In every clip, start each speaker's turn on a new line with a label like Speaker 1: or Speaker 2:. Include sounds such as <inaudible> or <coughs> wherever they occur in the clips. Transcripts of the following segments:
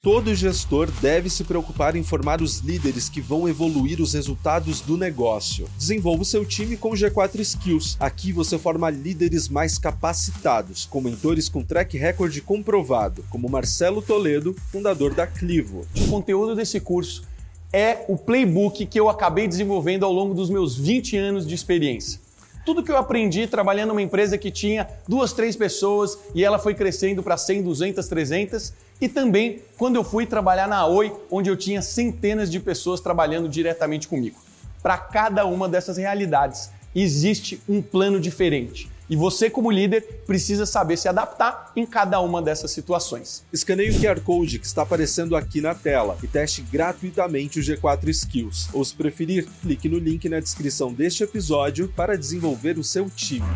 Speaker 1: Todo gestor deve se preocupar em formar os líderes que vão evoluir os resultados do negócio. Desenvolva o seu time com G4 Skills. Aqui você forma líderes mais capacitados, com mentores com track record comprovado, como Marcelo Toledo, fundador da Clivo.
Speaker 2: O conteúdo desse curso é o playbook que eu acabei desenvolvendo ao longo dos meus 20 anos de experiência. Tudo que eu aprendi trabalhando numa empresa que tinha duas, três pessoas e ela foi crescendo para 100, 200, 300 e também quando eu fui trabalhar na Oi, onde eu tinha centenas de pessoas trabalhando diretamente comigo. Para cada uma dessas realidades existe um plano diferente. E você, como líder, precisa saber se adaptar em cada uma dessas situações.
Speaker 1: Escaneie o QR Code que está aparecendo aqui na tela e teste gratuitamente o G4 Skills. Ou, se preferir, clique no link na descrição deste episódio para desenvolver o seu time.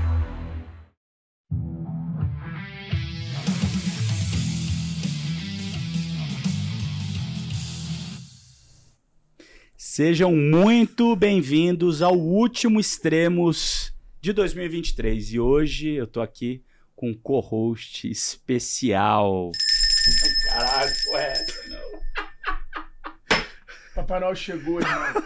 Speaker 3: Sejam muito bem-vindos ao último Extremos de 2023. E hoje eu tô aqui com um co-host especial.
Speaker 2: Caralho, ué, não. <laughs>
Speaker 4: Papai Noel chegou, irmão.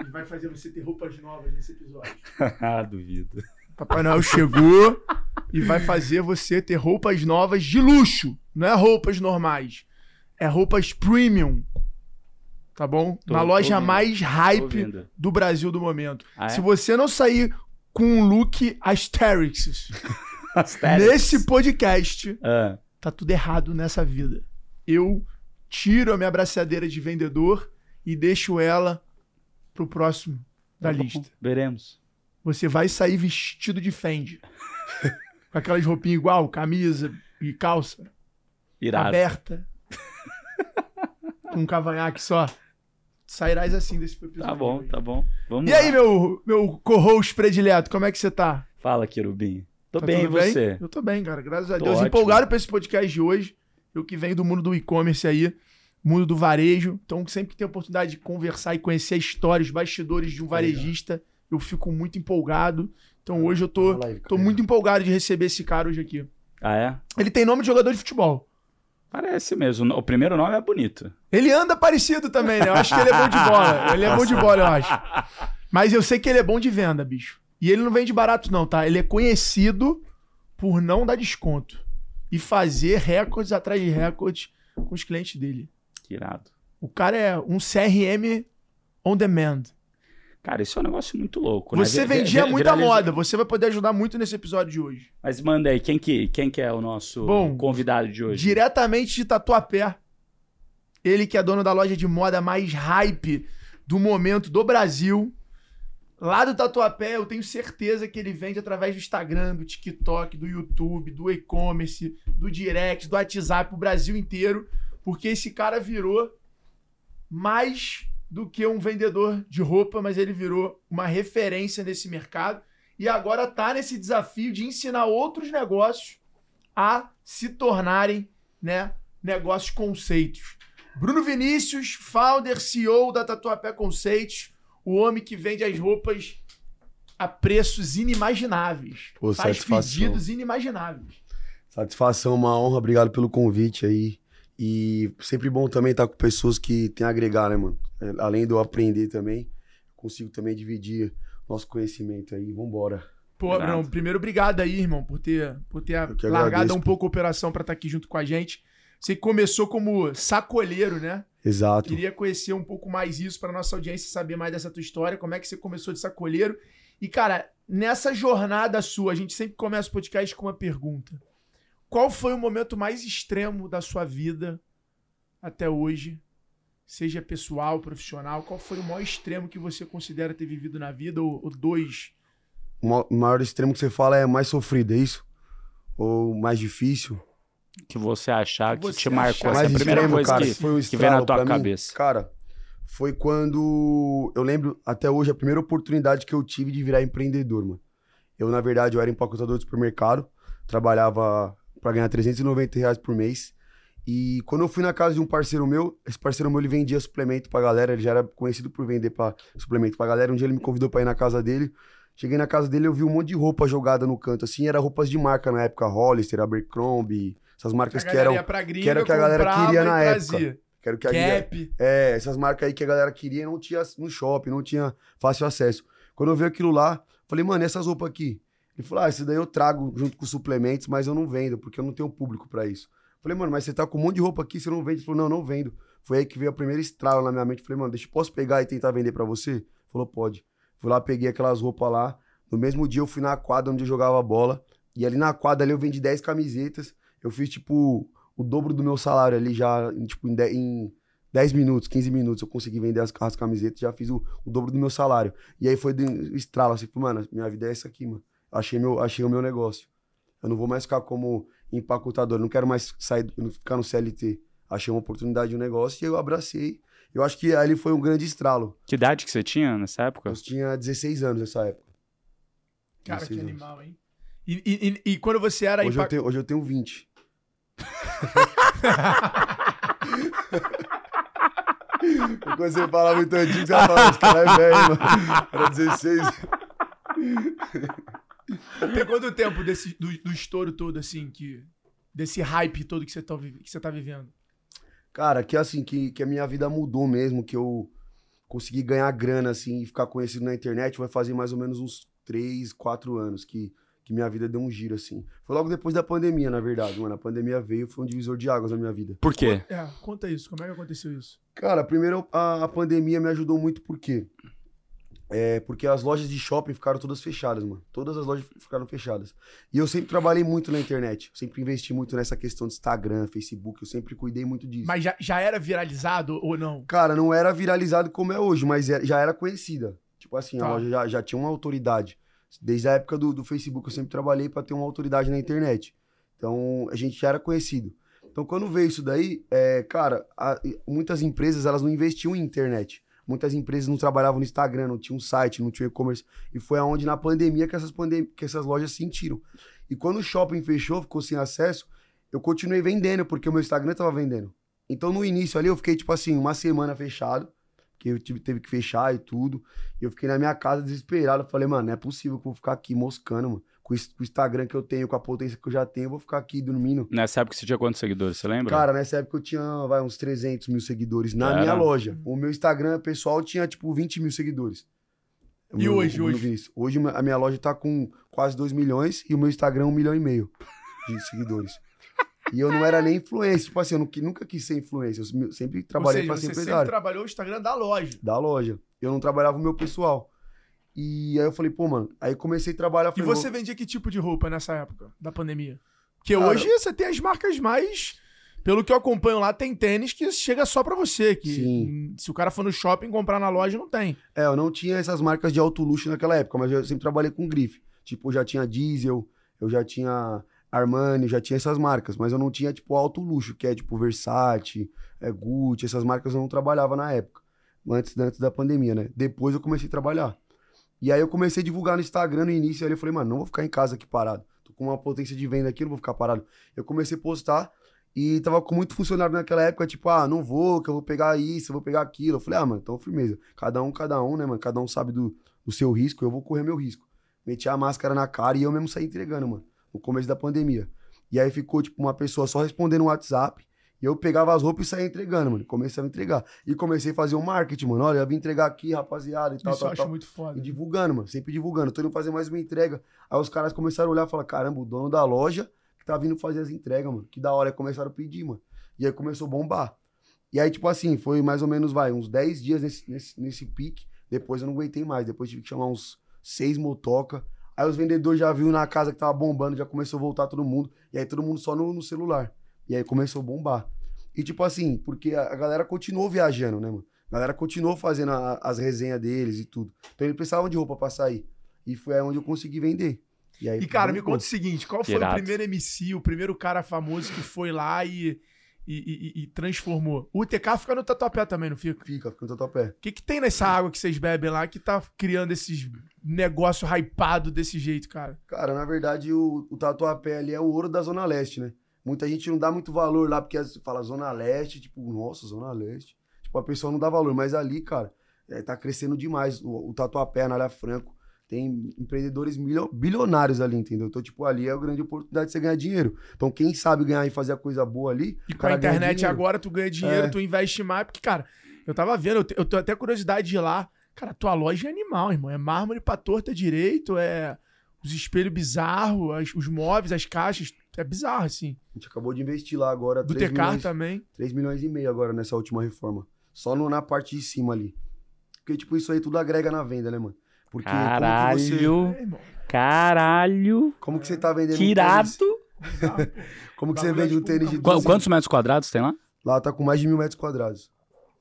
Speaker 4: e vai fazer você ter roupas novas nesse episódio.
Speaker 3: ah, <laughs> duvido.
Speaker 4: Papai Noel chegou e vai fazer você ter roupas novas de luxo. Não é roupas normais. É roupas premium tá bom? Tô, Na loja mais hype do Brasil do momento. Ah, é? Se você não sair com um look <laughs> Asterix, nesse podcast, é. tá tudo errado nessa vida. Eu tiro a minha braçadeira de vendedor e deixo ela pro próximo da tá lista.
Speaker 3: Veremos.
Speaker 4: Você vai sair vestido de Fendi. <laughs> com aquelas roupinhas igual, camisa e calça.
Speaker 3: Irado.
Speaker 4: Aberta. <laughs> com um cavanhaque só sairás assim desse episódio.
Speaker 3: Tá bom, tá bom. Vamos
Speaker 4: e
Speaker 3: lá.
Speaker 4: aí, meu, meu co-host predileto, como é que você tá?
Speaker 3: Fala, Querubim. Tô tá bem, e você?
Speaker 4: Eu tô bem, cara, graças a tô Deus. Ótimo. Empolgado pra esse podcast de hoje. Eu que venho do mundo do e-commerce aí, mundo do varejo. Então, sempre que tem a oportunidade de conversar e conhecer a história, os bastidores de um varejista, eu fico muito empolgado. Então, hoje eu tô, tô muito empolgado de receber esse cara hoje aqui.
Speaker 3: Ah, é?
Speaker 4: Ele tem nome de jogador de futebol.
Speaker 3: Parece mesmo. O primeiro nome é bonito.
Speaker 4: Ele anda parecido também, né? Eu acho que ele é bom de bola. Ele é bom de bola, eu acho. Mas eu sei que ele é bom de venda, bicho. E ele não vende barato, não, tá? Ele é conhecido por não dar desconto. E fazer recordes atrás de recordes com os clientes dele.
Speaker 3: Que irado.
Speaker 4: O cara é um CRM on demand.
Speaker 3: Cara, isso é um negócio muito louco,
Speaker 4: né? Você vendia vir, muita moda, você vai poder ajudar muito nesse episódio de hoje.
Speaker 3: Mas manda aí, quem que, quem que é o nosso Bom, convidado de hoje?
Speaker 4: Diretamente de Tatuapé. Ele que é dono da loja de moda mais hype do momento do Brasil. Lá do Tatuapé, eu tenho certeza que ele vende através do Instagram, do TikTok, do YouTube, do e-commerce, do direct, do WhatsApp, o Brasil inteiro. Porque esse cara virou mais do que um vendedor de roupa, mas ele virou uma referência nesse mercado e agora está nesse desafio de ensinar outros negócios a se tornarem né, negócios conceitos. Bruno Vinícius, founder, CEO da Tatuapé Conceitos, o homem que vende as roupas a preços inimagináveis.
Speaker 5: Pô, faz satisfação.
Speaker 4: pedidos inimagináveis.
Speaker 5: Satisfação, uma honra. Obrigado pelo convite aí. E sempre bom também estar com pessoas que têm a agregar, né, mano? É, além de eu aprender também, consigo também dividir nosso conhecimento aí. Vambora.
Speaker 4: Pô, Bruno, primeiro obrigado aí, irmão, por ter, por ter largado agradeço, um pouco a operação para estar aqui junto com a gente. Você começou como sacolheiro, né?
Speaker 5: Exato.
Speaker 4: Queria conhecer um pouco mais isso para nossa audiência saber mais dessa tua história, como é que você começou de sacolheiro. E, cara, nessa jornada sua, a gente sempre começa o podcast com uma pergunta. Qual foi o momento mais extremo da sua vida até hoje? Seja pessoal, profissional, qual foi o maior extremo que você considera ter vivido na vida, ou, ou dois?
Speaker 5: O maior extremo que você fala é mais sofrido, é isso? Ou mais difícil?
Speaker 3: Que você achar que, você te marcou. Essa é a primeira extremo, coisa cara, que, foi que vem na tua cabeça.
Speaker 5: Mim, cara, foi quando eu lembro até hoje a primeira oportunidade que eu tive de virar empreendedor, mano. Eu, na verdade, eu era empacotador de supermercado, trabalhava para ganhar 390 reais por mês. E quando eu fui na casa de um parceiro meu, esse parceiro meu ele vendia suplemento pra galera, ele já era conhecido por vender pra, suplemento pra galera. Um dia ele me convidou pra ir na casa dele. Cheguei na casa dele, eu vi um monte de roupa jogada no canto, assim, era roupas de marca na época, Hollister, Abercrombie, Essas marcas que eram.
Speaker 4: ia pra gringa,
Speaker 5: que era que a galera queria na época.
Speaker 4: trazia.
Speaker 5: Que a galera-
Speaker 4: Cap.
Speaker 5: É, essas marcas aí que a galera queria não tinha no shopping, não tinha fácil acesso. Quando eu vi aquilo lá, falei, mano, essas roupas aqui? Ele falou, ah, esse daí eu trago junto com os suplementos, mas eu não vendo, porque eu não tenho público pra isso. Falei, mano, mas você tá com um monte de roupa aqui, você não vende? Ele falou, não, não vendo. Foi aí que veio a primeira estrala na minha mente. Falei, mano, deixa eu posso pegar e tentar vender pra você? Ele falou, pode. Fui lá, peguei aquelas roupas lá. No mesmo dia eu fui na quadra onde eu jogava bola. E ali na quadra ali eu vendi 10 camisetas. Eu fiz, tipo, o dobro do meu salário ali já, tipo, em 10, em 10 minutos, 15 minutos. Eu consegui vender as, as camisetas, já fiz o, o dobro do meu salário. E aí foi de estrala, assim, mano, minha vida é essa aqui, mano. Achei, meu, achei o meu negócio. Eu não vou mais ficar como empacotador, não quero mais sair, ficar no CLT. Achei uma oportunidade de um negócio e eu abracei. Eu acho que ali foi um grande estralo.
Speaker 3: Que idade que você tinha nessa época?
Speaker 5: Eu tinha 16 anos nessa época.
Speaker 4: Cara, que
Speaker 5: 16 anos.
Speaker 4: animal, hein? E, e- e- e quando você era
Speaker 5: Hoje eu, tenho, hoje eu tenho 20. Quando <laughs> você fala muito antigo, você fala, esse cara é velho, mano. Era 16.
Speaker 4: Tem quanto tempo desse, do, do estouro todo, assim, que. Desse hype todo que você tá, que você tá vivendo?
Speaker 5: Cara, que assim, que, que a minha vida mudou mesmo, que eu consegui ganhar grana, assim, e ficar conhecido na internet, vai fazer mais ou menos uns 3, 4 anos que, que minha vida deu um giro, assim. Foi logo depois da pandemia, na verdade, mano. A pandemia veio, foi um divisor de águas na minha vida.
Speaker 3: Por quê?
Speaker 4: É, conta isso. Como é que aconteceu isso?
Speaker 5: Cara, primeiro a, a pandemia me ajudou muito por quê? É, porque as lojas de shopping ficaram todas fechadas, mano. Todas as lojas ficaram fechadas. E eu sempre trabalhei muito na internet. Sempre investi muito nessa questão de Instagram, Facebook. Eu sempre cuidei muito disso.
Speaker 4: Mas já, já era viralizado ou não?
Speaker 5: Cara, não era viralizado como é hoje, mas já era conhecida. Tipo assim,
Speaker 4: Tá.
Speaker 5: a loja já, já tinha uma autoridade. Desde a época do, do Facebook, eu sempre trabalhei pra ter uma autoridade na internet. Então, a gente já era conhecido. Então, quando veio isso daí, é, cara, a- muitas empresas elas não investiam em internet. Muitas empresas não trabalhavam no Instagram, não tinha um site, não tinha e-commerce. E foi aonde, na pandemia, que essas, pandem que essas lojas sentiram. E quando o shopping fechou, ficou sem acesso, eu continuei vendendo, porque o meu Instagram tava vendendo. Então, no início ali, eu fiquei, tipo assim, uma semana fechado, que eu tive, teve que fechar e tudo. E eu fiquei na minha casa desesperado. Falei, mano, não é possível que eu vou ficar aqui moscando, mano. Com o is- com o Instagram que eu tenho, com a potência que eu já tenho, eu vou ficar aqui dormindo.
Speaker 3: Nessa época você tinha quantos seguidores, você lembra?
Speaker 5: Cara, nessa época eu tinha, vai, uns 300 mil seguidores na
Speaker 3: Era?
Speaker 5: minha loja. O meu Instagram pessoal tinha, tipo, 20 mil seguidores. O
Speaker 4: E
Speaker 5: meu-
Speaker 4: hoje, hoje?
Speaker 5: Vinícius. Hoje a minha loja tá com quase 2 milhões e o meu Instagram 1 milhão e meio de <laughs> seguidores. E eu não era nem influencer. Tipo assim, eu não- nunca quis ser influencer. Eu sempre trabalhei
Speaker 4: Ou
Speaker 5: pra
Speaker 4: seja,
Speaker 5: ser
Speaker 4: você sempre
Speaker 5: empresário
Speaker 4: trabalhou o Instagram da loja.
Speaker 5: da loja. Eu não trabalhava o meu pessoal. E aí eu falei, pô, mano, aí comecei a trabalhar.
Speaker 4: E
Speaker 5: falei,
Speaker 4: você
Speaker 5: vou-
Speaker 4: vendia que tipo de roupa nessa época da pandemia? Porque
Speaker 5: Cara,
Speaker 4: hoje você tem as marcas mais. Pelo que eu acompanho lá, tem tênis que chega só pra você. Que
Speaker 5: Sim.
Speaker 4: se o cara for no shopping comprar na loja, não tem.
Speaker 5: É, eu não tinha essas marcas de alto luxo naquela época, mas eu sempre trabalhei com grife. Tipo, eu já tinha Diesel, eu já tinha Armani, já tinha essas marcas, mas eu não tinha, tipo, alto luxo, que é, tipo, Versace, é, Gucci, essas marcas eu não trabalhava na época. Antes, antes da pandemia, né? Depois eu comecei a trabalhar. E aí eu comecei a divulgar no Instagram no início, aí eu falei, mano, não vou ficar em casa aqui parado. Tô com uma potência de venda aqui, não vou ficar parado. Eu comecei a postar e tava com muito funcionário naquela época, tipo, ah, não vou, que eu vou pegar isso, eu vou pegar aquilo. Eu falei, ah, mano, então firmeza. Cada um, cada um, né, mano? Cada um sabe do, do seu risco, eu vou correr meu risco. Meti a máscara na cara e eu mesmo saí entregando, mano, no começo da pandemia. E aí ficou, tipo, uma pessoa só respondendo no WhatsApp. E eu pegava as roupas e saía entregando, mano. Comecei a entregar. E comecei a fazer um marketing, mano. Olha, eu vim entregar aqui, rapaziada, e tal,
Speaker 4: Isso eu
Speaker 5: tal,
Speaker 4: acho
Speaker 5: tal.
Speaker 4: muito foda.
Speaker 5: E divulgando, mano. Sempre divulgando. Tô indo fazer mais uma entrega. Aí os caras começaram a olhar e falar: caramba, o dono da loja que tá vindo fazer as entregas, mano. Que da hora. Aí começaram a pedir, mano. E aí começou a bombar. E aí, tipo assim, foi mais ou menos, vai, uns 10 dias nesse, nesse, nesse pique. Depois eu não aguentei mais. Depois tive que chamar uns seis motoca. Aí os vendedores já viram na casa que tava bombando, já começou a voltar todo mundo. E aí todo mundo só no, no celular. E aí começou a bombar. E tipo assim, porque a, galera continuou viajando, né, mano? A galera continuou fazendo a- as resenhas deles e tudo. Então eles precisavam de roupa pra sair. E foi aí onde eu consegui vender. E, aí,
Speaker 4: E, cara, me conta o seguinte: qual foi o primeiro MC, o primeiro cara famoso que foi lá e, e, e- e transformou? O UTK fica no Tatuapé também, não fica?
Speaker 5: Fica, fica no tatuapé.
Speaker 4: O que, que tem nessa água que vocês bebem lá que tá criando esses negócio hypado desse jeito, cara?
Speaker 5: Cara, na verdade, o, o tatuapé ali é o ouro da Zona Leste, né? Muita gente não dá muito valor lá, porque fala Zona Leste, tipo, nossa, Zona Leste. Tipo, a pessoa não dá valor, mas ali, cara, é, tá crescendo demais. O, o tatuapé, a Anália Franco, tem empreendedores milio- bilionários ali, entendeu? Então, tipo, ali é a grande oportunidade de você ganhar dinheiro. Então, quem sabe ganhar e fazer a coisa boa ali.
Speaker 4: E com a internet agora, tu ganha dinheiro,
Speaker 5: É.
Speaker 4: tu investe mais. Porque, cara, eu tava vendo, eu, eu tenho até curiosidade de ir lá. Cara, tua loja é animal, irmão. É mármore pra torta direito, é os espelhos bizarros, os móveis, as caixas. É bizarro, assim.
Speaker 5: A gente acabou de investir lá agora
Speaker 4: Do
Speaker 5: 3
Speaker 4: Tecar
Speaker 5: milhões,
Speaker 4: também.
Speaker 5: 3 milhões e meio agora nessa última reforma. Só no- na parte de cima ali. Porque, tipo, isso aí tudo agrega na venda, né, mano? Porque como que você,
Speaker 3: Caralho.
Speaker 4: É.
Speaker 3: Caralho.
Speaker 5: como que você tá vendendo
Speaker 3: Que
Speaker 5: um. <laughs> Como que você vende um tênis de
Speaker 3: Qu-
Speaker 5: 12
Speaker 3: Quantos metros quadrados tem lá?
Speaker 5: Lá tá com mais de mil metros quadrados.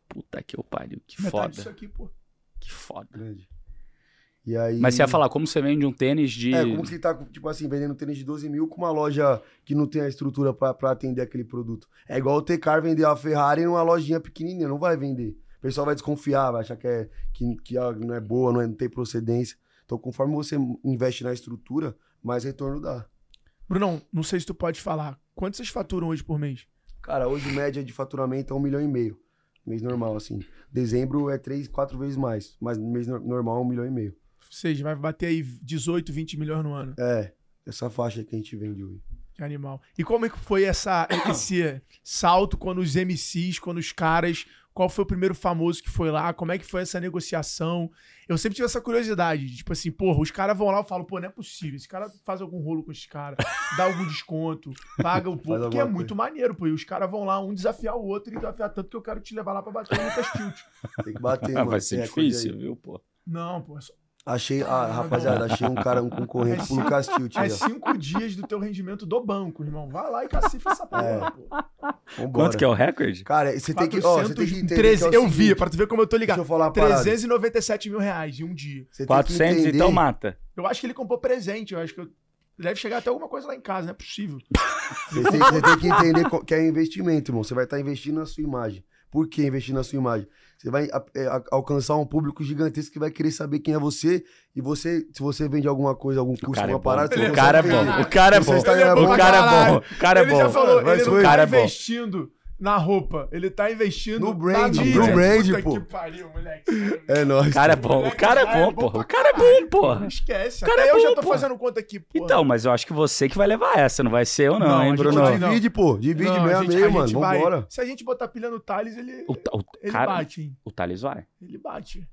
Speaker 3: Puta que eu pariu. Que
Speaker 4: Metade
Speaker 3: foda.
Speaker 4: disso aqui, pô.
Speaker 3: Que foda.
Speaker 5: Grande. E aí...
Speaker 3: Mas você ia falar como você vende um tênis de.
Speaker 5: É, como que você tá, tipo assim, vendendo tênis de 12 mil com uma loja que não tem a estrutura pra, pra atender aquele produto. É igual o Tecar vender a Ferrari numa lojinha pequenininha, não vai vender. O pessoal vai desconfiar, vai achar que, é, que, que não é boa, não, é, não tem procedência. Então, conforme você investe na estrutura, mais retorno dá.
Speaker 4: Brunão, não sei se tu pode falar. Quanto vocês faturam hoje por mês?
Speaker 5: Cara, hoje média de faturamento é um milhão e meio. Mês normal, assim. Dezembro é três, quatro vezes mais. Mas no mês no- normal é um milhão e meio.
Speaker 4: Ou seja, vai bater aí 18, 20 milhões no ano.
Speaker 5: É, essa faixa que a gente vende hoje.
Speaker 4: Que animal. E como é que foi essa, <coughs> esse salto quando os MCs, quando os caras. Qual foi o primeiro famoso que foi lá? Como é que foi essa negociação? Eu sempre tive essa curiosidade. de, Tipo assim, porra, os caras vão lá e falam, pô, não é possível. Esse cara faz algum rolo com esses caras, dá algum desconto, paga um <laughs> pouco, que é
Speaker 5: alguma
Speaker 4: muito maneiro, pô. E os caras vão lá, um desafiar o outro e desafiar tanto que eu quero te levar lá pra bater no Lucas Tilt.
Speaker 5: Tem que bater, <laughs>
Speaker 3: Ah,
Speaker 5: mano.
Speaker 3: vai ser difícil, viu, pô?
Speaker 4: Não, pô. é só-
Speaker 5: Achei, ah, rapaziada, achei um cara, um concorrente
Speaker 4: É
Speaker 5: pro Lucas Tilt.
Speaker 4: É cinco dias do teu rendimento do banco, irmão. Vai lá e cacifa essa porra,
Speaker 5: É.
Speaker 4: pô.
Speaker 5: Vambora.
Speaker 3: Quanto que é o recorde?
Speaker 5: Cara, você tem que, ó, você tem que entender. que é o
Speaker 4: eu vi, pra tu ver como eu tô ligado.
Speaker 5: Deixa eu falar uma parada.
Speaker 4: 397 mil reais em um dia.
Speaker 5: Você tem que
Speaker 3: 400,
Speaker 5: entender-
Speaker 3: então mata.
Speaker 4: Eu acho que ele comprou presente. Eu acho que eu- deve chegar até alguma coisa lá em casa, não é possível. <laughs>
Speaker 5: Você tem, você tem que entender que é investimento, irmão. Você vai estar investindo na sua imagem. Por que investir na sua imagem? Você vai a- é, a- alcançar um público gigantesco que vai querer saber quem é você. E você, se você vende alguma coisa, algum curso,
Speaker 3: cara é
Speaker 5: alguma
Speaker 3: bom.
Speaker 5: parada, você
Speaker 3: O cara é bom. O cara é bom.
Speaker 5: está
Speaker 4: Ele é bom
Speaker 3: O cara é bom. O cara é bom.
Speaker 5: Vai,
Speaker 4: ele não
Speaker 5: foi.
Speaker 4: tá
Speaker 3: cara é bom.
Speaker 4: investindo na roupa. Ele tá investindo
Speaker 5: No
Speaker 4: na
Speaker 5: brand,
Speaker 4: mídia.
Speaker 5: no brand,
Speaker 4: Puta
Speaker 5: pô.
Speaker 4: que pariu, moleque. <laughs>
Speaker 5: É nóis.
Speaker 3: O cara é bom. O cara
Speaker 4: já
Speaker 3: é bom, porra.
Speaker 4: pra
Speaker 3: O cara é bom, porra.
Speaker 4: Esquece.
Speaker 3: O cara
Speaker 4: Até
Speaker 3: é
Speaker 4: eu já
Speaker 3: bom,
Speaker 4: tô
Speaker 3: porra.
Speaker 4: fazendo conta aqui, porra.
Speaker 3: Então, mas eu acho que você que vai levar essa, não vai ser eu não,
Speaker 4: Não,
Speaker 3: hein, Bruno?
Speaker 5: Divide, pô. Divide
Speaker 4: Não, gente-
Speaker 5: meio,
Speaker 4: a
Speaker 5: mano.
Speaker 4: vai-
Speaker 5: Vambora.
Speaker 4: Se a gente botar pilha no Thales, ele,
Speaker 3: O, o,
Speaker 4: ele
Speaker 3: cara,
Speaker 4: bate, hein?
Speaker 3: o Thales vai.
Speaker 4: Ele bate.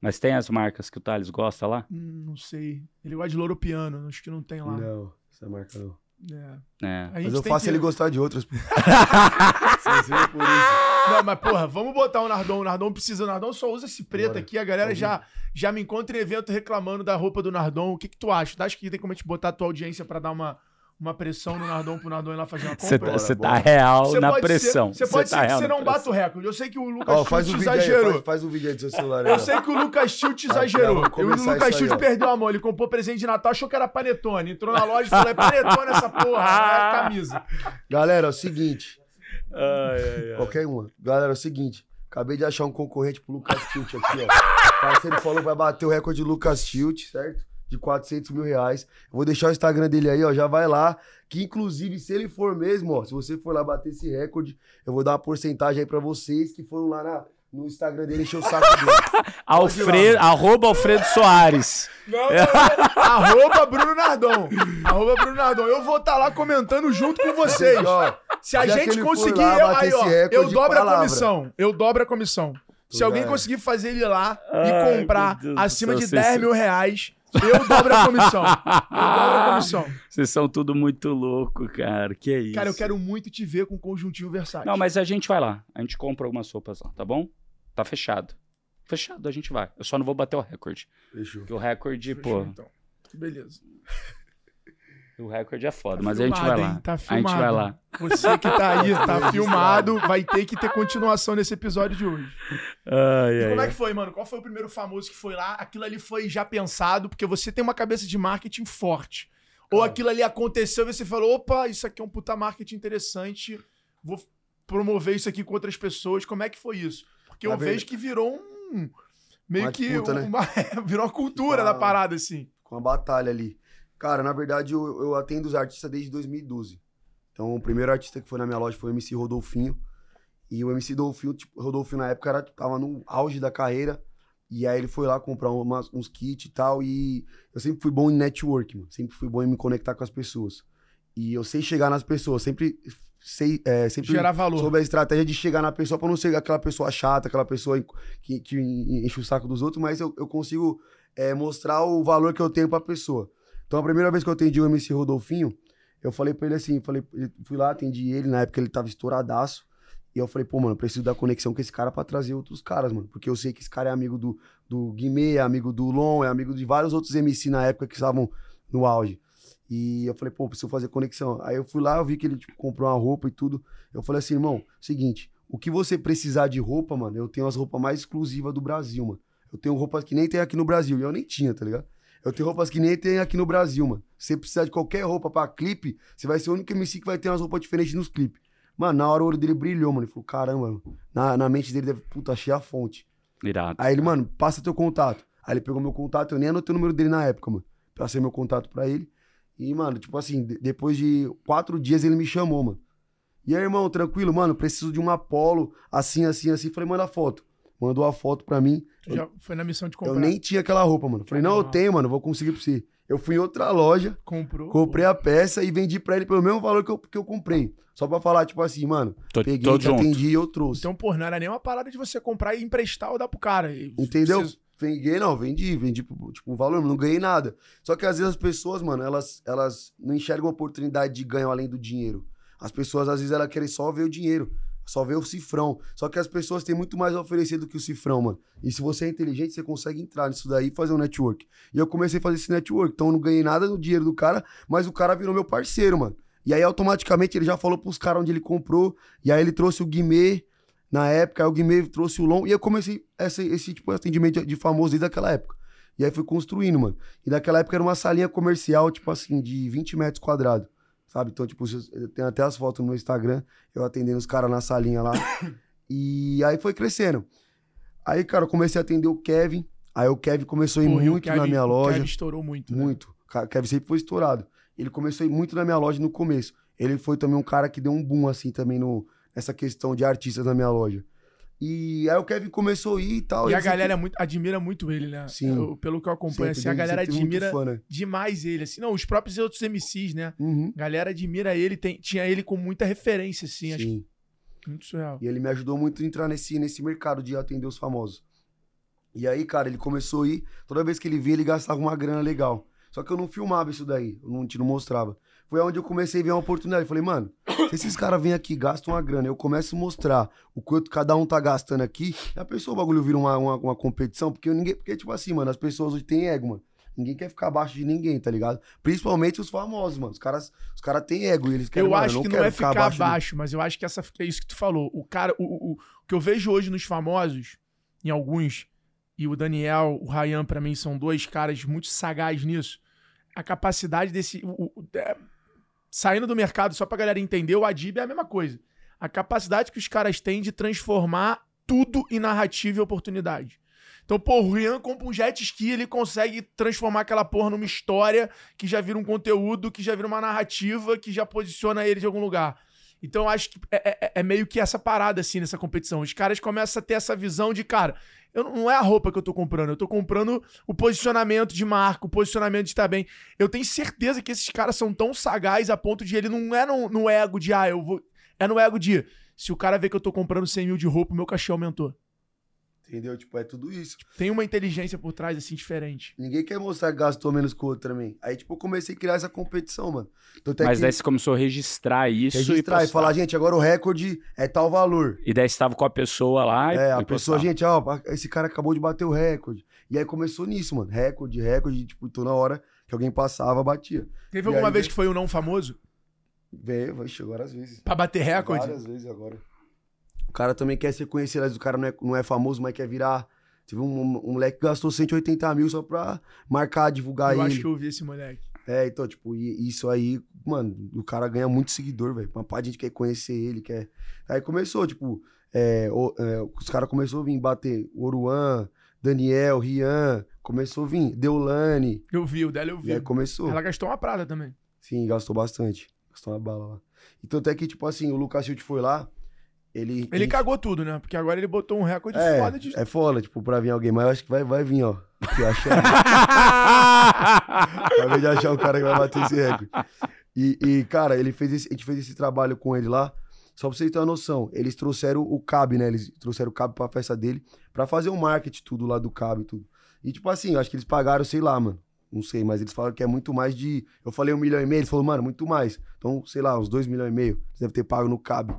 Speaker 3: Mas tem as marcas que o Thales gosta lá?
Speaker 4: Hum, não sei. Ele gosta de louro piano, acho que não tem lá.
Speaker 5: Não, essa marca não.
Speaker 4: É.
Speaker 3: É.
Speaker 5: Mas eu faço
Speaker 4: que-
Speaker 5: ele gostar de outras. Você viu <laughs> por isso.
Speaker 4: Não, mas porra, vamos botar o Nardon. O Nardon precisa. O Nardon só usa esse preto
Speaker 5: Bora.
Speaker 4: aqui. A galera
Speaker 5: Vamos.
Speaker 4: já, já me encontra em evento reclamando da roupa do Nardon. O que, que tu acha? Tu acha que tem como a gente botar a tua audiência pra dar uma, uma pressão no Nardon pro Nardon ir lá fazer uma compra?
Speaker 3: tá, você tá
Speaker 5: bora.
Speaker 3: real
Speaker 4: Você
Speaker 3: na pressão.
Speaker 4: Você pode
Speaker 3: tá
Speaker 4: ser que
Speaker 3: real
Speaker 4: você não bata o recorde. Eu sei que o Lucas
Speaker 5: Ó, faz o
Speaker 4: Schultz
Speaker 5: vídeo aí,
Speaker 4: exagerou.
Speaker 5: faz, faz o vídeo aí do seu celular aí.
Speaker 4: Eu sei que o Lucas
Speaker 5: Tá,
Speaker 4: exagerou. E o Lucas
Speaker 5: ó.
Speaker 4: perdeu a mão. Ele comprou presente de Natal, achou que era panetone. Entrou na loja e falou: é panetone essa porra, não é camisa.
Speaker 5: Galera, é o seguinte.
Speaker 3: Ai, ai, ai.
Speaker 5: Qualquer uma. Galera, é o seguinte. Acabei de achar um concorrente pro Lucas Tilt aqui, ó. O parceiro falou que vai bater o recorde de Lucas Tilt, certo? De 400 mil reais. Eu vou deixar o Instagram dele aí, ó. Já vai lá. Que inclusive, se ele for mesmo, ó. Se você for lá bater esse recorde, eu vou dar uma porcentagem aí pra vocês que foram lá na- no Instagram dele encher o saco dele. <laughs>
Speaker 3: Alfredo, arroba Alfredo Soares.
Speaker 4: Não, não, <laughs> não. Arroba Bruno Nardon. Arroba Bruno Nardon. Eu vou estar lá comentando junto com vocês.
Speaker 5: Ó,
Speaker 4: Se a gente conseguir,
Speaker 5: lá
Speaker 4: eu, aí, ó, eu dobro a comissão. Eu dobro a comissão. Se alguém conseguir fazer ele lá
Speaker 3: Ai,
Speaker 4: e comprar
Speaker 3: Deus
Speaker 4: acima de
Speaker 3: vocês
Speaker 4: 10
Speaker 3: são-
Speaker 4: mil reais, eu dobro a comissão. Eu dobro a comissão.
Speaker 3: Vocês são tudo muito louco, cara. Que é isso?
Speaker 4: Cara, eu quero muito te ver com o conjuntinho versátil.
Speaker 3: Não, mas a gente vai lá. A gente compra algumas roupas lá, tá bom? Tá fechado. Fechado, a gente vai. Eu só não vou bater o recorde.
Speaker 5: Fechou.
Speaker 3: Porque o recorde,
Speaker 4: Fechou,
Speaker 3: pô,
Speaker 4: então. Beleza.
Speaker 3: O recorde é foda,
Speaker 4: Tá
Speaker 3: mas a gente
Speaker 4: filmado,
Speaker 3: vai lá.
Speaker 4: hein? Tá
Speaker 3: a gente
Speaker 4: filmado.
Speaker 3: vai lá.
Speaker 4: Você que tá aí, tá <laughs> filmado, vai ter que ter continuação nesse episódio de hoje.
Speaker 3: Ai,
Speaker 4: E
Speaker 3: ai,
Speaker 4: como é que foi, mano? Qual foi o primeiro famoso que foi lá? Aquilo ali foi já pensado, porque você tem uma cabeça de marketing forte. Ou aquilo ali aconteceu e você falou: opa, isso aqui é um puta marketing interessante, vou promover isso aqui com outras pessoas. Como é que foi isso? Porque eu vejo que virou um. Meio
Speaker 5: Uma
Speaker 4: que.
Speaker 5: disputa, né? <laughs>
Speaker 4: virou uma cultura da parada, assim.
Speaker 5: com a batalha ali. Cara, na verdade, eu, eu atendo os artistas desde 2012. Então, o primeiro artista que foi na minha loja foi o MC Rodolfinho. E o MC Rodolfinho, tipo, Rodolfinho na época era, tava no auge da carreira. E aí ele foi lá comprar umas- uns kits e tal. E eu sempre fui bom em network, mano. Sempre fui bom em me conectar com as pessoas. E eu sei chegar nas pessoas, sempre sei. É, sempre
Speaker 4: Gerar valor.
Speaker 5: sobre a estratégia de chegar na pessoa pra não ser aquela pessoa chata, aquela pessoa que, que enche o saco dos outros, mas eu, eu consigo é, mostrar o valor que eu tenho pra pessoa. Então a primeira vez que eu atendi o MC Rodolfinho, eu falei pra ele assim, falei, fui lá, atendi ele, na época ele tava estouradaço. E eu falei, pô, mano, preciso da conexão com esse cara pra trazer outros caras, mano. Porque eu sei que esse cara é amigo do, do Guimê, é amigo do Lon, é amigo de vários outros MC na época que estavam no auge. E eu falei, pô, preciso fazer conexão. Aí eu fui lá, eu vi que ele tipo, comprou uma roupa e tudo. Eu falei assim, irmão, seguinte, o que você precisar de roupa, mano, eu tenho as roupas mais exclusivas do Brasil, mano. Eu tenho roupas que nem tem aqui no Brasil. E eu nem tinha, tá ligado? Eu tenho roupas que nem tem aqui no Brasil, mano. Se você precisar de qualquer roupa pra clipe, você vai ser o único MC que vai ter umas roupas diferentes nos clipes. Mano, na hora o olho dele brilhou, mano. Ele falou, caramba, mano. Na, na mente dele deve, puta, achei a fonte.
Speaker 3: Irado.
Speaker 5: Aí ele, mano, passa teu contato. Aí ele pegou meu contato, eu nem anotei o número dele na época, mano. Passei meu contato pra ele. E, mano, tipo assim, de- depois de quatro dias ele me chamou, mano. E aí, irmão, tranquilo, mano, preciso de um Apollo, assim, assim, assim. Falei, manda foto. Mandou a foto pra mim.
Speaker 4: Tu já foi na missão de comprar.
Speaker 5: Eu nem tinha aquela roupa, mano. Falei, não, eu
Speaker 4: Não.
Speaker 5: tenho, mano, vou conseguir pra você. Eu fui em outra loja,
Speaker 4: Comprou.
Speaker 5: comprei a peça e vendi pra ele pelo mesmo valor que eu, que eu comprei. Só pra falar, tipo assim, mano,
Speaker 3: Tô,
Speaker 5: peguei,
Speaker 3: tô
Speaker 5: te atendi e eu trouxe.
Speaker 4: Então, pô, não era nem uma parada de você comprar e emprestar ou dar pro cara.
Speaker 5: Entendeu?
Speaker 4: você-
Speaker 5: Vendi, não, vendi, vendi, tipo, o valor, não ganhei nada. Só que às vezes as pessoas, mano, elas, elas não enxergam a oportunidade de ganhar além do dinheiro. As pessoas, às vezes, elas querem só ver o dinheiro, só ver o cifrão. Só que as pessoas têm muito mais a oferecer do que o cifrão, mano. E se você é inteligente, você consegue entrar nisso daí e fazer um network. E eu comecei a fazer esse network, então eu não ganhei nada no dinheiro do cara, mas o cara virou meu parceiro, mano. E aí, automaticamente, ele já falou pros caras onde ele comprou, e aí ele trouxe o Guimê, na época, aí o Guimê trouxe o Long, e eu comecei esse, tipo de atendimento de famoso desde aquela época. E aí fui construindo, mano. E naquela época era uma salinha comercial, tipo assim, de 20 metros quadrados. Sabe? Então, tipo, tenho até as fotos no meu Instagram, eu atendendo os caras na salinha lá. <coughs> e aí foi crescendo. Aí, cara, eu comecei a atender o Kevin. Aí o Kevin começou a ir
Speaker 4: Pô, o
Speaker 5: muito
Speaker 4: Kevin-
Speaker 5: na minha
Speaker 4: o
Speaker 5: loja.
Speaker 4: Kevin estourou muito. né?
Speaker 5: Muito. Ca- Kevin sempre foi estourado. Ele começou a ir muito na minha loja no começo. Ele foi também um cara que deu um boom, assim, também no, nessa questão de artistas na minha loja. E aí o Kevin começou a ir e tal.
Speaker 4: E a galera é muito, admira muito ele, né?
Speaker 5: Sim.
Speaker 4: Eu- pelo que eu acompanho,
Speaker 5: sempre-
Speaker 4: assim, a galera admira
Speaker 5: fã, né?
Speaker 4: demais ele. Assim, não, os próprios outros MCs, né?
Speaker 5: Uhum.
Speaker 4: A galera admira ele, tem, tinha ele com muita referência, assim. Acho
Speaker 5: Sim.
Speaker 4: muito surreal.
Speaker 5: E ele me ajudou muito a entrar nesse, nesse mercado de atender os famosos. E aí, cara, ele começou a ir. Toda vez que ele via, ele gastava uma grana legal. Só que eu não filmava isso daí. Eu não, te não mostrava. Foi onde eu comecei a ver uma oportunidade. Eu falei, mano, se esses caras vêm aqui gastam uma grana, eu começo a mostrar o quanto cada um tá gastando aqui, já pensou o bagulho vira uma, uma, uma competição? Porque ninguém. Porque, tipo assim, mano, as pessoas hoje têm ego, mano. Ninguém quer ficar abaixo de ninguém, tá ligado? Principalmente os famosos, mano. Os caras, os caras têm ego e eles querem
Speaker 4: eu
Speaker 5: mano,
Speaker 4: acho que não é ficar abaixo,
Speaker 5: abaixo
Speaker 4: mas eu acho que essa é isso que tu falou. O cara, o, o, o que eu vejo hoje nos famosos, em alguns, e o Daniel, o Ryan, pra mim, são dois caras muito sagazes nisso. A capacidade desse. o- o- é, saindo do mercado, só pra galera entender, o Adib é a mesma coisa. A capacidade que os caras têm de transformar tudo em narrativa e oportunidade. Então, pô, o Rian compra um jet ski, ele consegue transformar aquela porra numa história que já vira um conteúdo, que já vira uma narrativa, que já posiciona ele de algum lugar. Então, acho que é, é- é meio que essa parada, assim, nessa competição. Os caras começam a ter essa visão de, cara, eu não é a roupa que eu tô comprando, eu tô comprando o posicionamento de marca, o posicionamento de estar bem. Eu tenho certeza que esses caras são tão sagazes a ponto de ele não é no, no ego de, ah, eu vou. É no ego de, se o cara vê que eu tô comprando 100 mil de roupa, o meu cachê aumentou.
Speaker 5: Entendeu? Tipo, é tudo isso.
Speaker 4: Tem uma inteligência por trás, assim, diferente.
Speaker 5: Ninguém quer mostrar que gastou menos que o outro também. Aí, tipo, eu comecei a criar essa competição, mano. Então, até
Speaker 3: Mas
Speaker 5: que
Speaker 3: daí você começou a registrar isso
Speaker 5: registrar
Speaker 3: e,
Speaker 5: e, falar, gente, agora o recorde é tal valor.
Speaker 3: E daí você tava com a pessoa lá e
Speaker 5: É, a
Speaker 3: e
Speaker 5: pessoa, gente, ó, esse cara acabou de bater o recorde. E aí começou nisso, mano. Recorde, recorde, tipo, toda hora que alguém passava, batia.
Speaker 4: Teve
Speaker 5: E
Speaker 4: alguma
Speaker 5: aí,
Speaker 4: vez que foi um não famoso?
Speaker 5: Veio, vai chegar às vezes.
Speaker 4: Pra bater recorde?
Speaker 5: Várias vezes agora. O cara também quer ser conhecido, vezes o cara não é, não é famoso, mas quer virar. Teve um, um, um moleque que gastou 180 mil só pra marcar, divulgar
Speaker 4: eu
Speaker 5: ele.
Speaker 4: acho que eu vi esse moleque.
Speaker 5: É, então, tipo, e- isso aí, mano, o cara ganha muito seguidor, velho. Uma parte de gente quer conhecer ele, quer. Aí começou, tipo, é, o- é, os caras começaram a vir bater Oruan, Daniel, Rian, começou a vir, Deulane.
Speaker 4: Eu vi, o dela eu
Speaker 5: E
Speaker 4: vi.
Speaker 5: aí começou.
Speaker 4: Ela gastou uma prada também.
Speaker 5: Sim, gastou bastante. Gastou uma bala lá. Então até que, tipo assim, o Lucas Schilt foi lá ele.
Speaker 4: Ele cagou tudo, né? Porque agora ele botou um recorde
Speaker 5: É,
Speaker 4: foda de.
Speaker 5: é foda, tipo, pra vir alguém, mas eu acho que vai, vai vir, ó. Que acha, vai vir de achar o cara que vai bater esse recorde. E, e, cara, ele fez esse, a gente fez esse trabalho com ele lá, só pra vocês terem uma noção. Eles trouxeram o Cab, né? Eles trouxeram o Cab pra festa dele, pra fazer o marketing, tudo lá do Cab e tudo. E, tipo assim, eu acho que eles pagaram, sei lá, mano. Não sei, mas eles falaram que é muito mais de. Eu falei um milhão e meio, eles falaram, mano, muito mais. Então, sei lá, uns dois milhões e meio. Eles devem ter pago no Cab.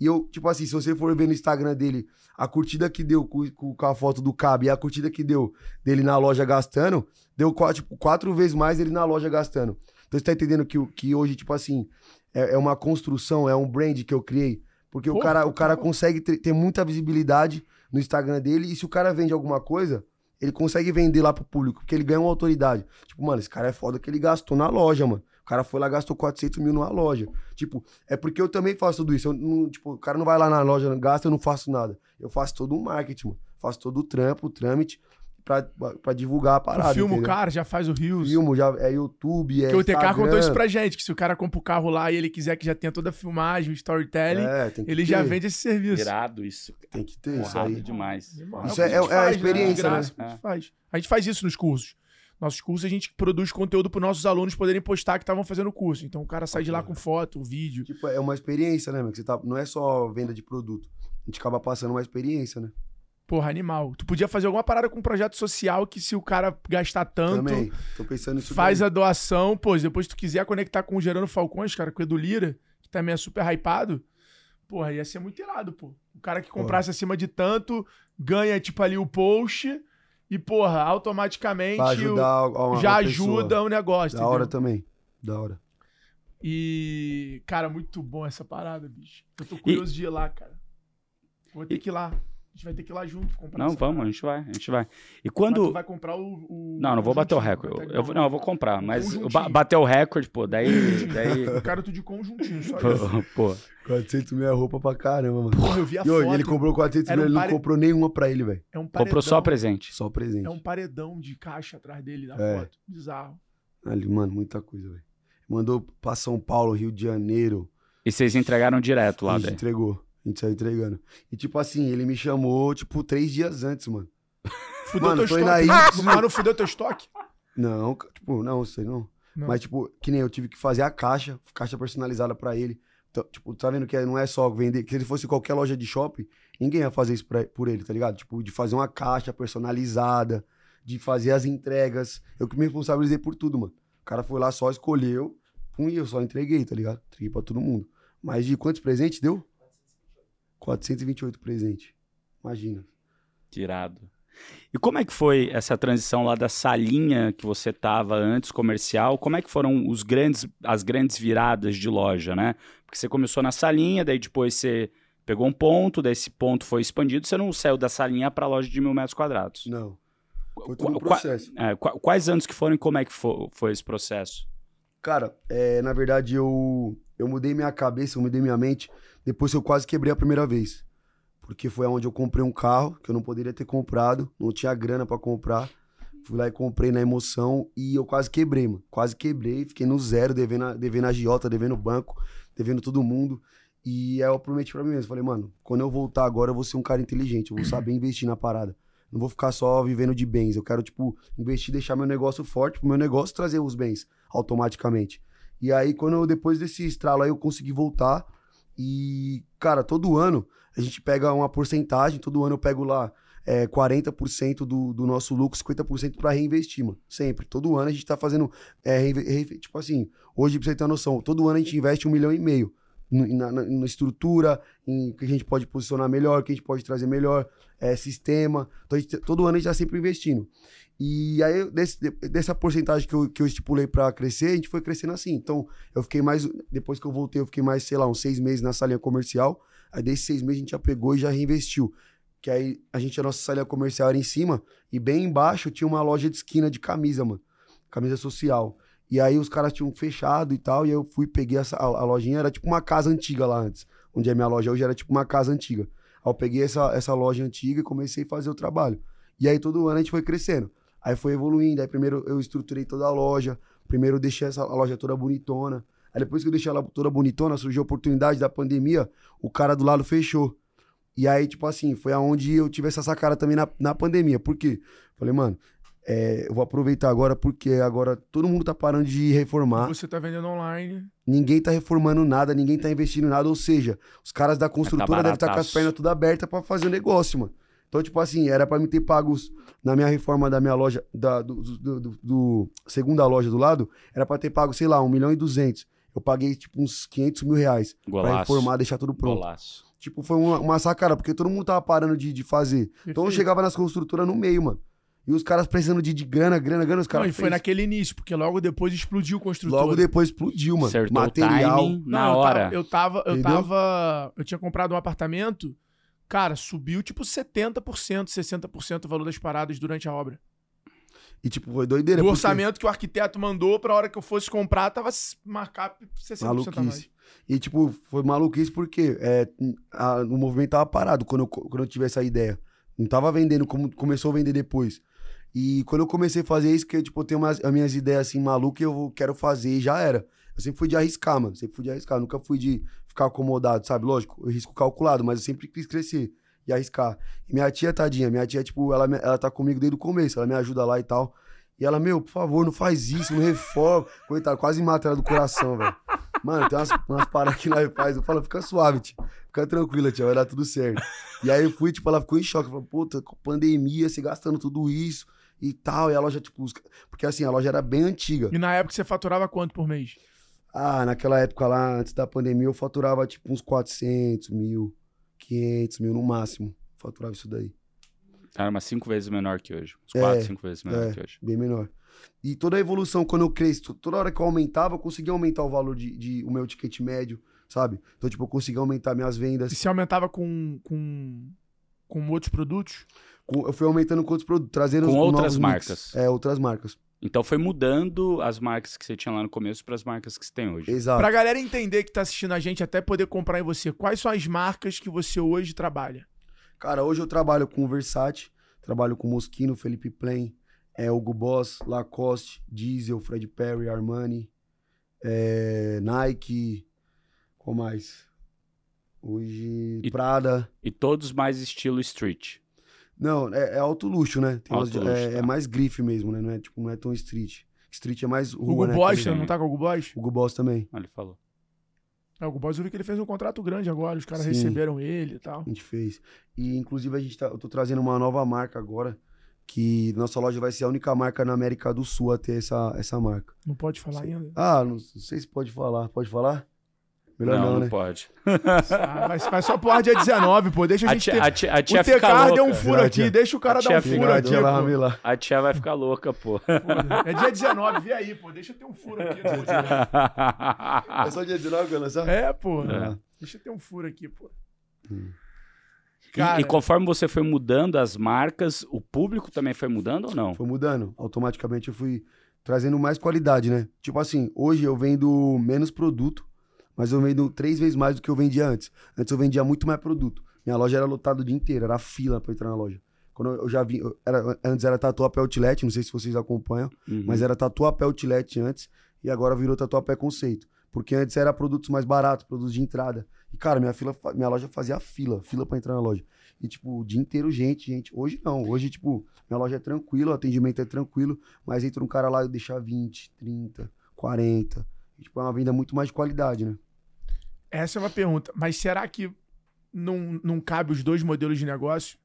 Speaker 5: E eu, tipo assim, se você for ver no Instagram dele, a curtida que deu com, com- a foto do Cab e a curtida que deu dele na loja gastando, deu tipo, quatro vezes mais ele na loja gastando. Então você tá entendendo que, que hoje, tipo assim, é, é uma construção, é um brand que eu criei. Porque o cara, o cara consegue ter, ter muita visibilidade no Instagram dele e se o cara vende alguma coisa, ele consegue vender lá pro público, porque ele ganha uma autoridade. Tipo, mano, esse cara é foda que ele gastou na loja, mano. O cara foi lá e gastou 400 mil numa loja. Tipo, é porque eu também faço tudo isso. Eu não- tipo, o cara não vai lá na loja, gasta, eu não faço nada. Eu faço todo o marketing, mano. Faço todo o trampo, o trâmite pra, pra divulgar a parada.
Speaker 4: Filma o cara, já faz o Rios.
Speaker 5: Filmo, já é YouTube, é
Speaker 4: Porque o TK contou isso pra gente, que se o cara compra o carro lá e ele quiser que já tenha toda a filmagem, o storytelling,
Speaker 5: É,
Speaker 4: ele
Speaker 5: ter,
Speaker 4: já vende esse serviço.
Speaker 3: Irado isso.
Speaker 5: Tem que ter isso
Speaker 3: Porrada
Speaker 5: aí.
Speaker 3: demais.
Speaker 5: Isso
Speaker 4: que
Speaker 5: é-
Speaker 4: a gente
Speaker 5: é a
Speaker 4: faz,
Speaker 5: experiência,
Speaker 3: né?
Speaker 4: A gente faz. A gente faz isso nos cursos. Nossos cursos a gente produz conteúdo para nossos alunos poderem postar que estavam fazendo o curso. Então o cara sai de lá com foto, vídeo.
Speaker 5: Tipo, é uma experiência, né, meu? Que você tá, não é só venda de produto. A gente acaba passando uma experiência, né?
Speaker 4: Porra, animal. Tu podia fazer alguma parada com um projeto social que se o cara gastar tanto,
Speaker 5: Também. Tô pensando nisso
Speaker 4: faz
Speaker 5: daí.
Speaker 4: a doação. Pô, depois se tu quiser conectar com o Gerando Falcões, cara, com o Edu Lira, que também é super hypado, porra, ia ser muito irado, pô. O cara que comprasse acima de tanto, ganha, tipo, ali o post e, porra, automaticamente o-
Speaker 5: ajudar uma,
Speaker 4: já ajuda o negócio,
Speaker 5: Da
Speaker 4: entendeu?
Speaker 5: hora também. Da hora.
Speaker 4: E, cara, muito bom essa parada, bicho. Eu tô curioso de ir lá, cara. Vou ter
Speaker 3: E-
Speaker 4: que ir lá. A gente vai ter que ir lá junto comprar
Speaker 3: Não, vamos, a
Speaker 4: parada.
Speaker 3: gente vai, a gente vai. E
Speaker 4: Mas tu
Speaker 3: quando.
Speaker 4: vai comprar o. o-
Speaker 3: Não, não vou bater o recorde. Eu, eu não, eu vou comprar, mas ba- bater o recorde, pô, daí. <laughs> daí
Speaker 4: Eu quero tu de conjuntinho, só isso.
Speaker 3: pô, pô,
Speaker 5: 400 mil é roupa pra caramba, mano.
Speaker 4: Porra, eu vi a
Speaker 5: E,
Speaker 4: foto.
Speaker 5: e ele comprou 400
Speaker 4: Era
Speaker 5: mil,
Speaker 4: um
Speaker 5: ele não
Speaker 4: pare-
Speaker 5: comprou nenhuma pra ele, velho.
Speaker 4: É um paredão,
Speaker 3: comprou só presente.
Speaker 5: Só presente.
Speaker 4: É um paredão de caixa atrás dele na
Speaker 5: É.
Speaker 4: foto. Bizarro.
Speaker 5: Ali, mano, muita coisa, velho. Mandou pra São Paulo, Rio de Janeiro.
Speaker 3: E vocês entregaram direto lá,
Speaker 5: a
Speaker 3: daí.
Speaker 5: entregou. A gente saiu entregando. E, tipo assim, ele me chamou, tipo, três dias antes, mano. <laughs>
Speaker 4: Fudeu
Speaker 5: Mano,
Speaker 4: teu
Speaker 5: tô indo
Speaker 4: estoque.
Speaker 5: aí.
Speaker 4: Mas não fudeu teu estoque?
Speaker 5: Não, tipo, não, sei não.
Speaker 4: Não.
Speaker 5: Mas, tipo, que nem eu tive que fazer a caixa, caixa personalizada pra ele. Então, tipo, tá vendo que não é só vender. Se ele fosse qualquer loja de shopping, ninguém ia fazer isso pra- por ele, tá ligado? Tipo, de fazer uma caixa personalizada, de fazer as entregas. Eu que me responsabilizei por tudo, mano. O cara foi lá, só escolheu, pum, e eu só entreguei, tá ligado? Entreguei pra todo mundo. Mas de quantos presentes deu? 428 presentes. Imagina.
Speaker 3: Tirado. E como é que foi essa transição lá da salinha que você tava antes comercial? Como é que foram os grandes, as grandes viradas de loja, né? Porque você começou na salinha, daí depois você pegou um ponto, daí esse ponto foi expandido, você não saiu da salinha para loja de mil metros quadrados.
Speaker 5: Não. Foi
Speaker 3: Qua-
Speaker 5: tudo um
Speaker 3: qua-
Speaker 5: processo.
Speaker 3: É, qua- quais anos que foram e como é que fo- foi esse processo?
Speaker 5: Cara, é, na verdade eu, eu mudei minha cabeça, eu mudei minha mente depois que eu quase quebrei a primeira vez. Porque foi onde eu comprei um carro que eu não poderia ter comprado, não tinha grana pra comprar. Fui lá e comprei na emoção e eu quase quebrei, mano. Quase quebrei, fiquei no zero, devendo, a- devendo a Giota, devendo o banco, devendo todo mundo. E aí eu prometi pra mim mesmo, falei, mano, quando eu voltar agora eu vou ser um cara inteligente, eu vou saber investir na parada. Não vou ficar só vivendo de bens, eu quero, tipo, investir, deixar meu negócio forte, pro meu negócio trazer os bens automaticamente. E aí, quando eu, depois desse estralo aí, eu consegui voltar. E, cara, todo ano a gente pega uma porcentagem, todo ano eu pego lá é, 40% do, do nosso lucro, 50% pra reinvestir, mano. Sempre. Todo ano a gente tá fazendo. é, tipo assim, hoje, pra você ter uma noção, todo ano a gente investe um milhão e meio. Na, na- na estrutura, em que a gente pode posicionar melhor, que a gente pode trazer melhor, é, sistema. Então, gente- todo ano a gente tá sempre investindo. E aí, desse- de- dessa porcentagem que eu, que eu estipulei pra crescer, a gente foi crescendo assim. Então, eu fiquei mais. Depois que eu voltei, eu fiquei mais, sei lá, uns seis meses na salinha comercial. Aí, desses seis meses, a gente já pegou e já reinvestiu. Que aí, a gente, a nossa salinha comercial era em cima, e bem embaixo tinha uma loja de esquina de camisa, mano. Camisa social. E aí, os caras tinham fechado e tal, e eu fui, peguei essa, a, a lojinha, era tipo uma casa antiga lá antes. Onde é minha loja hoje, era tipo uma casa antiga. Aí, eu peguei essa, essa loja antiga e comecei a fazer o trabalho. E aí, todo ano a gente foi crescendo. Aí foi evoluindo. Aí primeiro eu estruturei toda a loja. Primeiro eu deixei essa a loja toda bonitona. Aí depois que eu deixei ela toda bonitona, surgiu a oportunidade da pandemia, o cara do lado fechou. E aí, tipo assim, foi aonde eu tive essa sacada também na, na pandemia. Por quê? Falei, mano, é, eu vou aproveitar agora porque agora todo mundo tá parando de reformar.
Speaker 4: Você tá vendendo online.
Speaker 5: Ninguém tá reformando nada, ninguém tá investindo em nada. Ou seja, os caras da construtora devem estar com as pernas tudo abertas pra fazer o negócio, mano. Então, tipo assim, era pra me ter pagos na minha reforma da minha loja, da, do, do- do- do- segunda loja do lado, era pra ter pago, sei lá, 1 milhão e 200. Eu paguei, tipo, uns 500 mil reais pra
Speaker 3: Golaço.
Speaker 5: reformar, deixar tudo pronto.
Speaker 3: Golaço.
Speaker 5: Tipo, foi uma, uma sacada, porque todo mundo tava parando de, de fazer. Então eu chegava nas construtoras no meio, mano. E os caras precisando de, de grana, grana, grana, os
Speaker 4: Não,
Speaker 5: caras.
Speaker 4: e foi
Speaker 5: fez.
Speaker 4: naquele início, porque logo depois explodiu o construtor.
Speaker 5: Logo depois explodiu, mano.
Speaker 3: Acertou
Speaker 5: Material.
Speaker 3: o timing na
Speaker 4: Não, eu
Speaker 3: hora.
Speaker 4: tava- Eu tava, eu tava. Eu tinha comprado um apartamento. Cara, subiu tipo 70%, 60% o valor das paradas durante a obra.
Speaker 5: E, tipo, foi doideira.
Speaker 4: Do
Speaker 5: porque-
Speaker 4: orçamento que o arquiteto mandou pra hora que eu fosse comprar, tava marcado 60% a mais.
Speaker 5: Maluquice. E, tipo, foi maluquice porque é, a- o movimento tava parado quando eu, quando eu tive essa ideia. Não tava vendendo como começou a vender depois. E quando eu comecei a fazer isso, que tipo, eu tenho umas, as minhas ideias assim malucas, eu quero fazer e já era. Eu sempre fui de arriscar, mano. Sempre fui de arriscar. Nunca fui de ficar acomodado, sabe? Lógico, risco calculado, mas eu sempre quis crescer e arriscar. E minha tia, tadinha, minha tia, tipo, ela, ela tá comigo desde o começo, ela me ajuda lá e tal. E ela, meu, por favor, não faz isso, não reforma. <laughs> Coitado, quase mata ela do coração, velho. Mano, tem umas, umas paradas que nós faz. Eu falo, fica suave, tia. Fica tranquila, tia, vai dar tudo certo. E aí eu fui, tipo, ela ficou em choque. Falou, puta, pandemia, você gastando tudo isso e tal. E a loja, tipo, porque assim, a loja era bem antiga.
Speaker 4: E na época você faturava quanto por mês?
Speaker 5: Ah, naquela época lá, antes da pandemia, eu faturava tipo uns 400 mil, 500 mil no máximo. Faturava isso daí.
Speaker 3: Era umas cinco vezes menor que hoje. Uns
Speaker 5: É,
Speaker 3: quatro, cinco vezes menor
Speaker 5: é.
Speaker 3: que hoje.
Speaker 5: Bem menor. E toda a evolução, quando eu cresço, toda hora que eu aumentava, eu conseguia aumentar o valor de, de- o meu ticket médio, sabe? Então, tipo, eu conseguia aumentar minhas vendas.
Speaker 4: E você aumentava com, com, com outros produtos?
Speaker 5: Com- eu fui aumentando com outros produtos, trazendo
Speaker 3: Com
Speaker 5: os
Speaker 3: outras
Speaker 5: novos mix.
Speaker 3: marcas.
Speaker 5: É, outras marcas.
Speaker 3: Então foi mudando as marcas que você tinha lá no começo para as marcas que você tem hoje.
Speaker 5: Exato.
Speaker 4: Pra galera entender que tá assistindo a gente, até poder comprar em você, quais são as marcas que você hoje trabalha?
Speaker 5: Cara, hoje eu trabalho com o Versace, trabalho com Moschino, Felipe Plain, é, Hugo Boss, Lacoste, Diesel, Fred Perry, Armani, é, Nike, qual mais? Hoje,
Speaker 3: E-
Speaker 5: Prada.
Speaker 3: E todos mais estilo street.
Speaker 5: Não, é, é alto luxo, né? Tem umas-
Speaker 3: Alto luxo,
Speaker 5: é,
Speaker 3: tá.
Speaker 5: é mais grife mesmo, né? Não é, tipo, não é tão street. Street é mais rua,
Speaker 4: Hugo
Speaker 5: né?
Speaker 4: Boss, não tá com o Hugo Boss?
Speaker 5: Hugo Boss também,
Speaker 3: Ah, Ele falou.
Speaker 4: É, o Hugo Boss eu vi que ele fez um contrato grande agora, os caras
Speaker 5: Sim.
Speaker 4: receberam ele e tal.
Speaker 5: a gente fez. E, inclusive, a gente tá, eu tô trazendo uma nova marca agora, que nossa loja vai ser a única marca na América do Sul a ter essa, essa marca.
Speaker 4: Não pode falar ainda?
Speaker 5: Ah, não sei se pode falar. Pode falar? Melhor não,
Speaker 3: não, não
Speaker 5: né?
Speaker 3: pode.
Speaker 4: Ah, vai, vai só ar dia 19, pô. Deixa a
Speaker 3: A
Speaker 4: gente
Speaker 3: tia,
Speaker 4: ter...
Speaker 3: a tia, a tia
Speaker 4: o
Speaker 3: fica
Speaker 4: Tecar deu um
Speaker 3: louca.
Speaker 4: furo aqui, deixa o cara dar um furo aqui,
Speaker 5: tia, lá,
Speaker 4: pô.
Speaker 5: vem lá.
Speaker 3: A tia vai ficar louca, pô.
Speaker 4: É dia 19, vê aí, pô. Deixa eu ter um furo aqui. <laughs>
Speaker 5: É só dia 19 que vai lançar?
Speaker 4: É, pô.
Speaker 5: É.
Speaker 4: Deixa eu ter um furo aqui, pô.
Speaker 5: Hum.
Speaker 3: E- e, conforme você foi mudando as marcas, o público também foi mudando ou não?
Speaker 5: Foi mudando. Automaticamente eu fui trazendo mais qualidade, né? Tipo assim, hoje eu vendo menos produto, mas eu vendo três vezes mais do que eu vendia antes. Antes eu vendia muito mais produto. Minha loja era lotada o dia inteiro, era fila pra entrar na loja. Quando eu já vi, eu- era, antes era Tatuapé Outlet, não sei se vocês acompanham,
Speaker 3: Uhum.
Speaker 5: mas era Tatuapé Outlet antes e agora virou Tatuapé Conceito. Porque antes era produtos mais baratos, produtos de entrada. E, cara, minha, fila, minha loja fazia fila, fila pra entrar na loja. E, tipo, o dia inteiro, gente, gente. Hoje não. Hoje, tipo, minha loja é tranquila, o atendimento é tranquilo, mas entra um cara lá e deixa 20, 30, 40. E, tipo, é uma venda muito mais de qualidade, né?
Speaker 4: Essa é uma pergunta. Mas será que não, não cabe os dois modelos de negócio?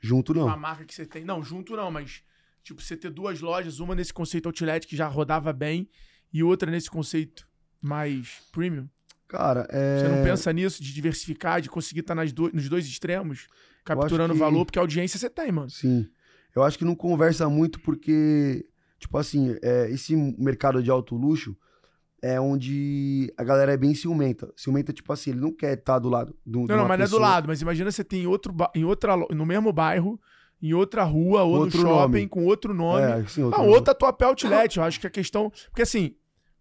Speaker 5: Junto não.
Speaker 4: A marca que você tem. Não, junto não, mas. Tipo, você ter duas lojas, uma nesse conceito outlet que já rodava bem e outra nesse conceito mais premium.
Speaker 5: Cara, é.
Speaker 4: Você não pensa nisso, de diversificar, de conseguir estar nas do- nos dois extremos, capturando
Speaker 5: que-
Speaker 4: valor, porque a audiência você tem, mano.
Speaker 5: Sim. Eu acho que não conversa muito porque, tipo assim, é, esse mercado de alto luxo é onde a galera é bem ciumenta. Ciumenta, tipo assim, ele não quer estar do lado do
Speaker 4: Não, não, mas não é do lado. Mas imagina você tem em outro, em outra, no mesmo bairro, em outra rua, ou
Speaker 5: Outro
Speaker 4: no shopping,
Speaker 5: nome.
Speaker 4: com outro nome.
Speaker 5: É, assim,
Speaker 4: Ah,
Speaker 5: outro
Speaker 4: outra Tatuapé Outlet, eu acho que a questão... Porque assim,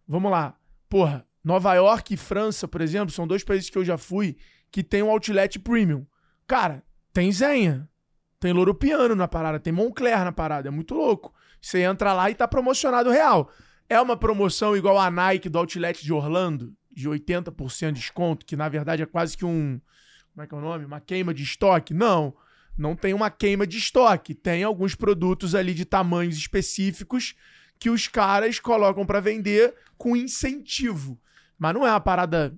Speaker 4: vamos lá. Porra, Nova York e França, por exemplo, são dois países que eu já fui que tem um outlet premium. Cara, tem Zenha, tem Louro Piano na parada, tem Moncler na parada, é muito louco. Você entra lá e tá promocionado real. É uma promoção igual a Nike do Outlet de Orlando, de 80% de desconto, que na verdade é quase que um. Como é que é o nome? Uma queima de estoque? Não. Não tem uma queima de estoque. Tem alguns produtos ali de tamanhos específicos que os caras colocam pra vender com incentivo. Mas não é uma parada,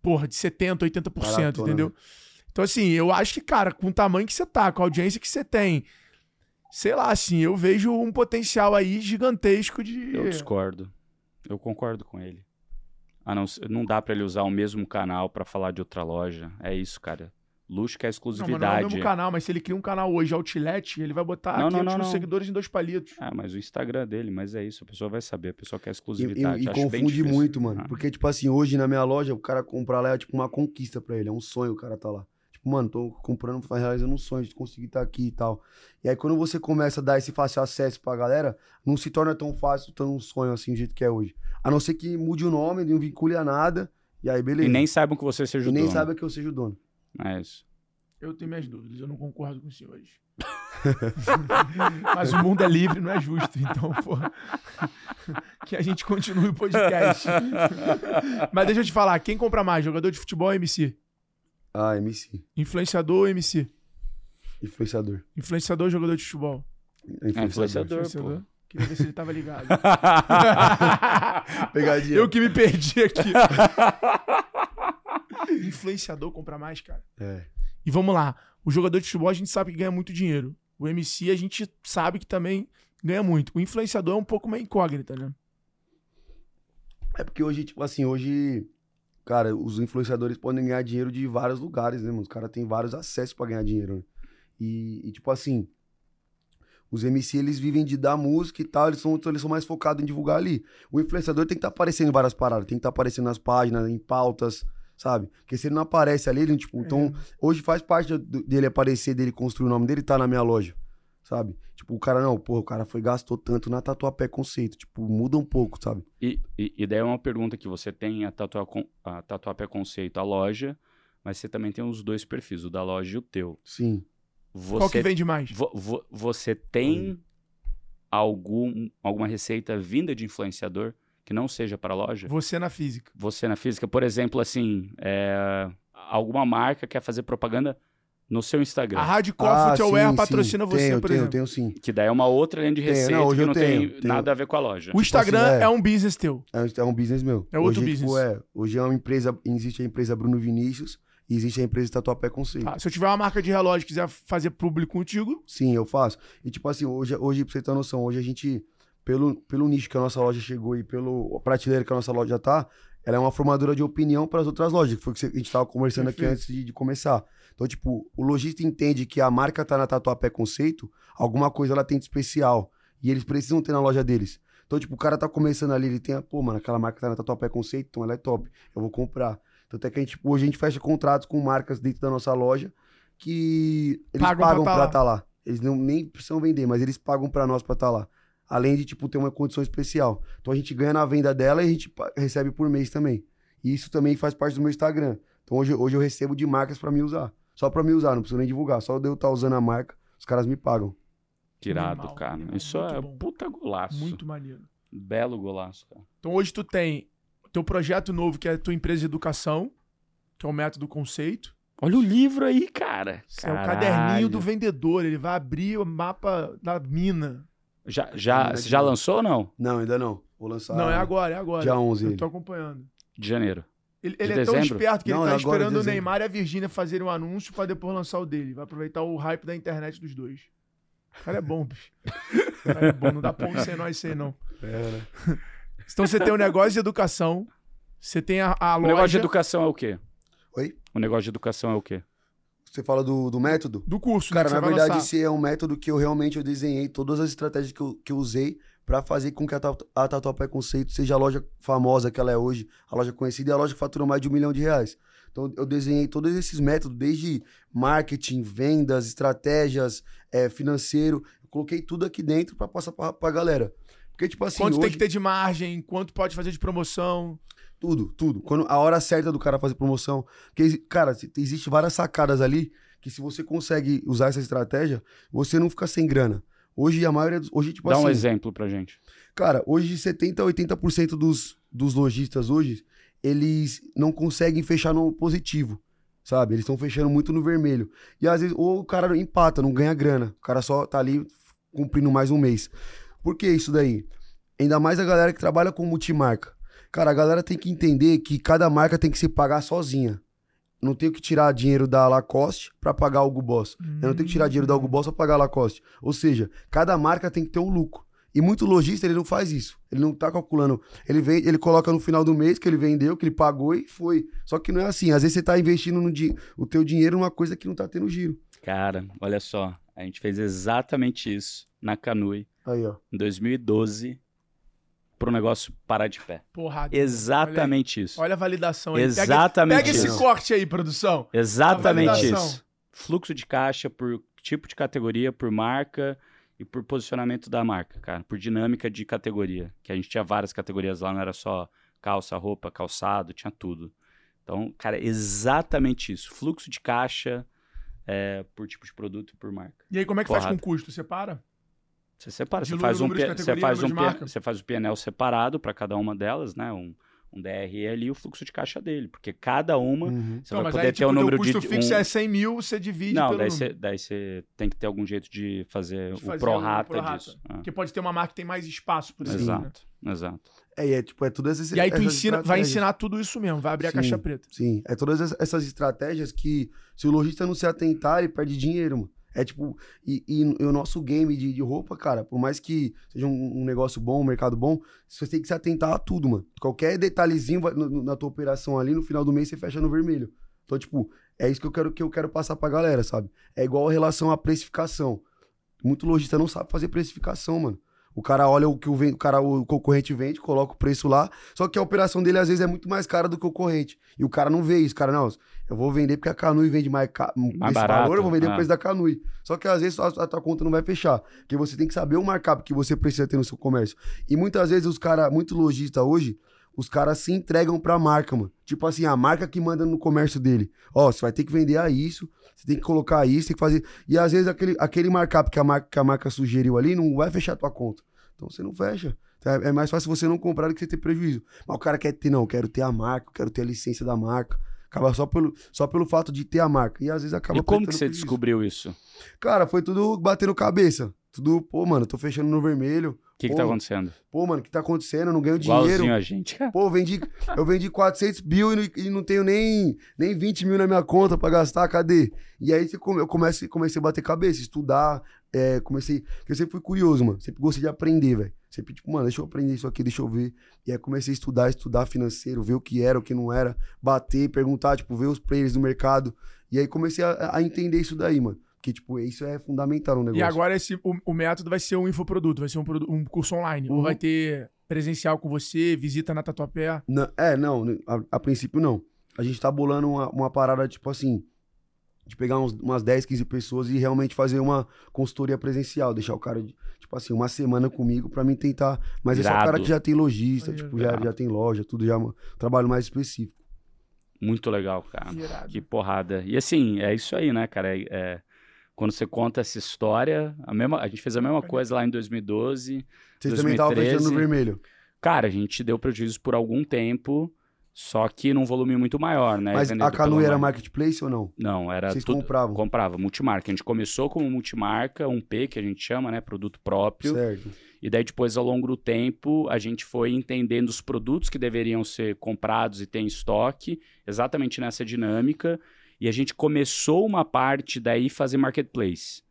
Speaker 4: porra, de 70%, 80%,
Speaker 5: Maratona,
Speaker 4: entendeu?
Speaker 5: né?
Speaker 4: Então, assim, eu acho que, cara, com o tamanho que você tá, com a audiência que você tem, sei lá, assim, eu vejo um potencial aí gigantesco de.
Speaker 3: Eu discordo. Eu concordo com ele. Ah, não, não dá pra ele usar o mesmo canal pra falar de outra loja. É isso, cara. Luxo quer
Speaker 4: Não, mas não é o
Speaker 3: exclusividade.
Speaker 4: mesmo canal, mas se ele cria um canal hoje outlet, ele vai botar
Speaker 3: Não, não,
Speaker 4: 500
Speaker 3: não,
Speaker 4: mil
Speaker 3: não.
Speaker 4: seguidores em dois palitos.
Speaker 3: Ah, mas o Instagram dele, mas é isso, a pessoa vai saber, a pessoa quer
Speaker 5: E,
Speaker 3: exclusividade.
Speaker 5: e- e
Speaker 3: Acho bem
Speaker 5: confunde muito, mano.
Speaker 3: Ah.
Speaker 5: Porque, tipo assim, hoje na minha loja, o cara comprar lá é tipo uma conquista pra ele. É um sonho o cara tá lá. Tipo, mano, tô comprando, realizando um sonho de conseguir estar aqui e tal. E aí, quando você começa a dar esse fácil acesso pra galera, não se torna tão fácil, tão um sonho assim, do jeito que é hoje. A não ser que mude o nome, não vincule a nada. E aí, beleza.
Speaker 3: E nem saibam que você seja
Speaker 5: E
Speaker 3: o
Speaker 5: nem
Speaker 3: dono.
Speaker 5: saiba que eu seja o dono.
Speaker 3: É isso.
Speaker 4: Eu tenho minhas dúvidas, eu não concordo com os senhores. <laughs> <laughs> mas o mundo é livre, não é justo, então, porra. <laughs> que a gente continue o podcast. mas deixa eu te falar, quem compra mais, jogador de futebol ou MC?
Speaker 5: Ah, MC.
Speaker 4: Influenciador ou MC?
Speaker 5: Influenciador.
Speaker 4: Influenciador ou jogador de futebol?
Speaker 3: É influenciador, pô.
Speaker 4: Queria ver se ele tava ligado. <laughs>
Speaker 5: Pegadinha.
Speaker 4: eu que me perdi aqui. <laughs> Influenciador compra mais, cara.
Speaker 5: É.
Speaker 4: E vamos lá. O jogador de futebol a gente sabe que ganha muito dinheiro. O MC a gente sabe que também ganha muito. O influenciador é um pouco uma incógnita, né?
Speaker 5: É porque hoje, tipo assim, hoje, cara, os influenciadores podem ganhar dinheiro de vários lugares, né, mano? Os caras têm vários acessos pra ganhar dinheiro, né? E, e, tipo assim, os MC, eles vivem de dar música e tal, eles são, eles são mais focados em divulgar ali. O influenciador tem que estar aparecendo em várias paradas, tem que estar aparecendo nas páginas, em pautas, sabe? Porque se ele não aparece ali, ele, tipo, então, hoje faz parte dele aparecer, dele construir o nome dele, tá na minha loja, sabe? Tipo, o cara, não, pô, o cara foi, gastou tanto na Tatuapé Conceito, tipo, muda um pouco, sabe?
Speaker 3: E, e, e daí é uma pergunta que você tem a, tatua, a Tatuapé Conceito, a loja, mas você também tem os dois perfis, o da loja e o teu.
Speaker 5: Sim.
Speaker 3: Você,
Speaker 4: Qual que vende mais?
Speaker 3: vo- vo- você tem algum, alguma receita vinda de influenciador que não seja para a loja?
Speaker 4: Você na física.
Speaker 3: Você na física, por exemplo, assim, é, alguma marca quer fazer propaganda no seu Instagram.
Speaker 4: A Hardcore Footwear
Speaker 5: sim,
Speaker 4: patrocina
Speaker 5: sim.
Speaker 4: você,
Speaker 5: tenho,
Speaker 4: por
Speaker 5: tenho,
Speaker 4: exemplo.
Speaker 5: tenho sim.
Speaker 3: Que daí é uma outra linha de
Speaker 5: Tenho,
Speaker 3: receita
Speaker 5: não, hoje
Speaker 3: que
Speaker 5: eu
Speaker 3: não
Speaker 5: tenho,
Speaker 3: tem
Speaker 5: tenho.
Speaker 3: nada a ver com a loja.
Speaker 4: O Instagram
Speaker 5: assim, é.
Speaker 4: é um business teu.
Speaker 5: É, um- é um business meu.
Speaker 4: É outro
Speaker 5: hoje,
Speaker 4: business.
Speaker 5: Tipo, é, hoje é uma empresa, existe a empresa Bruno Vinícius e existe a empresa Tatuapé Conceito.
Speaker 4: Tá, se eu tiver uma marca de relógio e quiser fazer público contigo,
Speaker 5: Sim, eu faço. E tipo assim, hoje, hoje pra você ter noção, hoje a gente, pelo, pelo nicho que a nossa loja chegou e pelo prateleira que a nossa loja tá, ela é uma formadora de opinião para as outras lojas, que foi o que a gente tava conversando aqui antes de, de começar. Então, tipo, o lojista entende que a marca tá na Tatuapé Conceito, alguma coisa ela tem de especial. E eles precisam ter na loja deles. Então, tipo, o cara tá começando ali, ele tem, a, pô, mano, aquela marca tá na Tatuapé Conceito, então ela é top. Eu vou comprar. Tanto é que a gente, hoje a gente fecha contratos com marcas dentro da nossa loja que eles
Speaker 4: Pagam
Speaker 5: pagam,
Speaker 4: pra tá
Speaker 5: pra
Speaker 4: lá.
Speaker 5: estar lá. Eles não nem precisam vender, mas eles pagam pra nós pra estar lá. Além de, tipo, ter uma condição especial. Então a gente ganha na venda dela e a gente recebe por mês também. E isso também faz parte do meu Instagram. Então hoje, hoje eu recebo de marcas pra me usar. Só pra me usar, não preciso nem divulgar. Só de eu estar usando a marca, os caras me pagam.
Speaker 3: Tirado,
Speaker 4: Animal,
Speaker 3: cara.
Speaker 4: animal,
Speaker 3: Isso
Speaker 4: muito
Speaker 3: é
Speaker 4: bom.
Speaker 3: puta golaço.
Speaker 4: muito maneiro.
Speaker 3: Belo golaço, cara.
Speaker 4: Então hoje tu tem o teu projeto novo, que é a tua empresa de educação, que é o método conceito.
Speaker 3: Olha o livro aí, cara.
Speaker 4: Isso é o caderninho do vendedor. Ele vai abrir o mapa da mina.
Speaker 3: Já, já, você já lançou ou não?
Speaker 5: Não, ainda não. Vou lançar.
Speaker 4: Não, é agora, é agora.
Speaker 5: Dia 11
Speaker 4: Eu tô acompanhando.
Speaker 3: De janeiro.
Speaker 4: Ele,
Speaker 3: De
Speaker 4: ele é tão
Speaker 3: dezembro?
Speaker 4: esperto que
Speaker 5: Não,
Speaker 4: ele tá
Speaker 5: é
Speaker 4: esperando o. Neymar e a Virgínia fazerem um anúncio pra depois lançar o dele. Vai aproveitar o hype da internet dos dois. O cara é bom, bicho. O cara é bom. Não dá ponto sem nós sem, não.
Speaker 5: É, né? <laughs>
Speaker 4: Então você tem o negócio de educação, você tem a, a
Speaker 3: O
Speaker 4: loja
Speaker 3: negócio de educação é o quê?
Speaker 5: Oi?
Speaker 3: O negócio de educação é o quê?
Speaker 5: Você fala do, do método?
Speaker 4: do curso,
Speaker 5: Cara,
Speaker 4: né,
Speaker 5: na verdade,
Speaker 4: lançar.
Speaker 5: esse é um método que eu realmente eu desenhei, todas as estratégias que eu, que eu usei pra fazer com que a, a Tatuapé Conceito seja a loja famosa que ela é hoje, a loja conhecida e a loja que fatura mais de um milhão de reais. Então, eu desenhei todos esses métodos, desde marketing, vendas, estratégias, é, financeiro. Eu coloquei tudo aqui dentro pra passar pra, pra galera. Porque, tipo assim,
Speaker 4: Quanto
Speaker 5: hoje,
Speaker 4: tem que ter de margem, quanto pode fazer de promoção.
Speaker 5: tudo, tudo. Quando a hora certa do cara fazer promoção. Porque, cara, existe várias sacadas ali que se você consegue usar essa estratégia, você não fica sem grana. Hoje a maioria dos. Hoje, tipo
Speaker 3: Dá
Speaker 5: assim.
Speaker 3: um exemplo pra gente.
Speaker 5: Cara, hoje 70, 80% dos, dos lojistas hoje, eles não conseguem fechar no positivo, sabe? Eles estão fechando muito no vermelho. E às vezes, ou o cara empata, não ganha grana. O cara só tá ali cumprindo mais um mês. Por que isso daí? Ainda mais a galera que trabalha com multimarca. Cara, a galera tem que entender que cada marca tem que se pagar sozinha. Não tenho que tirar dinheiro da Lacoste pra pagar o Hugo Boss. Eu não tenho que tirar dinheiro da Hugo Boss pra pagar a Lacoste. Ou seja, cada marca tem que ter um lucro. E muito lojista, ele não faz isso. Ele não tá calculando. Ele vem, ele coloca no final do mês que ele vendeu, que ele pagou e foi. Só que não é assim. Às vezes você tá investindo no di- o teu dinheiro numa coisa que não tá tendo giro.
Speaker 3: Cara, olha só. A gente fez exatamente isso na Canui
Speaker 5: Aí, ó.
Speaker 3: em 2012 pro negócio parar de pé.
Speaker 4: Porrada.
Speaker 3: Exatamente isso.
Speaker 4: Olha a validação aí. Pega-
Speaker 3: Exatamente
Speaker 4: Pega, esse
Speaker 3: isso.
Speaker 4: corte aí, produção.
Speaker 3: Exatamente isso. Fluxo de caixa por tipo de categoria, por marca e por posicionamento da marca, cara. Por dinâmica de categoria. Que a gente tinha várias categorias lá, não era só calça, roupa, calçado, tinha tudo. Então, cara, exatamente isso. Fluxo de caixa é, por tipo de produto e por marca.
Speaker 4: E aí, como é que faz
Speaker 3: Porrada.
Speaker 4: com custo? Separa?
Speaker 3: Você separa, você faz,
Speaker 4: o
Speaker 3: um, você, faz um, você faz o PNL separado para cada uma delas, né? Um, um DRE ali e o fluxo de caixa dele. Porque cada uma
Speaker 5: Uhum.
Speaker 3: você
Speaker 4: Não,
Speaker 3: vai
Speaker 4: mas
Speaker 3: poder
Speaker 4: aí,
Speaker 3: ter
Speaker 4: tipo,
Speaker 3: o
Speaker 4: teu
Speaker 3: número
Speaker 4: custo
Speaker 3: de.
Speaker 4: fixo
Speaker 3: um-
Speaker 4: é 100 mil, você divide
Speaker 3: Não,
Speaker 4: pelo
Speaker 3: daí
Speaker 4: número.
Speaker 3: você, daí você tem que ter algum jeito de fazer
Speaker 4: De
Speaker 3: o
Speaker 4: fazer
Speaker 3: prorata
Speaker 4: prorata.
Speaker 3: disso. Ah,
Speaker 4: Porque pode ter uma marca que tem mais espaço, por exemplo. né?
Speaker 3: Exato, exato.
Speaker 5: É, e é tipo, é tudo essas
Speaker 4: E aí tu
Speaker 5: essas
Speaker 4: ensina, vai ensinar tudo isso mesmo, vai abrir a
Speaker 5: Sim.
Speaker 4: caixa preta.
Speaker 5: Sim, é todas ess- essas estratégias que, se o lojista não se atentar, ele perde dinheiro, mano. É tipo, e, e o nosso game de, de roupa, cara, por mais que seja um, um negócio bom, um mercado bom, você tem que se atentar a tudo, mano. Qualquer detalhezinho vai- no- na tua operação ali, no final do mês você fecha no vermelho. Então, tipo, é isso que eu quero que eu quero passar pra galera, sabe? É igual a relação à precificação. Muito lojista não sabe fazer precificação, mano. O cara olha o que o, o, cara, o concorrente vende, coloca o preço lá, só que a operação dele às vezes é muito mais cara do que o concorrente. E o cara não vê isso. O cara, não, eu vou vender porque a Canui vende mais, ca... desse
Speaker 3: barato,
Speaker 5: valor, eu vou vender o
Speaker 3: ah.
Speaker 5: preço da Canui. Só que às vezes a, a tua conta não vai fechar. Porque você tem que saber o markup que você precisa ter no seu comércio. E muitas vezes os caras, muito lojista hoje, os caras se entregam pra marca, mano. Tipo assim, a marca que manda no comércio dele. Ó, você vai ter que vender a isso, você tem que colocar isso, tem que fazer. E às vezes aquele, aquele markup que a marca, que a marca sugeriu ali não vai fechar a tua conta. Então você não fecha. É é mais fácil você não comprar do que você ter prejuízo. Mas o cara quer ter, não, quero ter a marca, quero ter a licença da marca. Acaba só pelo, só pelo fato de ter a marca. E às vezes acaba
Speaker 3: E como que você
Speaker 5: prejuízo.
Speaker 3: descobriu isso?
Speaker 5: Cara, foi tudo batendo cabeça. Tudo, pô, mano, tô fechando no vermelho.
Speaker 3: O que, que tá acontecendo?
Speaker 5: Pô, mano, o que tá acontecendo? Eu não ganho dinheiro.
Speaker 3: Igualzinho a gente.
Speaker 5: Pô, eu vendi, eu vendi 400 mil e não, e não tenho nem, nem 20 mil na minha conta pra gastar, cadê? E aí eu comecei, comecei a bater cabeça, estudar, é, comecei... Porque eu sempre fui curioso, mano, sempre gostei de aprender, velho. Sempre, tipo, mano, deixa eu aprender isso aqui, deixa eu ver. E aí comecei a estudar, estudar financeiro, ver o que era, o que não era, bater, perguntar, tipo, ver os players do mercado. E aí comecei a, a entender isso daí, mano. Porque, tipo, isso é fundamental no negócio.
Speaker 4: E agora esse, o, o método vai ser um infoproduto, vai ser um, um curso online. Ou
Speaker 5: Uhum.
Speaker 4: vai ter presencial com você, visita na Tatuapé.
Speaker 5: Não, é, não, a, a princípio não. A gente tá bolando uma, uma parada, tipo assim, de pegar uns- umas 10, 15 pessoas e realmente fazer uma consultoria presencial, deixar o cara, tipo assim, uma semana comigo pra mim tentar. Mas é só o cara
Speaker 3: Irado.
Speaker 5: que já tem lojista, tipo, já,
Speaker 3: irado.
Speaker 5: já tem loja, tudo já, um trabalho mais específico.
Speaker 3: Muito legal, cara.
Speaker 4: Irado.
Speaker 3: Que porrada. E assim, é isso aí, né, cara? É, é, quando você conta essa história, a, mesma, a gente fez a mesma coisa lá em 2012.
Speaker 5: Vocês também estavam fechando no
Speaker 3: 2013.
Speaker 5: vermelho.
Speaker 3: Cara, a gente deu prejuízo por algum tempo, só que num volume muito maior, né?
Speaker 5: Mas
Speaker 3: Vendido
Speaker 5: a
Speaker 3: pelo
Speaker 5: era marketplace ou não?
Speaker 3: Não, era
Speaker 5: Vocês
Speaker 3: tudo...
Speaker 5: compravam?
Speaker 3: Comprava, multimarca. A gente começou como multimarca, um P que a gente chama, né? Produto próprio.
Speaker 5: Certo.
Speaker 3: E daí, depois, ao longo do tempo, a gente foi entendendo os produtos que deveriam ser comprados e ter em estoque, exatamente nessa dinâmica. E a gente começou uma parte daí fazer marketplace.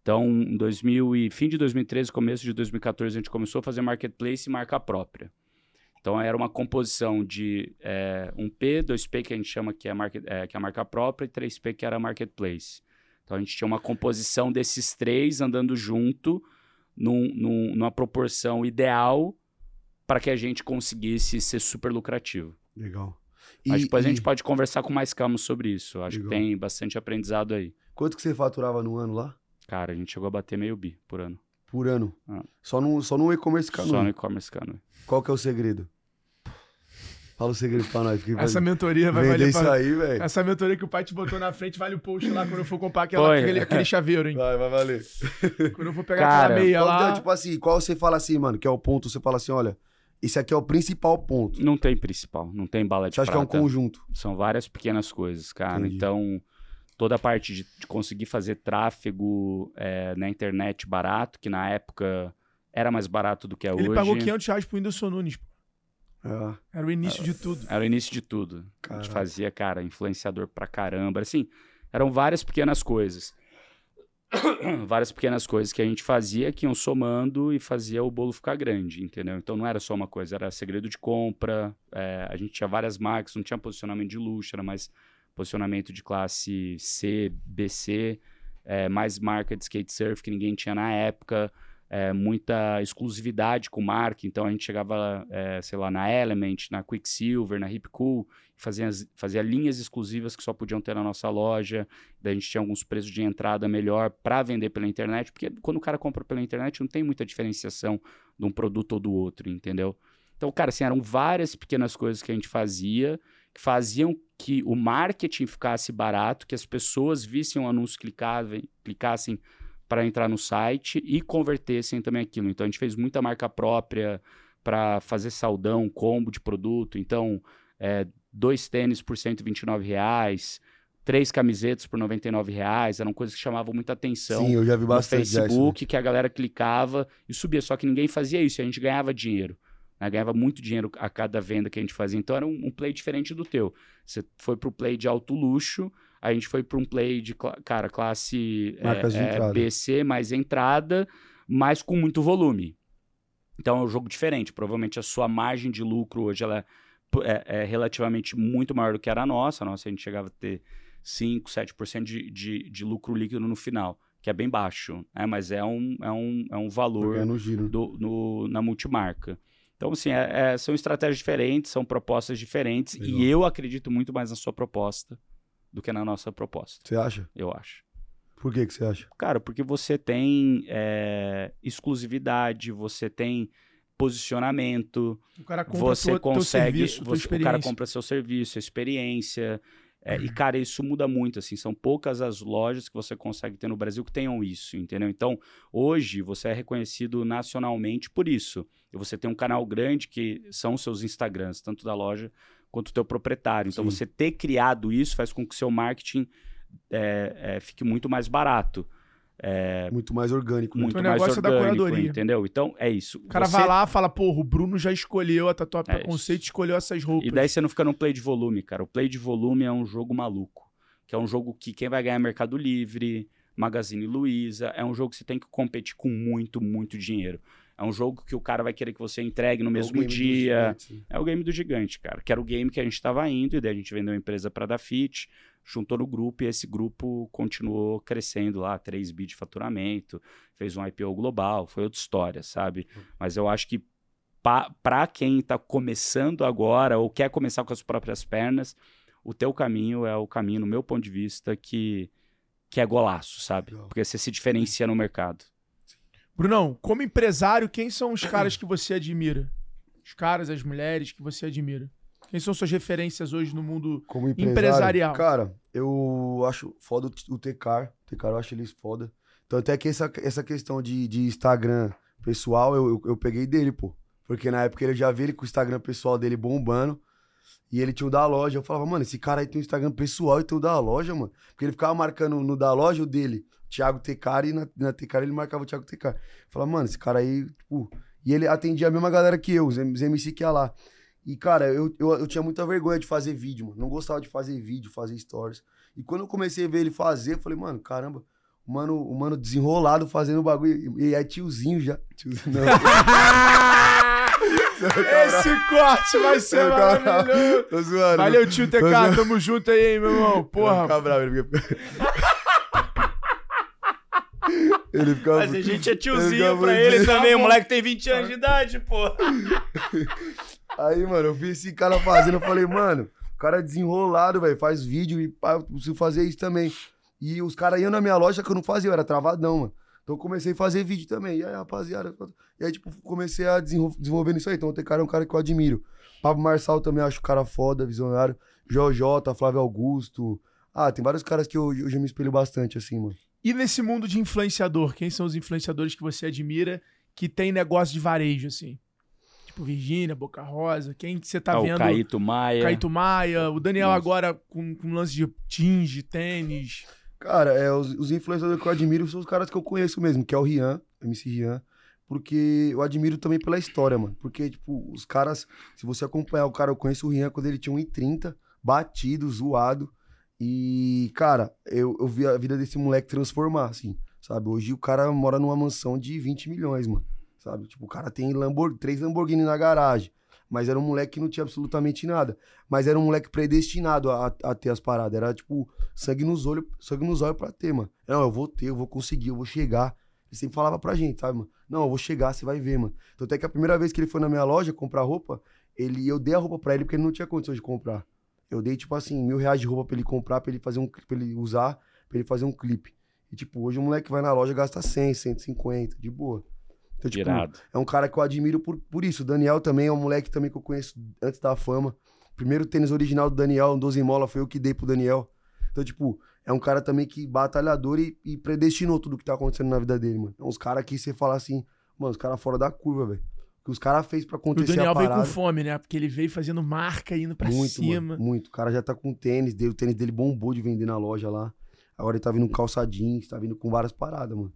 Speaker 3: Então, em 2000 e fim de 2013, começo de 2014, a gente começou a fazer marketplace e marca própria. Então, era uma composição de eh, um P, 2P, que a gente chama que é, market, eh, que é a marca própria, e 3P, que era marketplace. Então, a gente tinha uma composição desses três andando junto, num- num- numa proporção ideal para que a gente conseguisse ser super lucrativo.
Speaker 5: Legal.
Speaker 3: Mas depois a
Speaker 5: e
Speaker 3: gente pode conversar com mais calma sobre isso. Acho
Speaker 5: Legal.
Speaker 3: que tem bastante aprendizado aí.
Speaker 5: Quanto que você faturava no ano lá?
Speaker 3: Cara, a gente chegou a bater meio bi por ano.
Speaker 5: Por ano.
Speaker 3: Ah.
Speaker 5: Só no, só no e-commerce Canu.
Speaker 3: Só no e-commerce Canoe.
Speaker 5: Qual que é o segredo? Fala o segredo pra nós. que
Speaker 4: Essa
Speaker 5: vai
Speaker 4: mentoria vai
Speaker 5: vender
Speaker 4: valer
Speaker 5: isso
Speaker 4: pra...
Speaker 5: aí, velho.
Speaker 4: Essa mentoria que o pai te botou na frente vale o post lá quando eu for comprar aquela,
Speaker 3: Foi.
Speaker 4: aquele, aquele chaveiro, hein?
Speaker 5: Vai, vai valer.
Speaker 4: Quando eu for pegar
Speaker 3: Cara,
Speaker 4: aquela meia
Speaker 5: Qual,
Speaker 4: lá.
Speaker 5: tipo assim, qual você fala assim, mano, que é o ponto, você fala assim, olha, esse aqui é o principal ponto.
Speaker 3: Não tem principal, não tem bala de
Speaker 5: Você acha que é um
Speaker 3: prata.
Speaker 5: conjunto?
Speaker 3: São várias pequenas coisas, cara.
Speaker 5: Entendi.
Speaker 3: Então, toda a parte de, de conseguir fazer tráfego é, na internet barato, que na época era mais barato do que é
Speaker 4: Ele
Speaker 3: hoje.
Speaker 4: pagou 500 reais pro Whindersson Nunes. pô.
Speaker 5: É.
Speaker 4: Era o início de tudo.
Speaker 3: Era o início de tudo. A
Speaker 5: Caraca.
Speaker 3: gente fazia, cara, influenciador pra caramba. Assim, eram várias pequenas coisas. <coughs> várias pequenas coisas que a gente fazia que iam somando e fazia o bolo ficar grande, entendeu? Então não era só uma coisa, era segredo de compra, é, a gente tinha várias marcas, não tinha posicionamento de luxo, era mais posicionamento de classe C, BC, é, mais marca de skate surf que ninguém tinha na época, é, muita exclusividade com marca, então a gente chegava, sei lá, na Element, na Quicksilver, na Hip Cool, fazia, fazia linhas exclusivas que só podiam ter na nossa loja, daí a gente tinha alguns preços de entrada melhor para vender pela internet, porque quando o cara compra pela internet não tem muita diferenciação de um produto ou do outro, entendeu? Então, cara, assim, eram várias pequenas coisas que a gente fazia que faziam que o marketing ficasse barato, que as pessoas vissem o anúncio, clicassem, clicassem para entrar no site e convertessem também aquilo. Então, a gente fez muita marca própria para fazer saldão, combo de produto. Então, é, dois tênis por 129 reais, três camisetas por 99 reais, eram coisas que chamavam muita atenção
Speaker 5: Sim, eu já vi
Speaker 3: no
Speaker 5: bastante né?
Speaker 3: Facebook, que a galera clicava e subia. Só que ninguém fazia isso, e a gente ganhava dinheiro. né? Ganhava muito dinheiro a cada venda que a gente fazia. Então era um, um play diferente do teu. Você foi pro play de alto luxo, a gente foi para um play de, cara, classe é,
Speaker 5: Marcas
Speaker 3: é. BC, mais entrada, mas com muito volume. Então é um jogo diferente. Provavelmente a sua margem de lucro hoje ela é, é- é relativamente muito maior do que era a nossa. A nossa a gente chegava a ter 5, 7% de, de, de lucro líquido no final, que é bem baixo, né? mas é um, é um, é um valor
Speaker 5: É no giro.
Speaker 3: do, no- na multimarca. Então, assim, é- é- são estratégias diferentes, são propostas diferentes,
Speaker 5: Legal.
Speaker 3: e eu acredito muito mais na sua proposta do que na nossa proposta,
Speaker 5: Você acha?
Speaker 3: eu acho.
Speaker 5: Por que, que você acha?
Speaker 3: Cara, porque você tem é, exclusividade, você tem posicionamento,
Speaker 4: O cara compra
Speaker 3: você
Speaker 4: tua- teu
Speaker 3: consegue,
Speaker 4: serviço, tua
Speaker 3: você- o cara compra seu serviço, experiência. é,
Speaker 4: Uhum.
Speaker 3: e, cara, isso muda muito, assim, são poucas as lojas que você consegue ter no Brasil que tenham isso, entendeu? Então, hoje, você é reconhecido nacionalmente por isso. E você tem um canal grande que são os seus Instagrams, tanto da loja quanto do teu proprietário. Então,
Speaker 5: Sim.
Speaker 3: você ter criado isso faz com que o seu marketing é, é, fique muito mais barato,
Speaker 5: Muito mais orgânico. né?
Speaker 3: muito mais
Speaker 4: é da
Speaker 3: orgânico,
Speaker 4: curadoria.
Speaker 3: entendeu? Então, é isso.
Speaker 4: O cara
Speaker 3: Você
Speaker 4: vai lá e fala, porra, o Bruno já escolheu a Tatuapé
Speaker 3: É isso.
Speaker 4: Conceito, escolheu essas roupas.
Speaker 3: E daí você não fica num play de volume, cara. O play de volume é um jogo maluco. Que é um jogo que quem vai ganhar é Mercado Livre, Magazine Luiza. É um jogo que você tem que competir com muito, muito dinheiro. É um jogo que o cara vai querer que você entregue no
Speaker 5: É
Speaker 3: mesmo
Speaker 5: dos
Speaker 3: dia.
Speaker 5: né?
Speaker 3: É o game do gigante, cara. Que era o game que a gente estava indo, e daí a gente vendeu a empresa para dar fit, juntou no grupo, e esse grupo continuou crescendo lá, 3 bi de faturamento, fez um IPO global, foi outra história, sabe? Mas eu acho que para quem está começando agora ou quer começar com as próprias pernas, o teu caminho é o caminho, no meu ponto de vista, que, que é golaço, sabe? Porque você se diferencia no mercado.
Speaker 4: Brunão, como empresário, quem são os caras <clears throat> que você admira? Os caras, as mulheres que você admira? Quem são suas referências hoje no mundo?
Speaker 5: Como empresário,
Speaker 4: Empresarial.
Speaker 5: Cara, eu acho foda o TK. O TK eu acho eles foda. Tanto é que essa, essa questão de, de Instagram pessoal, eu, eu, eu peguei dele, pô. Porque na época ele já vi ele com o Instagram pessoal dele bombando. E ele tinha o da loja. Eu falava, mano, esse cara aí tem o Instagram pessoal e tem o da loja, mano. Porque ele ficava marcando no da loja o dele, Thiago TK, e na, na TK ele marcava o Thiago. Eu falava, mano, esse cara aí, tipo. E ele atendia a mesma galera que eu, os MC que ia lá. E, cara, eu, eu, eu tinha muita vergonha de fazer vídeo, mano. Não gostava de fazer vídeo, fazer stories. E quando eu comecei a ver ele fazer, eu falei, mano, caramba, o mano, o mano desenrolado fazendo o bagulho. E, e é tiozinho já. Tiozinho, não. <laughs>
Speaker 4: Esse corte vai ser maravilhoso.
Speaker 5: Tô zoando.
Speaker 4: Valeu, tio TK. Tamo junto aí, hein, meu irmão.
Speaker 5: Porra.
Speaker 4: Porra.
Speaker 5: Fica bravo, ele fica... ele fica...
Speaker 3: Mas a gente é
Speaker 5: Ele
Speaker 3: tiozinho
Speaker 5: fica
Speaker 3: pra ele também, o moleque tem 20 anos de idade, pô. <laughs>
Speaker 5: Aí, mano, eu vi esse cara fazendo, eu falei, mano, o cara é desenrolado, velho, faz vídeo e pá, preciso fazer isso também. E os caras iam na minha loja que eu não fazia, eu era travadão, mano. Então eu comecei a fazer vídeo também. E aí, rapaziada, e aí, tipo, comecei a desenvol- desenvolver isso aí. Então o cara é um cara que eu admiro. Pablo Marçal também acho o cara foda, visionário. Jota, Flávio Augusto. Ah, tem vários caras que eu, eu já me espelho bastante, assim, mano.
Speaker 4: E nesse mundo de influenciador, quem são os influenciadores que você admira que tem negócio de varejo, assim? Tipo Virgínia, Boca Rosa, quem que você tá
Speaker 3: Ah,
Speaker 4: vendo?
Speaker 3: o Caíto Maia.
Speaker 4: Caíto Maia, o Daniel
Speaker 3: Nossa.
Speaker 4: agora com, com lance de tinge, tênis.
Speaker 5: Cara, é, os, os influenciadores que eu admiro são os caras que eu conheço mesmo, que é o Rian, MC Rian. Porque eu admiro também pela história, mano. Porque, tipo, os caras, se você acompanhar o cara, eu conheço o Rian quando ele tinha 1,30, batido, zoado. E, cara, eu, eu vi a vida desse moleque transformar, assim, sabe? Hoje o cara mora numa mansão de 20 milhões, mano, sabe? Tipo, o cara tem Lambor três Lamborghini na garagem. Mas era um moleque que não tinha absolutamente nada. Mas era um moleque predestinado a, a ter as paradas. Era, tipo, sangue nos olhos, sangue nos olhos pra ter, mano. Não, eu vou ter, eu vou conseguir, eu vou chegar. Ele sempre falava pra gente, sabe, mano? Não, eu vou chegar, você vai ver, mano. Então até que a primeira vez que ele foi na minha loja comprar roupa, ele, eu dei a roupa pra ele porque ele não tinha condições de comprar. Eu dei, tipo assim, mil reais de roupa pra ele comprar, pra ele fazer um pra ele usar, pra ele fazer um clipe. E, tipo, hoje o moleque vai na loja e gasta 100, 150, de boa. Então, tipo,
Speaker 3: Irado.
Speaker 5: é um cara que eu admiro por, por isso. O Daniel também é um moleque também que eu conheço antes da fama. Primeiro tênis original do Daniel, um 12 mola, foi eu que dei pro Daniel. Então, tipo, é um cara também que batalhador e, e predestinou tudo que tá acontecendo na vida dele, mano. É uns caras que você fala assim, mano, os caras fora da curva, velho. O que os caras fez pra
Speaker 4: O
Speaker 5: acontecer
Speaker 4: Daniel
Speaker 5: a
Speaker 4: veio
Speaker 5: parada.
Speaker 4: com fome, né? Porque ele veio fazendo marca, indo pra
Speaker 5: muito,
Speaker 4: cima.
Speaker 5: mano, muito. O cara já tá com tênis dele, o tênis dele bombou de vender na loja lá. Agora ele tá vindo com calça jeans, tá vindo com várias paradas, mano.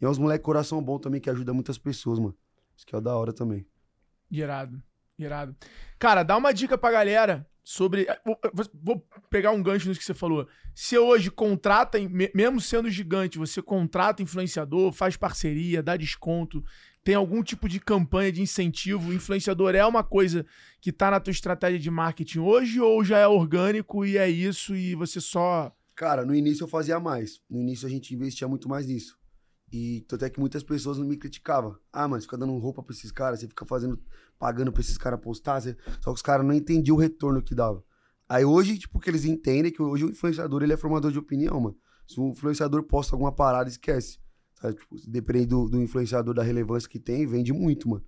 Speaker 5: E é uns moleque coração bom também que ajuda muitas pessoas, mano. Isso que é da hora também.
Speaker 4: Irado, irado. Cara, dá uma dica pra galera sobre. eh, Vou, vou pegar um gancho nisso que você falou. Você hoje contrata, me- mesmo sendo gigante, você contrata influenciador, faz parceria, dá desconto, tem algum tipo de campanha de incentivo? O influenciador é uma coisa que tá na tua estratégia de marketing hoje ou já é orgânico e é isso e você só.
Speaker 5: Cara, no início eu fazia mais. No início a gente investia muito mais nisso. E tanto é que muitas pessoas me criticavam. Ah, você fica dando roupa pra esses caras, você fica fazendo, pagando pra esses caras postar. você- Só que os caras não entendiam o retorno que dava. Aí hoje, tipo, que eles entendem que hoje o influenciador, ele é formador de opinião, mano. Se o influenciador posta alguma parada, esquece. Sabe? Tipo, depende do, do influenciador, da relevância que tem, vende muito, mano.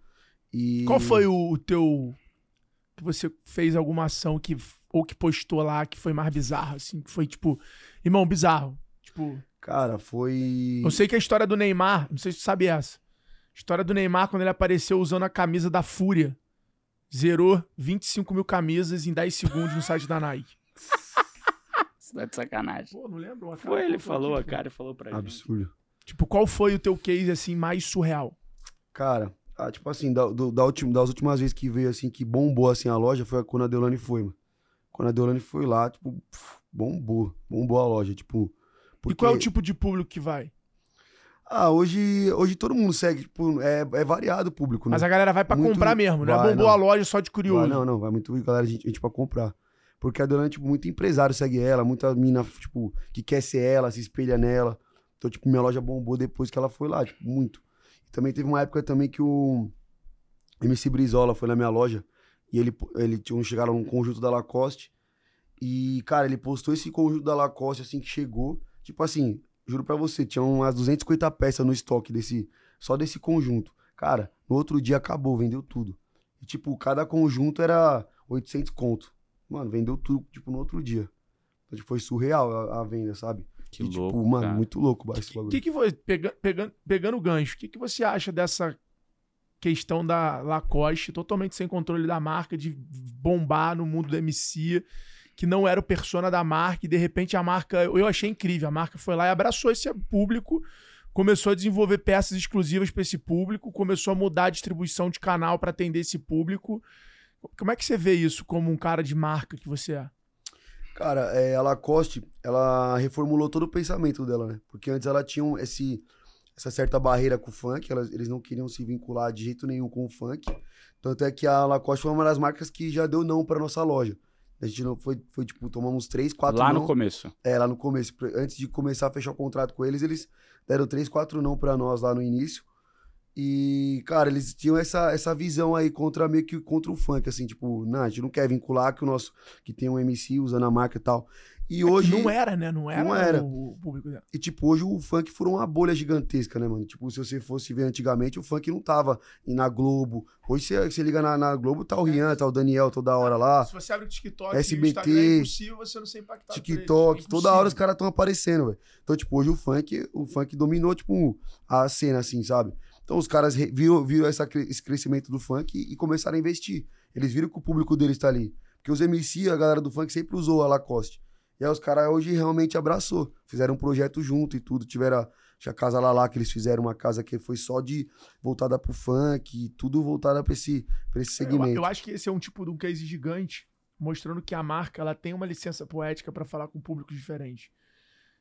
Speaker 5: E...
Speaker 4: Qual foi o, o teu. que você fez alguma ação que. ou que postou lá que foi mais bizarro, assim? Que foi tipo. Irmão, bizarro. Tipo.
Speaker 5: Cara, foi...
Speaker 4: Eu sei que a história do Neymar, não sei se tu sabe essa. História do Neymar quando ele apareceu usando a camisa da Fúria. Zerou 25 mil camisas em 10 segundos no site da Nike. <laughs>
Speaker 3: Isso tá de sacanagem.
Speaker 4: Pô, não lembro.
Speaker 3: Foi, ele falou, a cara falou pra gente.
Speaker 5: Absurdo.
Speaker 4: Tipo, qual foi o teu case, assim, mais surreal?
Speaker 5: Cara, ah, tipo assim, da, do- da das últimas vezes que veio, assim, que bombou, assim, a loja, foi quando a Deolane foi, mano. Quando a Deolane foi lá, tipo, bombou. Bombou a loja, tipo...
Speaker 4: E qual é o tipo de público que vai?
Speaker 5: Ah, hoje, hoje todo mundo segue, tipo, é, é variado o público, né?
Speaker 4: Mas a galera vai pra
Speaker 5: Muito-
Speaker 4: comprar mesmo, né?
Speaker 5: vai,
Speaker 4: Bombou
Speaker 5: não.
Speaker 4: a loja só de curioso.
Speaker 5: Vai, não, não, vai muito galera, gente, gente pra comprar. Porque a Deolane, tipo, muito empresário segue ela, muita mina, tipo, que quer ser ela, se espelha nela. Então, tipo, minha loja bombou depois que ela foi lá, tipo, muito. E também teve uma época também que o MC Brizola foi na minha loja e ele, ele tinha chegaram um conjunto da Lacoste e, cara, ele postou esse conjunto da Lacoste assim que chegou. Tipo assim, juro pra você, tinha umas 250 peças no estoque desse, só desse conjunto. Cara, no outro dia acabou, vendeu tudo. E, tipo, cada conjunto era 800 conto. Mano, vendeu tudo, tipo, no outro dia. Então, tipo, foi surreal a, a venda, sabe?
Speaker 3: Que
Speaker 5: e,
Speaker 3: louco,
Speaker 5: tipo, mano,
Speaker 3: cara.
Speaker 5: muito louco
Speaker 4: O
Speaker 5: bagulho.
Speaker 4: que, que você, pega, pegando, pegando o gancho, o que, que você acha dessa questão da Lacoste, totalmente sem controle da marca, de bombar no mundo do MC, que não era o persona da marca, e de repente a marca, eu achei incrível, a marca foi lá e abraçou esse público, começou a desenvolver peças exclusivas para esse público, começou a mudar a distribuição de canal para atender esse público. Como é que você vê isso como um cara de marca que você é?
Speaker 5: Cara, é, a Lacoste, ela reformulou todo o pensamento dela, né? Porque antes ela tinha um- esse, essa certa barreira com o funk, elas- eles não queriam se vincular de jeito nenhum com o funk. Tanto é que a Lacoste foi uma das marcas que já deu não pra nossa loja. A gente não foi, foi tipo, tomamos três, quatro
Speaker 3: Lá
Speaker 5: não.
Speaker 3: no começo.
Speaker 5: É, lá no começo. Antes de começar a fechar o contrato com eles, eles deram três, quatro não pra nós lá no início. E, cara, eles tinham essa, essa visão aí contra meio que contra o funk, assim, tipo, não, a gente não quer vincular que o nosso, que tem um MC usando a marca e tal. E hoje.
Speaker 4: Não era, né? Não era,
Speaker 5: Não era.
Speaker 4: o público dela.
Speaker 5: E, tipo, hoje o funk foi uma bolha gigantesca, né, mano? Tipo, se você fosse ver antigamente, o funk não tava na Globo. Hoje você, você liga na, na Globo, tá o Rian, tá o Daniel toda hora lá.
Speaker 4: Se você abre o TikTok
Speaker 5: SBT,
Speaker 4: o Instagram, é impossível você não ser impactado
Speaker 5: TikTok.
Speaker 4: É
Speaker 5: toda hora os caras estão aparecendo, velho. Então, tipo, hoje o funk, o funk dominou, tipo, a cena, assim, sabe? Então os caras viram, viram essa esse crescimento do funk e, e começaram a investir. Eles viram que o público deles tá ali. Porque os MC, a galera do funk sempre usou a Lacoste. E aí os caras hoje realmente abraçou. Fizeram um projeto junto e tudo. Tiveram a, a casa lá, lá que eles fizeram uma casa que foi só de voltada pro funk, e tudo voltada pra esse, pra esse
Speaker 4: Eu,
Speaker 5: segmento.
Speaker 4: eu acho que esse é um tipo de um case gigante, mostrando que a marca ela tem uma licença poética para falar com públicos diferentes.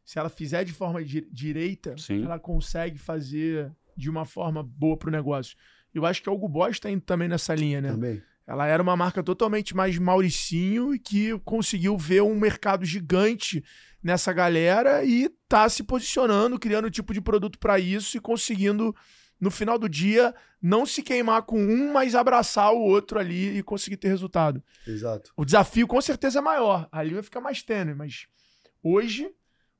Speaker 4: Se ela fizer de forma di- direita,
Speaker 3: Sim.
Speaker 4: ela consegue fazer de uma forma boa pro negócio. Eu acho que a Hugo Boss tá indo também nessa linha, né?
Speaker 5: Também.
Speaker 4: Ela era uma marca totalmente mais Mauricinho e que conseguiu ver um mercado gigante nessa galera e tá se posicionando, criando um tipo de produto para isso e conseguindo, no final do dia, não se queimar com um, mas abraçar o outro ali e conseguir ter resultado.
Speaker 5: Exato.
Speaker 4: O desafio com certeza é maior, ali vai ficar mais tênue, mas hoje,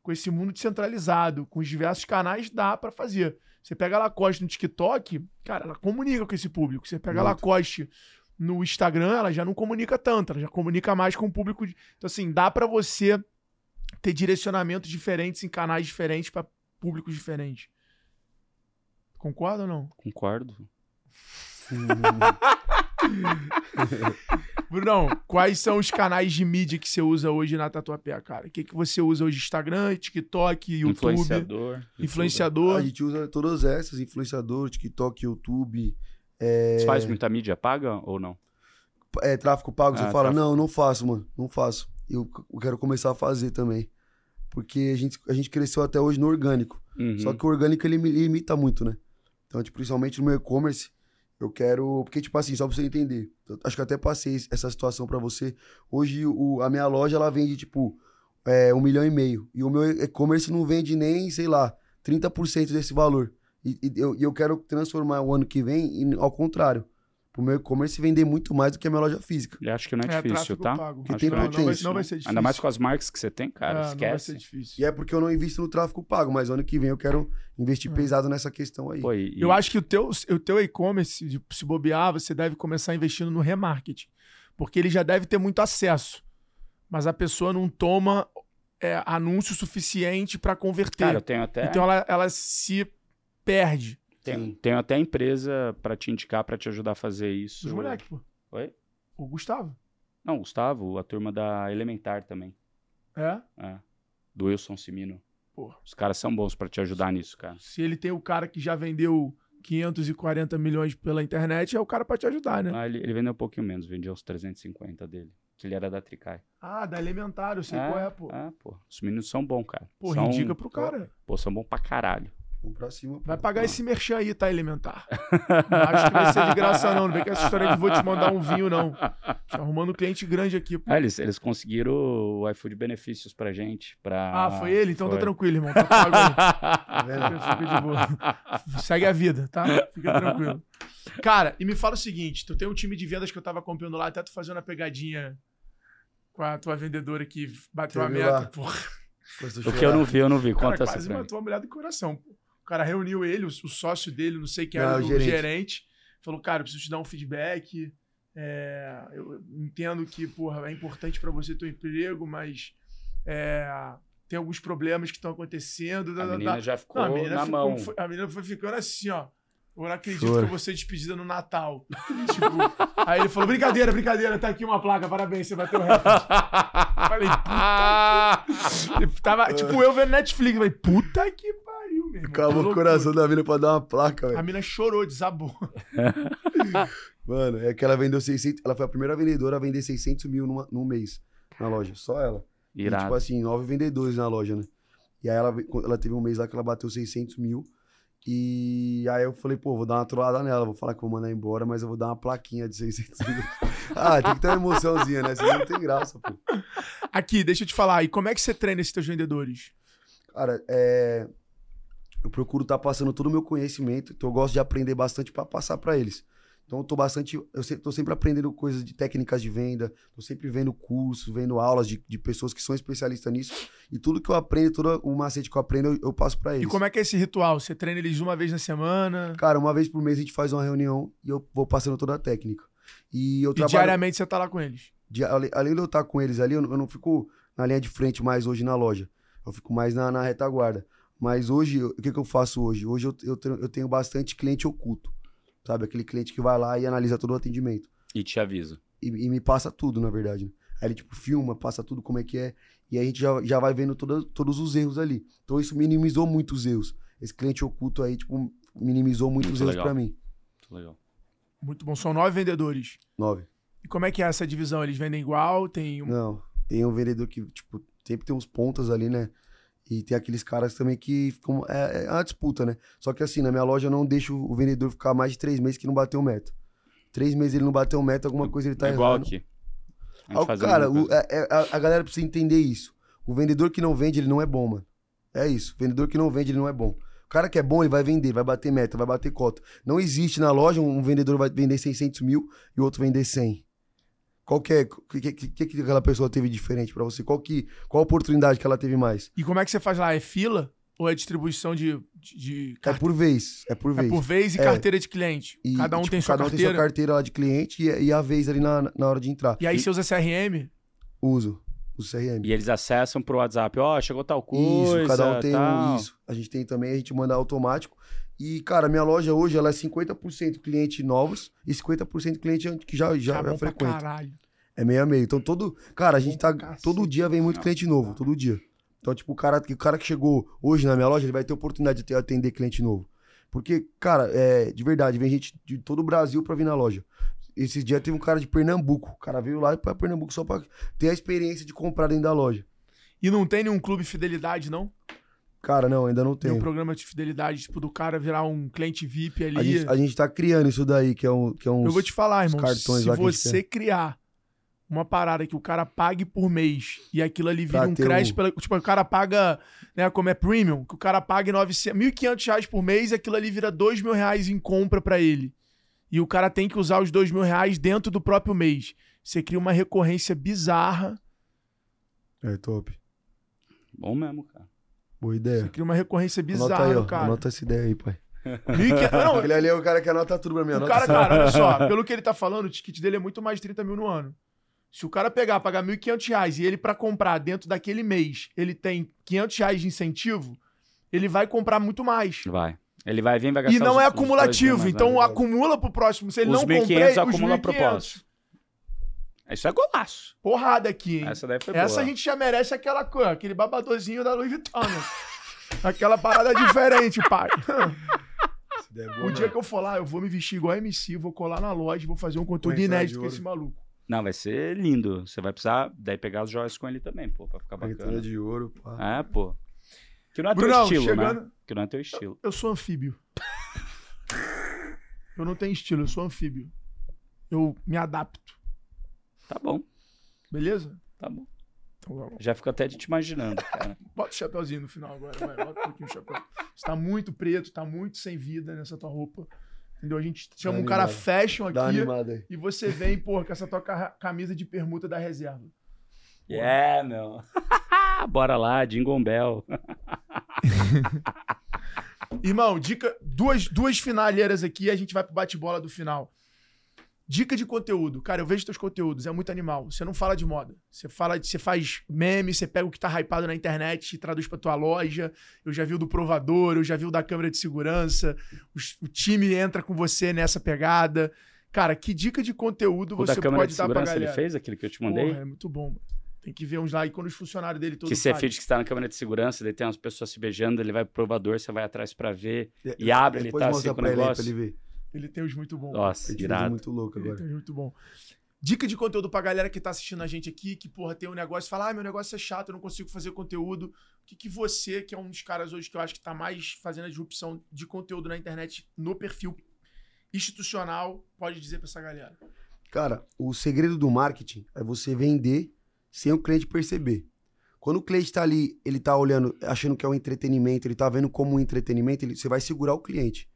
Speaker 4: com esse mundo descentralizado, com os diversos canais, dá para fazer. Você pega a Lacoste no TikTok, cara, ela comunica com esse público. Você pega a
Speaker 5: Muito.
Speaker 4: Lacoste no Instagram, ela já não comunica tanto, ela já comunica mais com o público. de- Então, assim, dá para você ter direcionamentos diferentes em canais diferentes para públicos diferentes. Concorda ou não?
Speaker 3: Concordo. <laughs> <laughs>
Speaker 4: Brunão, quais são os canais de mídia que você usa hoje na Tatuapé, cara? O que, que você usa hoje? Instagram, TikTok, YouTube,
Speaker 3: Influenciador.
Speaker 4: influenciador?
Speaker 5: A gente usa todas essas, influenciador, TikTok, YouTube, é,
Speaker 3: Você faz muita mídia paga ou não?
Speaker 5: é, tráfico pago. Você
Speaker 3: Ah,
Speaker 5: fala,
Speaker 3: tráfico.
Speaker 5: não, não faço, mano, não faço. Eu, eu quero começar a fazer também. Porque a gente, a gente cresceu até hoje no orgânico.
Speaker 3: Uhum.
Speaker 5: Só que o orgânico ele me limita muito, né? Então, tipo, principalmente no meu e-commerce, eu quero. Porque, tipo assim, só pra você entender. acho que até passei essa situação pra você. Hoje, o, a minha loja, ela vende, tipo, é, um milhão e meio. E o meu e-commerce não vende nem, sei lá, 30% desse valor. E, e eu, eu quero transformar o ano que vem em- ao contrário. Pro meu e-commerce vender muito mais do que a minha loja física.
Speaker 3: Eu acho que não é,
Speaker 4: É,
Speaker 3: difícil, tá?
Speaker 4: pago.
Speaker 3: Acho
Speaker 5: tem
Speaker 3: que não, é
Speaker 5: potência.
Speaker 3: difícil,
Speaker 4: Não vai ser difícil.
Speaker 3: Ainda mais com as marcas que você tem, cara.
Speaker 4: Ah, não vai
Speaker 3: esquece.
Speaker 4: ser difícil.
Speaker 5: E é porque eu não invisto no tráfego pago, mas ano que vem eu quero investir pesado nessa questão aí.
Speaker 3: Pô, e-
Speaker 4: Eu acho que o teu, o teu e-commerce, de- se bobear, você deve começar investindo no remarketing. Porque ele já deve ter muito acesso. Mas a pessoa não toma é, anúncio suficiente para converter.
Speaker 3: Cara, eu tenho até,
Speaker 4: Então ela, ela se perde.
Speaker 3: Tenho, tenho até empresa pra te indicar, pra te ajudar a fazer isso.
Speaker 4: Os moleques, pô.
Speaker 3: Oi?
Speaker 4: O Gustavo.
Speaker 3: Não, Gustavo, a turma da Elementar também.
Speaker 4: É?
Speaker 3: É. Do Wilson Simino.
Speaker 4: Pô.
Speaker 3: Os caras são bons pra te ajudar nisso, cara.
Speaker 4: Se ele tem o cara que já vendeu 540 milhões pela internet, é o cara pra te ajudar, né?
Speaker 3: Ah, ele, ele vendeu um pouquinho menos, vendia uns 350 dele. Que ele era da Tricai.
Speaker 4: Ah, da Elementar, eu sei qual é, pô.
Speaker 3: É, pô. Os meninos são bons, cara.
Speaker 4: Pô,
Speaker 3: são,
Speaker 4: indica pro cara.
Speaker 3: Pô, são bons pra caralho.
Speaker 5: Vamos pra cima. pô.
Speaker 4: Vai pagar esse merchan aí, tá, Elementar? Não acho que vai ser de graça, não. Não vem com essa história de vou te mandar um vinho, não. Tô arrumando um cliente grande aqui, pô.
Speaker 3: É, eles, eles conseguiram o iFood benefícios pra gente. Pra...
Speaker 4: Ah, foi ele? Então
Speaker 3: foi.
Speaker 4: tá tranquilo, irmão. Tá pago aí. <laughs>
Speaker 5: Tá.
Speaker 4: Segue a vida, tá? Fica tranquilo. Cara, e me fala o seguinte: tu tem um time de vendas que eu tava acompanhando lá, até tu fazendo a pegadinha com a tua vendedora que bateu a
Speaker 5: Você
Speaker 4: meta,
Speaker 5: lá?
Speaker 4: porra.
Speaker 3: O que eu não vi, eu não vi.
Speaker 4: Cara
Speaker 3: Conta essa
Speaker 4: quase
Speaker 3: pra mim.
Speaker 4: matou a mulher do coração. pô. O cara reuniu ele, o, o sócio dele, não sei quem
Speaker 5: Não,
Speaker 4: era,
Speaker 5: o
Speaker 4: o
Speaker 5: gerente.
Speaker 4: gerente. Falou, cara, eu preciso te dar um feedback. é, eu entendo que, porra, é importante pra você teu emprego, mas é, tem alguns problemas que estão acontecendo.
Speaker 3: A
Speaker 4: da-
Speaker 3: menina
Speaker 4: da-
Speaker 3: já ficou
Speaker 4: Não, a menina
Speaker 3: na
Speaker 4: ficou-
Speaker 3: mão.
Speaker 4: foi- a menina foi ficando assim, ó. Eu não acredito
Speaker 5: Chora.
Speaker 4: que eu vou ser despedida no Natal. <laughs> tipo, aí ele falou: brincadeira, brincadeira, tá aqui uma placa, parabéns, você bateu o recorde. Falei, puta que... <laughs> Tava, tipo, eu vendo Netflix, falei, puta que pariu, meu irmão.
Speaker 5: Acabou
Speaker 4: Que
Speaker 5: o coração da mina pra dar uma placa,
Speaker 4: A
Speaker 5: velho.
Speaker 4: mina chorou, desabou. <laughs>
Speaker 5: Mano, é que ela vendeu 600. Ela foi a primeira vendedora a vender 600 mil numa, num mês na loja. Só ela. E,
Speaker 3: Irado.
Speaker 5: tipo assim, nove vendedores na loja, né? E aí ela, ela teve um mês lá que ela bateu 600 mil. E aí eu falei, pô, vou dar uma trollada nela. Vou falar que vou mandar embora, mas eu vou dar uma plaquinha de 600 mil. <laughs> ah, tem que ter uma emoçãozinha, né? Senão não tem graça, pô.
Speaker 4: Aqui, deixa eu te falar, e como é que você treina esses teus vendedores?
Speaker 5: Cara, é... Eu procuro estar passando todo o meu conhecimento, então eu gosto de aprender bastante pra passar pra eles. Então eu tô bastante. Eu se- tô sempre aprendendo coisas de técnicas de venda, tô sempre vendo cursos, vendo aulas de, de pessoas que são especialistas nisso. E tudo que eu aprendo, todo o macete que eu aprendo, eu, eu passo pra
Speaker 4: E
Speaker 5: eles.
Speaker 4: como é que é esse ritual? Você treina eles uma vez na semana?
Speaker 5: Cara, uma vez por mês a gente faz uma reunião e eu vou passando toda a técnica. E eu
Speaker 4: E
Speaker 5: trabalho.
Speaker 4: diariamente você tá lá com eles?
Speaker 5: ale- além de eu estar com eles ali, eu não, eu não fico na linha de frente mais hoje na loja. Eu fico mais na, na retaguarda. Mas hoje, o que, que eu faço hoje? Hoje eu, eu, tenho- eu tenho bastante cliente oculto. Sabe? Aquele cliente que vai lá e analisa todo o atendimento.
Speaker 3: E te aviso.
Speaker 5: E, e me passa tudo, na verdade. né? Aí ele, tipo, filma, passa tudo como é que é. E aí a gente já, já vai vendo toda, todos os erros ali. Então isso minimizou muito os erros. Esse cliente oculto aí, tipo, minimizou muito,
Speaker 3: Muito
Speaker 5: os erros pra mim.
Speaker 3: Muito legal.
Speaker 4: Muito bom. São nove vendedores.
Speaker 5: Nove.
Speaker 4: E como é que é essa divisão? Eles vendem igual? Tem um...
Speaker 5: Não, tem um vendedor que, tipo, sempre tem uns pontas ali, né? E tem aqueles caras também que ficam. É, é uma disputa, né? Só que assim, na minha loja eu não deixo o vendedor ficar mais de três meses que não bateu meta. Três meses ele não bateu meta, alguma coisa ele tá
Speaker 3: é igual
Speaker 5: errando.
Speaker 3: aqui. A
Speaker 5: Ah, cara, o- é- é- a, a galera precisa entender isso. O vendedor que não vende, ele não é bom, mano. É isso. O vendedor que não vende, ele não é bom. O cara que é bom, ele vai vender, vai bater meta, vai bater cota. Não existe na loja um vendedor vai vender 600 mil e o outro vender 100. Qual que é? O que, que, que, que aquela pessoa teve diferente pra você? Qual, que, qual a oportunidade que ela teve mais?
Speaker 4: E como é que você faz lá? É fila? Ou é distribuição de, de, de
Speaker 5: É por vez. É por
Speaker 4: é
Speaker 5: vez.
Speaker 4: por vez e
Speaker 5: É.
Speaker 4: carteira de cliente?
Speaker 5: E,
Speaker 4: cada um
Speaker 5: tipo,
Speaker 4: tem sua
Speaker 5: cada um
Speaker 4: carteira?
Speaker 5: tem sua carteira lá de cliente e, e a vez ali na, na hora de entrar.
Speaker 4: E aí você usa CRM?
Speaker 5: Uso. Uso CRM.
Speaker 3: E eles acessam pro WhatsApp, ó, chegou tal coisa,
Speaker 5: Isso, cada um tem
Speaker 3: tal.
Speaker 5: um, isso. A gente tem também, a gente manda automático. E, cara, minha loja hoje, ela é 50% cliente novos e 50% cliente que já, já,
Speaker 4: Tá pra
Speaker 5: frequenta.
Speaker 4: caralho.
Speaker 5: É meio a meio. Então, todo... Cara, a gente tá...
Speaker 4: Cacete.
Speaker 5: Todo dia vem muito cliente novo, todo dia. Então, tipo, o cara, o cara que chegou hoje na minha loja, ele vai ter oportunidade de ter- atender cliente novo. Porque, cara, é, de verdade, vem gente de todo o Brasil pra vir na loja. Esses dias teve um cara de Pernambuco. O cara veio lá pra Pernambuco só pra ter a experiência de comprar dentro da loja.
Speaker 4: E não tem nenhum clube fidelidade, não?
Speaker 5: Cara, não, ainda não
Speaker 4: Tem
Speaker 5: tem.
Speaker 4: um programa de fidelidade, tipo, do cara virar um cliente VIP ali.
Speaker 5: A gente, a gente tá criando isso daí, que é um. Que é uns,
Speaker 4: Eu vou te falar,
Speaker 5: os
Speaker 4: irmão.
Speaker 5: cartões
Speaker 4: Se você criar uma parada que o cara pague por mês e aquilo ali vira
Speaker 5: Pra
Speaker 4: um crédito,
Speaker 5: um-
Speaker 4: pela, tipo, o cara paga, né, como é premium, que o cara pague 900, 1.500 reais por mês e aquilo ali vira 2 mil reais em compra pra ele. E o cara tem que usar os 2 mil reais dentro do próprio mês. Você cria uma recorrência bizarra.
Speaker 5: É top.
Speaker 3: Bom mesmo, cara.
Speaker 5: Boa
Speaker 4: Você
Speaker 5: ideia.
Speaker 4: cria uma recorrência
Speaker 5: Anota
Speaker 4: bizarra
Speaker 5: aí,
Speaker 4: no
Speaker 5: ó.
Speaker 4: cara.
Speaker 5: Anota essa ideia aí, pai.
Speaker 4: 1.500 <laughs> não,
Speaker 5: Aquele ali é o cara que anota tudo pra mim.
Speaker 4: O
Speaker 5: Anota
Speaker 4: cara, cara, olha só, <laughs> pelo que ele tá falando, o ticket dele é muito mais de 30 mil no ano. Se o cara pegar, pagar 1.500 reais e ele, pra comprar dentro daquele mês, ele tem 500 reais de incentivo, ele vai comprar muito mais.
Speaker 3: Vai. Ele vai vir, vai gastar
Speaker 4: E não
Speaker 3: os-
Speaker 4: é acumulativo, então
Speaker 3: vai.
Speaker 4: acumula pro próximo. Se ele
Speaker 3: Os
Speaker 4: não
Speaker 3: 1.500
Speaker 4: comprei, os
Speaker 3: acumula
Speaker 4: 1.500.
Speaker 3: propósito. Isso é golaço.
Speaker 4: Porrada aqui, hein?
Speaker 3: Essa daí foi
Speaker 4: Essa
Speaker 3: boa.
Speaker 4: a gente já merece aquela coisa, aquele babadorzinho da Louis Vuitton, né? <laughs> Aquela parada diferente, pai.
Speaker 5: Essa é boa,
Speaker 4: O dia
Speaker 5: mano.
Speaker 4: que eu for lá, eu vou me vestir igual MC, vou colar na loja, vou fazer um conteúdo inédito com esse maluco.
Speaker 3: Não, vai ser lindo. Você vai precisar daí pegar as joias com ele também, pô, pra ficar
Speaker 5: Carteira
Speaker 3: bacana.
Speaker 5: de ouro, pá.
Speaker 3: É, pô. Que não é teu estilo,
Speaker 4: chegando-
Speaker 3: né? Que não é teu estilo.
Speaker 4: Eu sou anfíbio. Eu não tenho estilo, eu sou anfíbio. Eu me adapto,
Speaker 3: Tá bom,
Speaker 4: beleza?
Speaker 3: tá bom.
Speaker 4: Então vamos.
Speaker 3: Já fico até te imaginando, cara. <laughs>
Speaker 4: Bota o chapeuzinho no final agora, vai. Bota um pouquinho o chapéu. Você tá muito preto, tá muito sem vida nessa tua roupa. Entendeu? A gente chama
Speaker 5: Dá
Speaker 4: um cara
Speaker 5: animada.
Speaker 4: fashion
Speaker 5: Dá
Speaker 4: aqui
Speaker 5: animada aí.
Speaker 4: e você vem, porra, com essa tua ca- camisa de permuta da reserva.
Speaker 3: É, meu. <laughs> Bora lá, Jingle Bell. <laughs>
Speaker 4: Irmão, dica, duas, duas finalheiras aqui e a gente vai pro bate-bola do final. Dica de conteúdo. Cara, eu vejo teus conteúdos, é muito animal. Você não fala de moda. Você fala de, você faz meme, você pega o que tá hypado na internet e traduz pra tua loja. Eu já vi o do provador, eu já vi o da câmera de segurança. Os- O, time entra com você nessa pegada. Cara, que dica de conteúdo
Speaker 3: O da
Speaker 4: você
Speaker 3: câmera
Speaker 4: pode
Speaker 3: de
Speaker 4: dar pra
Speaker 3: segurança ele
Speaker 4: galera?
Speaker 3: fez aquele que eu te mandei?
Speaker 4: Porra, é muito bom, mano. Tem que ver uns lá e quando os funcionários dele todos
Speaker 3: que você finge que está na câmera de segurança, daí tem umas pessoas se beijando, ele vai pro provador, você vai atrás pra ver. E abre, ele tá assim com o
Speaker 5: pra ele,
Speaker 3: negócio.
Speaker 5: pra ele ver.
Speaker 4: Ele tem os muito bons.
Speaker 3: Nossa,
Speaker 5: fez
Speaker 3: irado.
Speaker 5: muito louco
Speaker 4: Ele
Speaker 5: agora.
Speaker 4: tem muito bom. Dica de conteúdo pra galera que tá assistindo a gente aqui, que, porra, tem um negócio e fala, ah, meu negócio é chato, eu não consigo fazer conteúdo. O que, que você, que é um dos caras hoje que eu acho que tá mais fazendo a disrupção de conteúdo na internet no perfil institucional, pode dizer pra essa galera?
Speaker 5: Cara, o segredo do marketing é você vender sem o cliente perceber. Quando o cliente tá ali, ele tá olhando, achando que é um entretenimento, ele tá vendo como um entretenimento, ele- você vai segurar o cliente.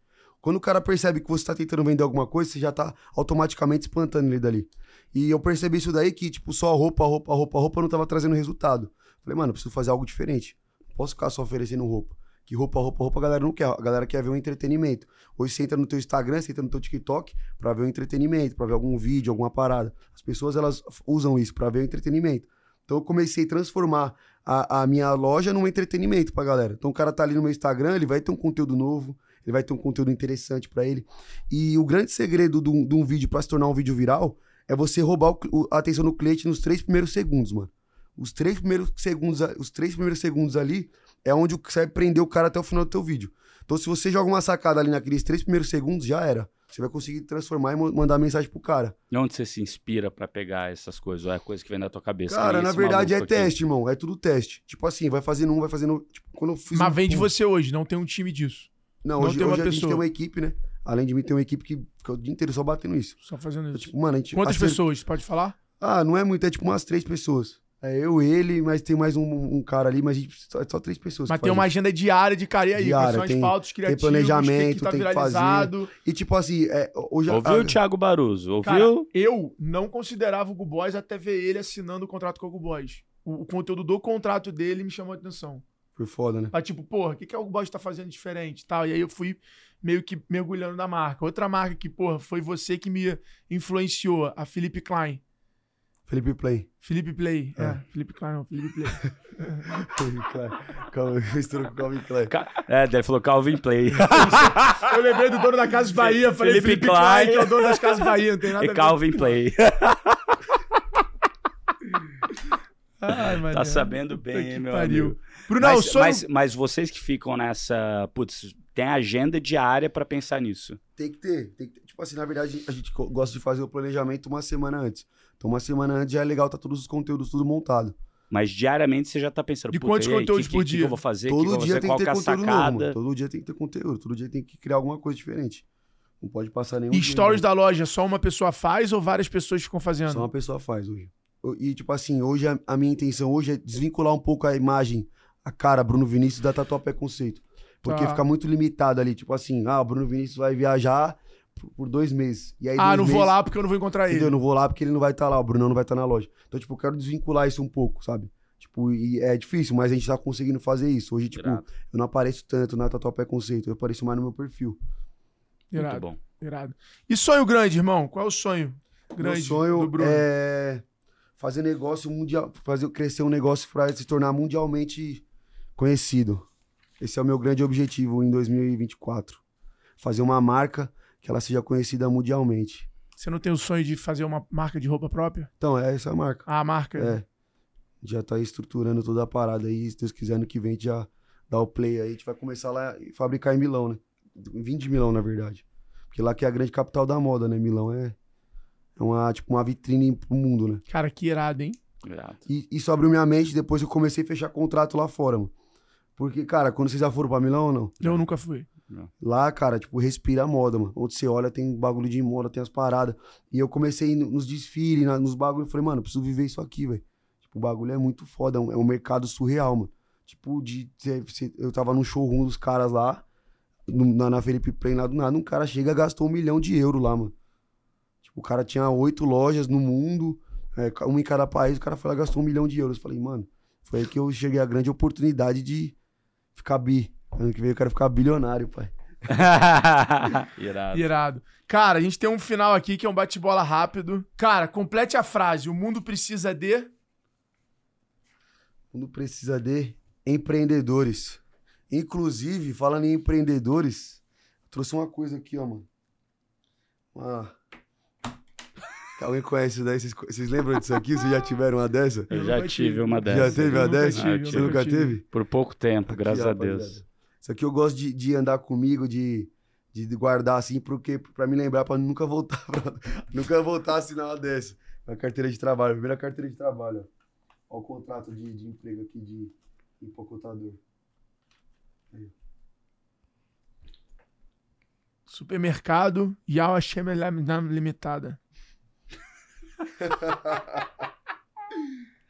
Speaker 5: Quando o cara percebe que você tá tentando vender alguma coisa, você já tá automaticamente espantando ele dali. E eu percebi isso daí que, tipo, só roupa, roupa, roupa, roupa não tava trazendo resultado. Falei, mano, preciso fazer algo diferente. Não posso ficar só oferecendo roupa. Que roupa, roupa, roupa a galera não quer. A galera quer ver um entretenimento. Hoje você entra no teu Instagram, você entra no teu TikTok pra ver um entretenimento, pra ver algum vídeo, alguma parada. As pessoas, elas usam isso pra ver o entretenimento. Então eu comecei a transformar a, a minha loja num entretenimento pra galera. Então o cara tá ali no meu Instagram, ele vai ter um conteúdo novo, ele vai ter um conteúdo interessante pra ele. E o grande segredo de um, de vídeo pra se tornar um vídeo viral é você roubar o a atenção do cliente nos três primeiros segundos, mano. Os três primeiros segundos, os três primeiros segundos ali é onde você vai prender o cara até o final do teu vídeo. Então, se você joga uma sacada ali naqueles três primeiros segundos, já era. Você vai conseguir transformar e mandar mensagem pro cara.
Speaker 3: E onde você se inspira pra pegar essas coisas? Ou é coisa que vem da tua cabeça?
Speaker 5: Cara,
Speaker 3: nem
Speaker 5: na verdade é
Speaker 3: aqui.
Speaker 5: teste, irmão. É tudo teste. Tipo assim, vai fazendo um, vai fazendo. Tipo, quando eu fiz
Speaker 4: Mas
Speaker 5: um-
Speaker 4: vem de você hoje, não tem um time disso.
Speaker 5: Não,
Speaker 4: não
Speaker 5: hoje,
Speaker 4: tem uma
Speaker 5: hoje a gente
Speaker 4: pessoa.
Speaker 5: tem uma equipe, né? Além de mim, tem uma equipe que fica o dia inteiro só batendo isso.
Speaker 4: Só fazendo isso.
Speaker 5: Tipo, mano, a gente.
Speaker 4: Quantas pessoas? Pode falar?
Speaker 5: Ah, não é muito, é tipo umas três pessoas. É eu, ele, mas tem mais um, um cara ali, mas a gente, só, é só três pessoas.
Speaker 4: Mas tem uma
Speaker 5: isso.
Speaker 4: agenda diária de cara. Aí,
Speaker 5: Diária,
Speaker 4: são as
Speaker 5: tem-
Speaker 4: pautas criativas?
Speaker 5: planejamento,
Speaker 4: o que, que tá
Speaker 5: tem que fazer. E tipo assim, é, hoje a-
Speaker 3: Ouviu o
Speaker 5: a-
Speaker 3: Thiago Baruso? Ouviu?
Speaker 4: Cara, eu não considerava o Gu Boys até ver ele assinando o contrato com o Gu Boys. O, o conteúdo do contrato dele me chamou a atenção.
Speaker 5: Foi foda, né?
Speaker 4: Pra tipo, porra, o que, que o Gu Boys tá fazendo diferente e tal? E aí eu fui meio que mergulhando na marca. Outra marca que, porra, foi você que me influenciou, a Felipe Klein.
Speaker 5: Felipe Play.
Speaker 4: Felipe Play. É,
Speaker 5: É.
Speaker 4: Felipe Klein não, Felipe Play. <laughs>
Speaker 5: Felipe Klein. Misturou com o Calvin Klein.
Speaker 3: Ca- É, ele falou Calvin Play. <laughs>
Speaker 4: Eu lembrei do dono da Casa Bahia, falei
Speaker 3: Felipe
Speaker 4: Felipe,
Speaker 3: Klein.
Speaker 4: Klein, que é o dono das Casas Bahia, não tem nada
Speaker 3: e
Speaker 4: a ver.
Speaker 3: Calvin Play. <laughs>
Speaker 4: Ai.
Speaker 3: Tá sabendo bem,
Speaker 4: que
Speaker 3: meu
Speaker 4: pariu.
Speaker 3: amigo.
Speaker 4: Bruno, o
Speaker 3: Mas, mas, mas vocês que ficam nessa. Putz, tem agenda diária pra pensar nisso.
Speaker 5: Tem que ter, tem que ter. Tipo assim, na verdade, a gente gosta de fazer o planejamento uma semana antes. Então, uma semana antes já é legal, tá todos os conteúdos tudo montado.
Speaker 3: Mas diariamente você já tá pensando.
Speaker 4: De
Speaker 3: "Puta,
Speaker 4: quantos
Speaker 3: e aí,
Speaker 4: conteúdos
Speaker 3: que,
Speaker 4: por
Speaker 3: que, que
Speaker 4: dia?
Speaker 3: eu vou fazer? que que
Speaker 5: Todo
Speaker 3: vou
Speaker 5: dia
Speaker 3: fazer?
Speaker 5: tem
Speaker 3: Qual
Speaker 5: que ter
Speaker 3: que é
Speaker 5: conteúdo novo,
Speaker 3: sacada?
Speaker 5: mano. Todo dia tem que ter conteúdo. Todo dia tem que criar alguma coisa diferente. Não pode passar nenhum
Speaker 4: E stories da loja, só uma pessoa faz ou várias pessoas ficam fazendo?
Speaker 5: Só uma pessoa faz hoje. E, tipo assim, hoje a, a minha intenção hoje é desvincular um pouco a imagem, a cara Bruno Vinícius da Tatuapé Conceito. Porque
Speaker 4: Tá.
Speaker 5: fica muito limitado ali. Tipo assim, ah, o Bruno Vinícius vai viajar por, por dois meses. E aí,
Speaker 4: ah,
Speaker 5: dois
Speaker 4: não vou
Speaker 5: meses-
Speaker 4: lá porque eu não vou encontrar
Speaker 5: Entendeu?
Speaker 4: ele.
Speaker 5: Eu não vou lá porque ele não vai estar lá, o Bruno não vai estar na loja. Então, tipo, eu quero desvincular isso um pouco, sabe? Tipo, e é difícil, mas a gente tá conseguindo fazer isso. Hoje, tipo,
Speaker 3: Irado.
Speaker 5: eu não apareço tanto na Tatuapé Conceito, eu apareço mais no meu perfil.
Speaker 3: Muito
Speaker 4: Irado,
Speaker 3: bom.
Speaker 4: irado. E sonho grande, irmão? Qual é o sonho grande
Speaker 5: Meu sonho
Speaker 4: do Bruno?
Speaker 5: é fazer negócio mundial, fazer crescer um negócio para se tornar mundialmente conhecido. Esse é o meu grande objetivo em 2024. Fazer uma marca que ela seja conhecida mundialmente.
Speaker 4: Você não tem o sonho de fazer uma marca de roupa própria?
Speaker 5: Então, é essa a marca.
Speaker 4: Ah, a marca.
Speaker 5: É. Já tá estruturando toda a parada aí. Se Deus quiser, ano que vem a gente já dá o play aí. A gente vai começar lá e fabricar em Milão, né? Vim de Milão, na verdade. Porque lá que é a grande capital da moda, né? Milão é, é uma, tipo, uma vitrine pro mundo, né?
Speaker 4: Cara, que irado, hein?
Speaker 3: Irado.
Speaker 5: E isso abriu minha mente depois que eu comecei a fechar contrato lá fora, mano. Porque, cara, quando vocês já foram pra Milão ou não?
Speaker 4: Eu nunca fui.
Speaker 5: Lá, cara, tipo, respira a moda, mano. Onde você olha, tem bagulho de moda, tem as paradas. E eu comecei nos desfiles, nos bagulhos. Eu falei, mano, eu preciso viver isso aqui, velho. Tipo, o bagulho é muito foda. É um, é um mercado surreal, mano. Tipo, de. cê- eu tava num showroom dos caras lá, no- na, na Felipe Plain lá do nada. Um cara chega e gastou um milhão de euros lá, mano. Tipo, o cara tinha oito lojas no mundo, é, uma em cada país. O cara foi lá e gastou um milhão de euros. Eu falei, mano, foi aí que eu cheguei à grande oportunidade de ficar bi. Ano que vem eu quero ficar bilionário, pai. <laughs>
Speaker 3: Irado.
Speaker 4: Irado. Cara, a gente tem um final aqui que é um bate-bola rápido. Cara, complete a frase. O mundo precisa de.
Speaker 5: O mundo precisa de empreendedores. Inclusive, falando em empreendedores, trouxe uma coisa aqui, ó, mano. Uma... Alguém conhece isso daí? Vocês, vocês lembram disso aqui? Vocês já tiveram uma dessa?
Speaker 3: Eu
Speaker 4: Eu
Speaker 3: já tive
Speaker 4: tive.
Speaker 3: uma
Speaker 5: Já
Speaker 3: dessas.
Speaker 5: teve uma dessa?
Speaker 4: tive, eu
Speaker 5: Você
Speaker 3: nunca
Speaker 4: tive.
Speaker 5: teve?
Speaker 3: Por pouco tempo,
Speaker 5: Aqui,
Speaker 3: graças a
Speaker 5: rapaziada.
Speaker 3: Deus.
Speaker 5: Isso aqui eu gosto de, de andar comigo, de, de guardar assim, porque pra me lembrar, pra nunca voltar, <laughs> pra, nunca voltar a assinar uma dessa. Uma carteira de trabalho, primeira carteira de trabalho, ó. Ó o contrato de, de emprego aqui de empacotador.
Speaker 4: Supermercado Yao Hashem Limitada.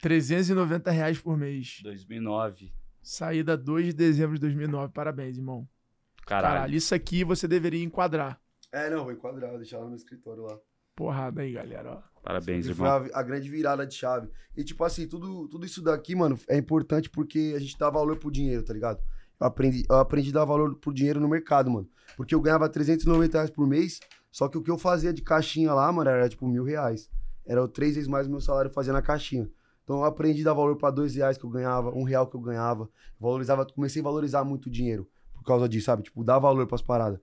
Speaker 4: 390 reais por mês.
Speaker 3: 2009.
Speaker 4: Saída 2 de dezembro de 2009. Parabéns, irmão.
Speaker 3: Caralho.
Speaker 4: Caralho, isso aqui você deveria enquadrar.
Speaker 5: É, não, vou enquadrar, vou deixar lá no escritório lá.
Speaker 4: Porrada aí, galera. ó.
Speaker 3: Parabéns,
Speaker 5: E foi
Speaker 3: irmão.
Speaker 5: a, a grande virada de chave. E, tipo assim, tudo, tudo isso daqui, mano, é importante porque a gente dá valor pro dinheiro, tá ligado? Eu aprendi, eu aprendi a dar valor pro dinheiro no mercado, mano. Porque eu ganhava 390 reais por mês, só que o que eu fazia de caixinha lá, mano, era tipo mil reais. Era três vezes mais o meu salário fazia na caixinha. Então eu aprendi a dar valor pra dois reais que eu ganhava, um real que eu ganhava. Valorizava, comecei a valorizar muito o dinheiro por causa disso, sabe? Tipo, dar valor pras paradas.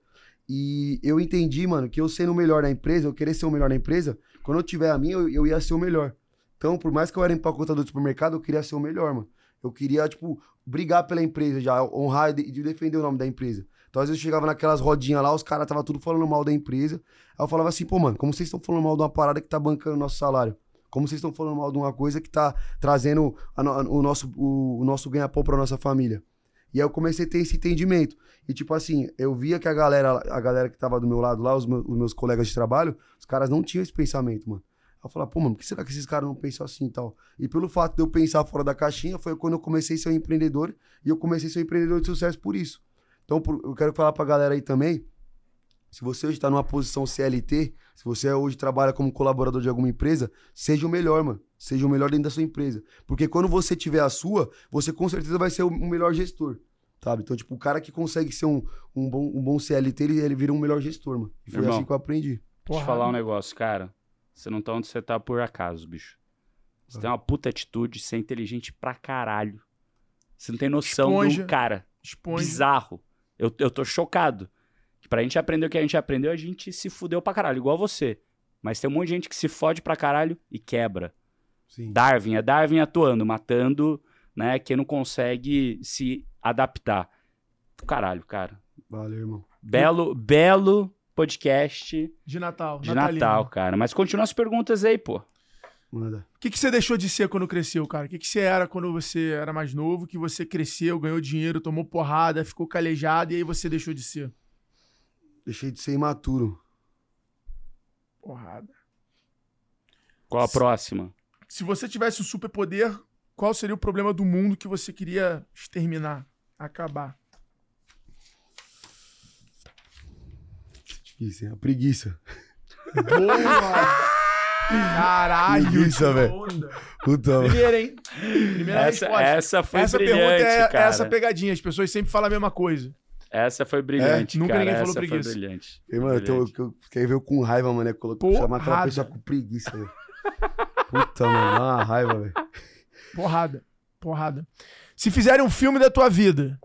Speaker 5: E eu entendi, mano, que eu sendo o melhor na empresa, eu querer ser o melhor na empresa, quando eu tiver a minha, eu, eu ia ser o melhor. Então, por mais que eu era empacotador de supermercado, eu queria ser o melhor, mano. Eu queria, tipo, brigar pela empresa já, honrar e de- de defender o nome da empresa. Então, às vezes eu chegava naquelas rodinhas lá, os caras tava tudo falando mal da empresa. Aí eu falava assim, pô, mano, como vocês estão falando mal de uma parada que tá bancando nosso salário? Como vocês estão falando mal de uma coisa que tá trazendo a no- o nosso, o, o nosso ganha-pão pra nossa família? E aí eu comecei a ter esse entendimento. E tipo assim, eu via que a galera, a galera que tava do meu lado lá, os meus, os meus colegas de trabalho, os caras não tinham esse pensamento, mano. Aí eu falava, pô, mano, por que será que esses caras não pensam assim e tal? E pelo fato de eu pensar fora da caixinha, foi quando eu comecei a ser um empreendedor, e eu comecei a ser um empreendedor de sucesso por isso. Então, por- eu quero falar pra galera aí também, se você hoje tá numa posição CLT, se você hoje trabalha como colaborador de alguma empresa, seja o melhor, mano. Seja o melhor dentro da sua empresa. Porque quando você tiver a sua, você com certeza vai ser o melhor gestor. Sabe? Então, tipo, o cara que consegue ser um, um, bom, um bom CLT, ele, ele vira um melhor gestor, mano. E foi
Speaker 3: Irmão.
Speaker 5: assim que eu aprendi.
Speaker 3: Deixa eu falar um negócio, cara. Você não tá onde você tá por acaso, bicho. Você tem uma puta atitude, você é inteligente pra caralho. Você não tem noção
Speaker 4: Esponja.
Speaker 3: do cara.
Speaker 4: Esponja.
Speaker 3: Bizarro. Eu, eu tô chocado. Pra gente aprender o que a gente aprendeu, a gente se fudeu pra caralho, igual você. Mas tem um monte de gente que se fode pra caralho e quebra.
Speaker 5: Sim.
Speaker 3: Darwin, é Darwin atuando, matando, né, quem não consegue se adaptar. Caralho, cara.
Speaker 5: Valeu, irmão.
Speaker 3: Belo, belo podcast
Speaker 4: De Natal.
Speaker 3: de
Speaker 4: natalino.
Speaker 3: Natal, cara. Mas continua as perguntas aí, pô.
Speaker 5: Manda.
Speaker 4: O que, que você deixou de ser quando cresceu, cara? O que, que você era quando você era mais novo, que você cresceu, ganhou dinheiro, tomou porrada, ficou calejado e aí você deixou de ser?
Speaker 5: Deixei de ser imaturo.
Speaker 4: Porrada.
Speaker 3: Qual a próxima?
Speaker 4: Se você tivesse um superpoder, qual seria o problema do mundo que você queria exterminar, acabar?
Speaker 5: Difícil, hein? A preguiça.
Speaker 4: Boa! Caralho!
Speaker 5: Preguiça, velho. Puta.
Speaker 4: Primeira, hein? Primeira
Speaker 3: Essa,
Speaker 4: resposta.
Speaker 3: essa foi
Speaker 4: essa
Speaker 3: brilhante,
Speaker 4: pergunta é
Speaker 3: cara.
Speaker 4: essa pegadinha. As pessoas sempre falam a mesma coisa.
Speaker 3: Essa foi brilhante,
Speaker 4: nunca
Speaker 3: cara.
Speaker 4: ninguém falou
Speaker 3: essa
Speaker 4: preguiça.
Speaker 3: foi brilhante.
Speaker 5: E, mano, eu,
Speaker 3: Brilhante.
Speaker 5: eu, ver eu com raiva, mano? Colocar, chamar aquela pessoa com preguiça, velho. Puta, mano, dá uma raiva, velho.
Speaker 4: Porrada. Porrada. Se fizerem um filme da tua vida,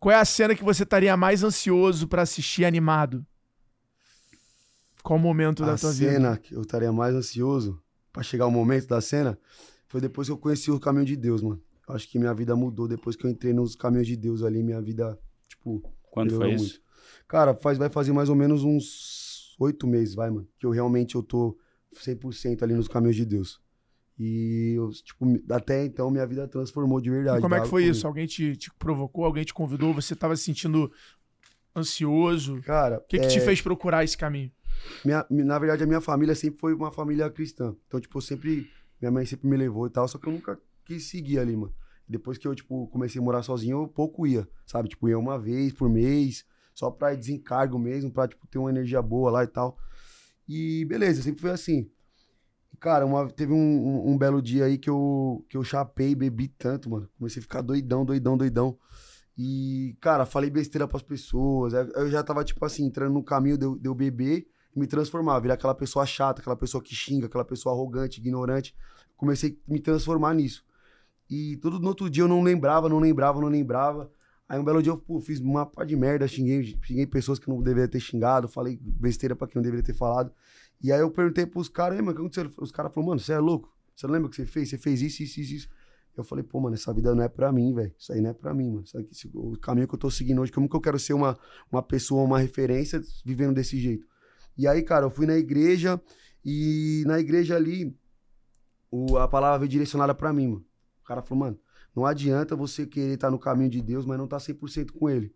Speaker 4: qual é a cena que você estaria mais ansioso pra assistir animado? Qual o momento da
Speaker 5: A
Speaker 4: tua
Speaker 5: cena
Speaker 4: vida?
Speaker 5: que eu estaria mais ansioso pra chegar o momento da cena foi depois que eu conheci o caminho de Deus, mano. Eu acho que minha vida mudou depois que eu entrei nos caminhos de Deus ali, minha vida, tipo,
Speaker 3: Quando foi isso?
Speaker 5: muito. Cara, faz, vai fazer mais ou menos uns oito meses, vai, mano. Que eu realmente eu tô 100% ali nos caminhos de Deus. E, eu, tipo, até então minha vida transformou de verdade.
Speaker 4: E como é que
Speaker 5: dava
Speaker 4: foi
Speaker 5: comigo.
Speaker 4: isso? Alguém te, te provocou? Alguém te convidou? Você tava se sentindo ansioso? O
Speaker 5: Cara,
Speaker 4: que, que
Speaker 5: é,
Speaker 4: te fez procurar esse caminho?
Speaker 5: minha- na verdade, a minha família sempre foi uma família cristã. Então, tipo, eu sempre. Minha mãe sempre me levou e tal, só que eu nunca quis seguir ali, mano. Depois que eu, tipo, comecei a morar sozinho, eu pouco ia, sabe? Tipo, ia uma vez por mês, só pra desencargo mesmo, pra, tipo, ter uma energia boa lá e tal. E beleza, sempre foi assim. Cara, uma- teve um, um- um belo dia aí que eu, que eu chapei, bebi tanto, mano. Comecei a ficar doidão, doidão, doidão. E, cara, falei besteira pras pessoas. Eu já tava, tipo assim, entrando no caminho de de eu beber e me transformar, virar aquela pessoa chata, aquela pessoa que xinga, aquela pessoa arrogante, ignorante. Comecei a me transformar nisso. E tudo no outro dia eu não lembrava, não lembrava, não lembrava. Aí um belo dia eu pô, fiz uma pá de merda, xinguei, xinguei pessoas que não deveria ter xingado, falei besteira pra quem não deveria ter falado. E aí eu perguntei pros caras, "Ei, mano, o que aconteceu? Os caras falaram, mano, você é louco? Você lembra o que você fez? Você fez isso, isso, isso. Eu falei, pô, mano, essa vida não é pra mim, velho. Isso aí não é pra mim, mano. Aqui, esse- o caminho que eu tô seguindo hoje, como que eu quero ser uma, uma pessoa, uma referência vivendo desse jeito? E aí, cara, eu fui na igreja e na igreja ali o, a palavra veio direcionada pra mim, mano. O cara falou, mano, não adianta você querer estar no caminho de Deus, mas não tá 100% com ele.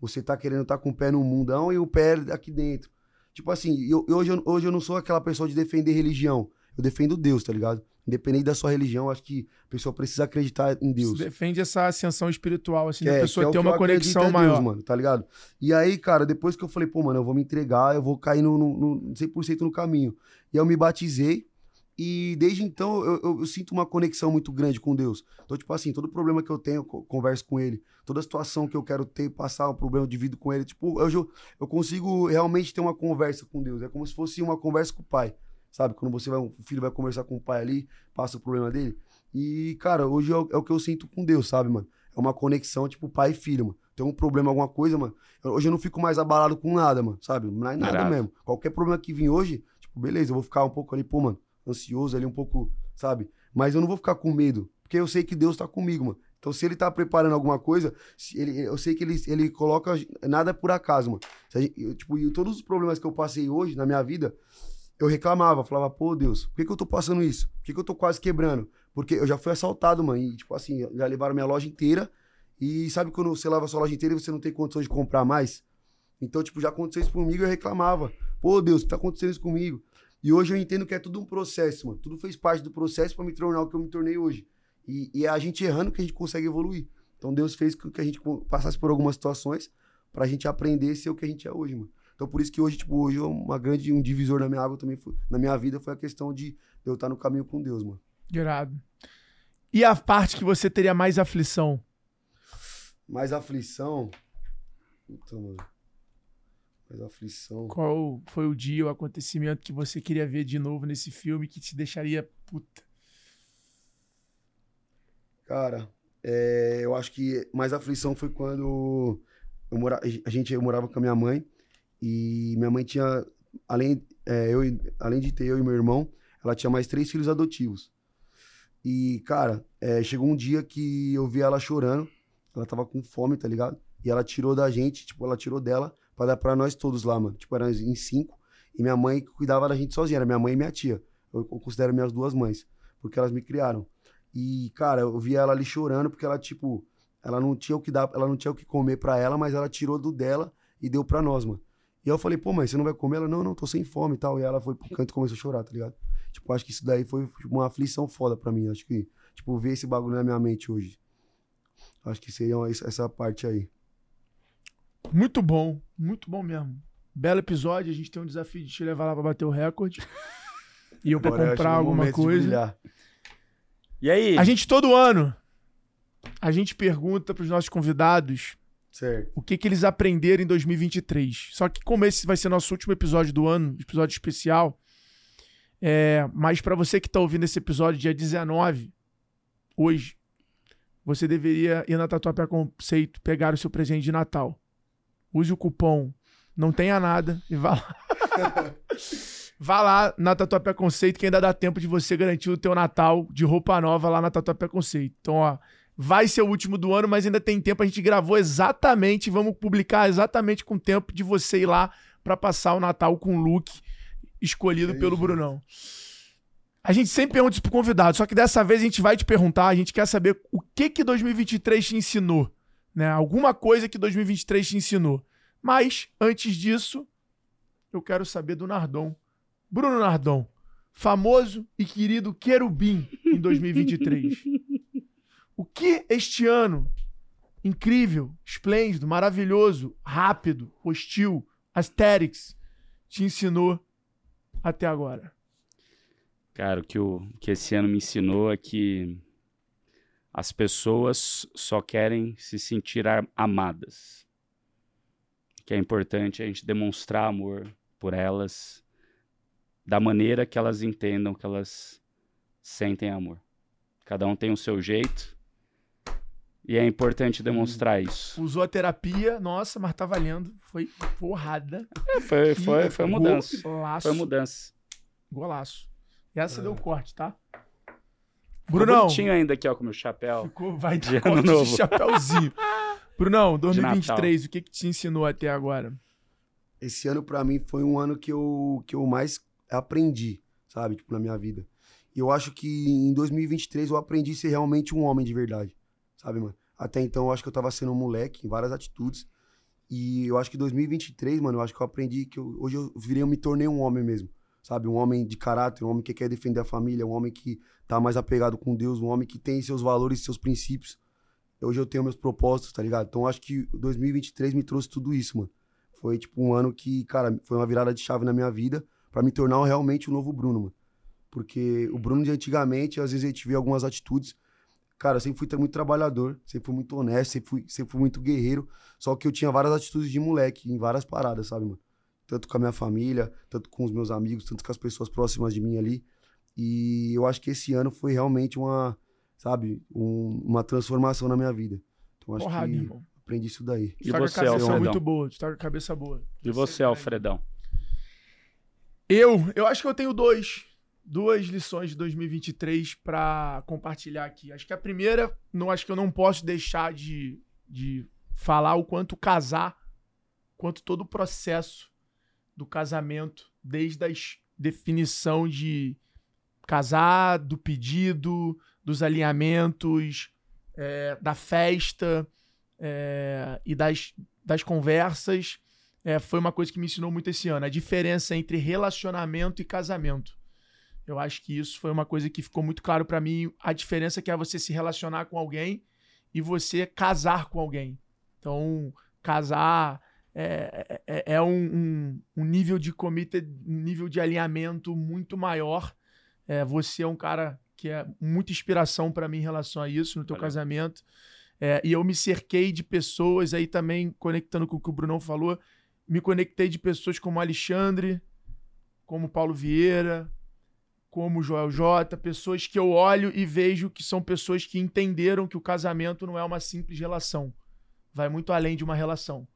Speaker 5: Você tá querendo estar com o pé no mundão e o pé aqui dentro. Tipo assim, eu, hoje, eu, hoje eu não sou aquela pessoa de defender religião. Eu defendo Deus, tá ligado? Independente da sua religião, acho que a pessoa precisa acreditar em Deus.
Speaker 4: Você defende essa ascensão espiritual, assim,
Speaker 5: Que
Speaker 4: da
Speaker 5: é-
Speaker 4: pessoa
Speaker 5: é
Speaker 4: ter uma conexão
Speaker 5: é Deus,
Speaker 4: maior.
Speaker 5: mano, tá ligado? E aí, cara, depois que eu falei, pô, mano, eu vou me entregar, eu vou cair no, no, no 100% no caminho. E aí eu me batizei e desde então eu, eu- eu sinto uma conexão muito grande com Deus. Então, tipo assim, todo problema que eu tenho, eu co- converso com Ele. Toda situação que eu quero ter, passar um problema de vida com Ele, tipo, eu, eu consigo realmente ter uma conversa com Deus. É como se fosse uma conversa com o Pai. Sabe? Quando você vai, o filho vai conversar com o pai ali, passa o problema dele. E, cara, hoje é o, é o que eu sinto com Deus, sabe, mano? É uma conexão, tipo, pai e filho, mano. Tem um problema, alguma coisa, mano. eu- hoje eu não fico mais abalado com nada, mano, sabe? Não é nada mesmo. Qualquer problema que vir hoje, tipo, beleza, eu vou ficar um pouco ali, pô, mano, ansioso ali, um pouco, sabe? Mas eu não vou ficar com medo, porque eu sei que Deus tá comigo, mano. Então, se ele tá preparando alguma coisa, ele, eu sei que ele, ele coloca nada por acaso, mano. Gente- eu, tipo, e todos os problemas que eu passei hoje na minha vida, eu reclamava, falava, pô, Deus, por que, que eu tô passando isso? Por que, que eu tô quase quebrando? Porque eu já fui assaltado, mano, e, tipo assim, já levaram minha loja inteira, e sabe quando você leva a sua loja inteira e você não tem condições de comprar mais? Então, tipo, já aconteceu isso comigo e eu reclamava. Pô, Deus, tá acontecendo isso comigo? E hoje eu entendo que é tudo um processo, mano. Tudo fez parte do processo pra me tornar o que eu me tornei hoje. E, e é a gente errando que a gente consegue evoluir. Então Deus fez com que a gente passasse por algumas situações pra gente aprender a ser o que a gente é hoje, mano. Então por isso que hoje, tipo, hoje uma grande, um divisor na minha água também, foi- na minha vida foi a questão de eu estar no caminho com Deus, mano.
Speaker 4: Irado. E a parte que você teria mais aflição?
Speaker 5: Mais aflição. Puta, mano. Mais aflição.
Speaker 4: Qual foi o dia, o acontecimento que você queria ver de novo nesse filme que te deixaria puta?
Speaker 5: Cara, é, eu acho que mais aflição foi quando eu mora, a gente eu morava com a minha mãe e minha mãe tinha, além, é, eu, além de ter eu e meu irmão, ela tinha mais três filhos adotivos. E, cara, é, chegou um dia que eu vi ela chorando, ela tava com fome, tá ligado? E ela tirou da gente, tipo, ela tirou dela pra dar pra nós todos lá, mano. Tipo, era em cinco. E minha mãe cuidava da gente sozinha, era minha mãe e minha tia. Eu, eu considero minhas duas mães, porque elas me criaram. E, cara, eu vi ela ali chorando porque ela, tipo, ela não tinha o que dar, ela não tinha o que comer pra ela, mas ela tirou do dela e deu pra nós, mano. E eu falei, pô, mãe, você não vai comer? Ela, não, não, tô sem fome e tal. E ela foi pro canto e começou a chorar, tá ligado? Tipo, acho que isso daí foi uma aflição foda pra mim. Acho que, tipo, ver esse bagulho na minha mente hoje. Acho que seria essa parte aí.
Speaker 4: Muito bom, muito bom mesmo. Belo episódio, a gente tem um desafio de te levar lá pra bater o recorde. <laughs> E eu pra
Speaker 5: Agora eu
Speaker 4: comprar
Speaker 5: o
Speaker 4: alguma coisa.
Speaker 5: brilhar.
Speaker 3: E aí?
Speaker 4: A gente todo ano a gente pergunta pros nossos convidados
Speaker 5: Certo.
Speaker 4: o que, que eles aprenderam em 2023. Só que como esse vai ser nosso último episódio do ano, episódio especial, é, mas para você que tá ouvindo esse episódio dia 19, hoje, você deveria ir na Tatuapé Conceito pegar o seu presente de Natal. Use o cupom não tenha nada e vá lá. <laughs> vá lá na Tatuapé Conceito que ainda dá tempo de você garantir o teu Natal de roupa nova lá na Tatuapé Conceito. Então, ó, vai ser o último do ano, mas ainda tem tempo. A gente gravou exatamente, vamos publicar exatamente com o tempo de você ir lá para passar o Natal com o look escolhido
Speaker 5: É
Speaker 4: pelo. Brunão. A gente sempre pergunta isso pro convidado, só que dessa vez a gente vai te perguntar, a gente quer saber o que que 2023 te ensinou, né? Alguma coisa que 2023 te ensinou. Mas antes disso, eu quero saber do Nardon. Bruno Nardon, famoso e querido querubim em 2023. O que este ano incrível, esplêndido, maravilhoso, rápido, hostil, aesthetics te ensinou até agora?
Speaker 3: Cara, o que, o que esse ano me ensinou é que as pessoas só querem se sentir amadas. Que é importante a gente demonstrar amor por elas da maneira que elas entendam que elas sentem amor. Cada um tem o seu jeito e é importante demonstrar isso.
Speaker 4: Usou a terapia, nossa, mas tá valendo. Foi porrada.
Speaker 3: Foi, foi, foi mudança.
Speaker 4: Golaço.
Speaker 3: Foi mudança.
Speaker 4: Golaço. E essa deu corte, tá?
Speaker 3: Ficou
Speaker 4: Brunão,
Speaker 3: bonitinho ainda aqui, ó, com o meu chapéu.
Speaker 4: ficou, vai
Speaker 3: De
Speaker 4: dar
Speaker 3: ano novo.
Speaker 4: de chapéuzinho. <laughs> Brunão,
Speaker 3: De
Speaker 4: 2023, o que que te ensinou até agora?
Speaker 5: esse ano pra mim foi um ano que eu, que eu mais aprendi, sabe, tipo, na minha vida. E eu acho que em 2023 eu aprendi a ser realmente um homem de verdade, sabe, mano? Até então eu acho que eu tava sendo um moleque em várias atitudes. E eu acho que 2023, mano, eu acho que eu aprendi que eu- hoje eu virei, eu me tornei um homem mesmo, sabe? Um homem de caráter, um homem que quer defender a família, um homem que tá mais apegado com Deus, um homem que tem seus valores, seus princípios. Hoje eu tenho meus propósitos, tá ligado? Então acho que 2023 me trouxe tudo isso, mano. Foi tipo um ano que, cara, foi uma virada de chave na minha vida para me tornar realmente o novo Bruno, mano. Porque o Bruno de antigamente, às vezes gente vê algumas atitudes. Cara, eu sempre fui muito trabalhador, sempre fui muito honesto, sempre fui, sempre fui muito guerreiro. Só que eu tinha várias atitudes de moleque em várias paradas, sabe, mano? Tanto com a minha família, tanto com os meus amigos, tanto com as pessoas próximas de mim ali. E eu acho que esse ano foi realmente uma, sabe, um, uma transformação na minha vida. Então acho
Speaker 4: Porra,
Speaker 5: que
Speaker 4: meu irmão.
Speaker 5: aprendi isso daí.
Speaker 3: E você,
Speaker 4: cabeça
Speaker 3: Alfredão?
Speaker 4: muito boa. Está com a cabeça boa.
Speaker 3: E você, Alfredão?
Speaker 4: Eu, eu acho que eu tenho dois, duas lições de 2023 para compartilhar aqui. Acho que a primeira, não acho que eu não posso deixar de, de falar o quanto casar, quanto todo o processo do casamento, desde a definição de casar, do pedido, dos alinhamentos, é, da festa é, e das, das conversas é, foi uma coisa que me ensinou muito esse ano. A diferença entre relacionamento e casamento. Eu acho que isso foi uma coisa que ficou muito claro pra mim. A diferença que é você se relacionar com alguém e você casar com alguém. Então, casar é, é, é um, um- um nível de committed, um nível de alinhamento muito maior. É, você é um cara que é muita inspiração pra mim em relação a isso no teu
Speaker 3: Valeu.
Speaker 4: casamento. É, e eu me cerquei de pessoas aí também, conectando com o que o Brunão falou, me conectei de pessoas como Alexandre, como Paulo Vieira, como Joel J, pessoas que eu olho e vejo que são pessoas que entenderam que o casamento não é uma simples relação. Vai muito além de uma relação.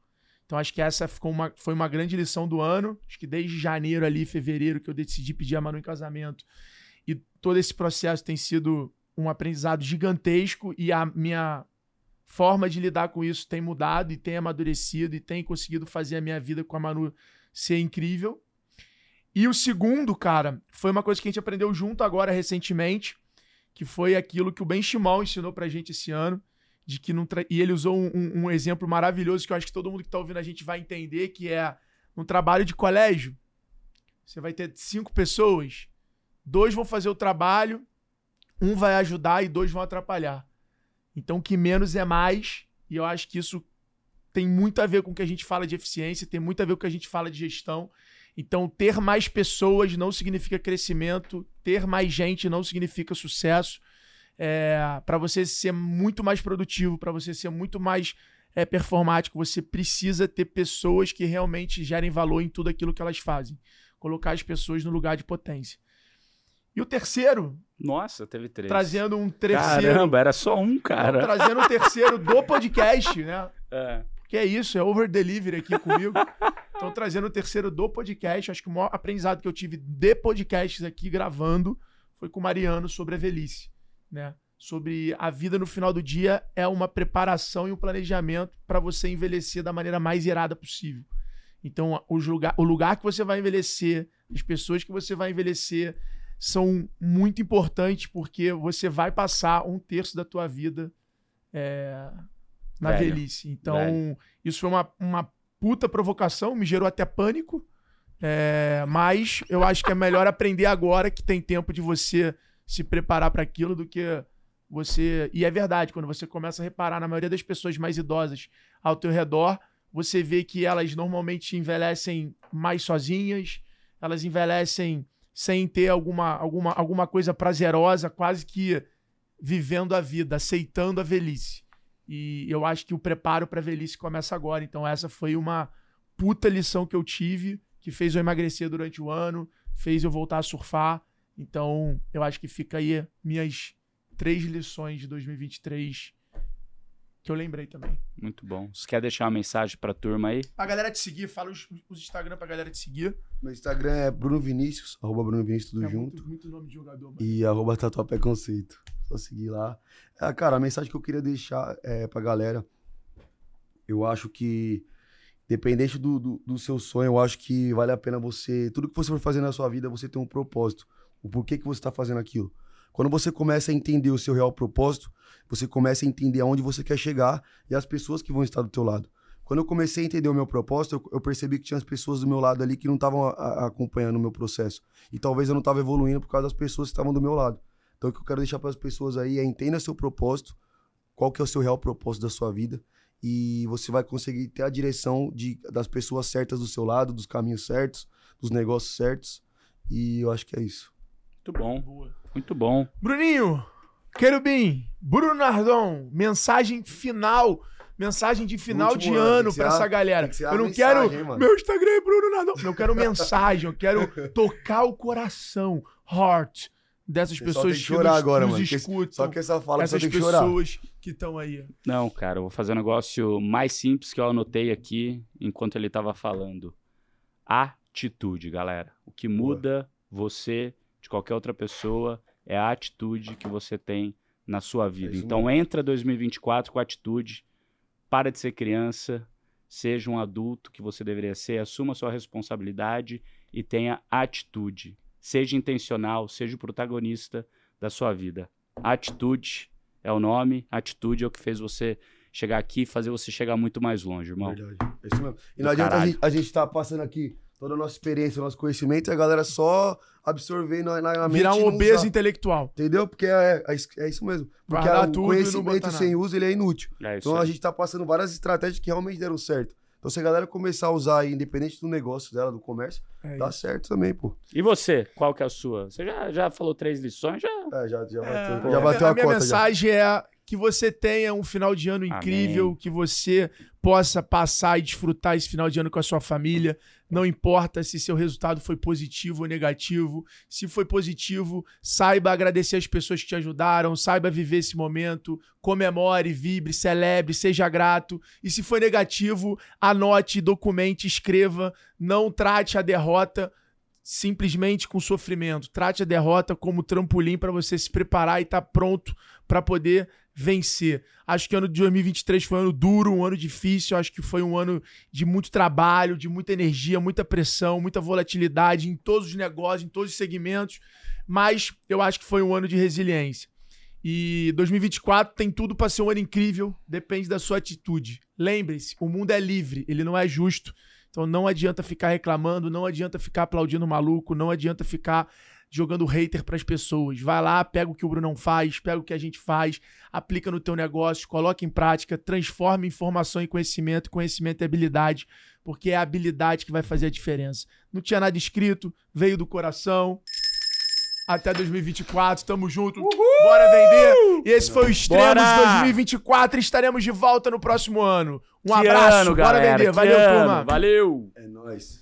Speaker 4: Então acho que essa ficou uma, foi uma grande lição do ano. Acho que desde janeiro ali, fevereiro, que eu decidi pedir a Manu em casamento. E todo esse processo tem sido um aprendizado gigantesco e a minha forma de lidar com isso tem mudado e tem amadurecido e tem conseguido fazer a minha vida com a Manu ser incrível. E o segundo, cara, foi uma coisa que a gente aprendeu junto agora recentemente, que foi aquilo que o Ben Shimon ensinou pra gente esse ano, de que não tra- e ele usou um, um- um exemplo maravilhoso que eu acho que todo mundo que tá ouvindo a gente vai entender, que é um trabalho de colégio. Você vai ter cinco pessoas, dois vão fazer o trabalho, um vai ajudar e dois vão atrapalhar. Então, que menos é mais, e eu acho que isso tem muito a ver com o que a gente fala de eficiência, tem muito a ver com o que a gente fala de gestão. Então, ter mais pessoas não significa crescimento, ter mais gente não significa sucesso. para você ser muito mais produtivo, para você ser muito mais é, performático, você precisa ter pessoas que realmente gerem valor em tudo aquilo que elas fazem. Colocar as pessoas no lugar de potência. E o terceiro,
Speaker 3: Nossa, teve três.
Speaker 4: trazendo um terceiro.
Speaker 3: Caramba, era só um, cara.
Speaker 4: Trazendo um terceiro do <laughs> podcast, né?
Speaker 3: É.
Speaker 4: Que é isso, é over delivery aqui comigo. Então, trazendo o terceiro do podcast. Acho que o maior aprendizado que eu tive de podcasts aqui gravando foi com o Mariano sobre a velhice, né? Sobre a vida no final do dia é uma preparação e um planejamento para você envelhecer da maneira mais irada possível. Então, os lugar, o lugar que você vai envelhecer, as pessoas que você vai envelhecer são muito importantes porque você vai passar um terço da tua vida é, na
Speaker 3: Velho.
Speaker 4: velhice. Então,
Speaker 3: Velho.
Speaker 4: isso foi uma, uma puta provocação, me gerou até pânico. É, mas eu acho que é melhor aprender agora que tem tempo de você se preparar para aquilo do que você. E é verdade, quando você começa a reparar na maioria das pessoas mais idosas ao teu redor, você vê que elas normalmente envelhecem mais sozinhas, elas envelhecem sem ter alguma, alguma, alguma coisa prazerosa, quase que vivendo a vida, aceitando a velhice. E eu acho que o preparo para a velhice começa agora. Então, essa foi uma puta lição que eu tive, que fez eu emagrecer durante o ano, fez eu voltar a surfar. Então, eu acho que fica aí minhas três lições de 2023 que eu lembrei também.
Speaker 3: Muito bom. Você quer deixar uma mensagem pra turma aí?
Speaker 4: Pra galera te seguir, fala os, os Instagram pra galera te seguir.
Speaker 5: Meu Instagram é Bruno Vinícius, arroba Bruno Vinícius, tudo
Speaker 4: é
Speaker 5: junto.
Speaker 4: Muito, muito nome de jogador, mano.
Speaker 5: E arroba Tatuapé Conceito. Só seguir lá. É, cara, a mensagem que eu queria deixar é, pra galera, eu acho que, dependente do, do, do seu sonho, eu acho que vale a pena você. Tudo que você for fazer na sua vida, você ter um propósito. O porquê que você tá fazendo aquilo. Quando você começa a entender o seu real propósito, você começa a entender aonde você quer chegar e as pessoas que vão estar do teu lado. Quando eu comecei a entender o meu propósito, eu, percebi que tinha as pessoas do meu lado ali que não estavam acompanhando o meu processo. E talvez eu não estava evoluindo por causa das pessoas que estavam do meu lado. Então o que eu quero deixar para as pessoas aí é entenda seu propósito, qual que é o seu real propósito da sua vida e você vai conseguir ter a direção de, das pessoas certas do seu lado, dos caminhos certos, dos negócios certos. E eu acho que é isso.
Speaker 3: Muito bom. Muito bom.
Speaker 4: Bruninho, Querubim, Bruno Nardon, mensagem final. Mensagem de final de
Speaker 5: ano,
Speaker 4: ano pra essa galera. Eu não quero. meu Instagram é Bruno Nardon. Eu quero mensagem, eu quero <laughs> tocar o coração. Heart dessas pessoas
Speaker 5: tem que chorar
Speaker 4: nos,
Speaker 5: agora,
Speaker 4: nos
Speaker 5: mano. que-
Speaker 4: escutam.
Speaker 5: Só que essa fala
Speaker 4: essas
Speaker 5: tem que chorar.
Speaker 4: pessoas que estão aí.
Speaker 3: Não, cara, eu vou fazer um negócio mais simples que eu anotei aqui enquanto ele tava falando. Atitude, galera. O que muda você de qualquer outra pessoa é a atitude que você tem na sua vida.
Speaker 5: isso
Speaker 3: então entra 2024 com atitude, para de ser criança, seja um adulto que você deveria ser, assuma sua responsabilidade e tenha atitude. Seja intencional, seja o protagonista da sua vida. Atitude é o nome, atitude é o que fez você chegar aqui e fazer você chegar muito mais longe, irmão.
Speaker 5: Verdade. É isso mesmo. E
Speaker 3: Do
Speaker 5: não adianta a
Speaker 3: caralho.
Speaker 5: gente, a gente tá passando aqui toda a nossa experiência, nosso conhecimento, e a galera só absorver na, na, mente
Speaker 4: Virar um obeso
Speaker 5: usar.
Speaker 4: intelectual.
Speaker 5: Entendeu? Porque é, é, isso- é isso mesmo. Porque
Speaker 4: Guardar
Speaker 5: o conhecimento sem
Speaker 4: nada.
Speaker 5: uso, ele é inútil.
Speaker 3: É isso
Speaker 5: Então a gente tá passando várias estratégias que realmente deram certo. Então se a galera começar a usar aí, independente do negócio dela, do comércio,
Speaker 4: É
Speaker 5: tá
Speaker 4: isso.
Speaker 5: certo também, pô.
Speaker 3: E você, qual que é a sua? Você já, já falou três lições? Já.
Speaker 5: É, já, já
Speaker 4: É,
Speaker 5: bateu,
Speaker 4: a
Speaker 5: já
Speaker 4: minha-
Speaker 5: bateu a,
Speaker 4: a minha
Speaker 5: cota já.
Speaker 4: mensagem é que você tenha um final de ano incrível,
Speaker 3: Amém.
Speaker 4: que você possa passar e desfrutar esse final de ano com a sua família. Não importa se seu resultado foi positivo ou negativo. Se foi positivo, saiba agradecer as pessoas que te ajudaram, saiba viver esse momento, comemore, vibre, celebre, seja grato. E se foi negativo, anote, documente, escreva. Não trate a derrota simplesmente com sofrimento. Trate a derrota como trampolim para você se preparar e estar pronto para poder vencer. Acho que o ano de 2023 foi um ano duro, um ano difícil. Acho que foi um ano de muito trabalho, de muita energia, muita pressão, muita volatilidade em todos os negócios, em todos os segmentos. Mas eu acho que foi um ano de resiliência. E 2024 tem tudo para ser um ano incrível, depende da sua atitude. Lembre-se, o mundo é livre, ele não é justo. Então não adianta ficar reclamando, não adianta ficar aplaudindo o maluco, não adianta ficar jogando hater pras pessoas. Vai lá, pega o que o Brunão faz, pega o que a gente faz, aplica no teu negócio, coloca em prática, transforma informação em conhecimento, conhecimento é habilidade, porque é a habilidade que vai fazer a diferença. Não tinha nada escrito, veio do coração. Até 2024, tamo junto. Bora vender. E esse foi o Extremos
Speaker 3: Bora!
Speaker 4: 2024. Estaremos de volta no próximo ano. Um
Speaker 3: Que
Speaker 4: abraço,
Speaker 3: ano,
Speaker 4: bora
Speaker 3: galera,
Speaker 4: vender.
Speaker 3: que
Speaker 4: Valeu,
Speaker 3: ano.
Speaker 4: turma.
Speaker 3: Valeu!
Speaker 5: É nóis.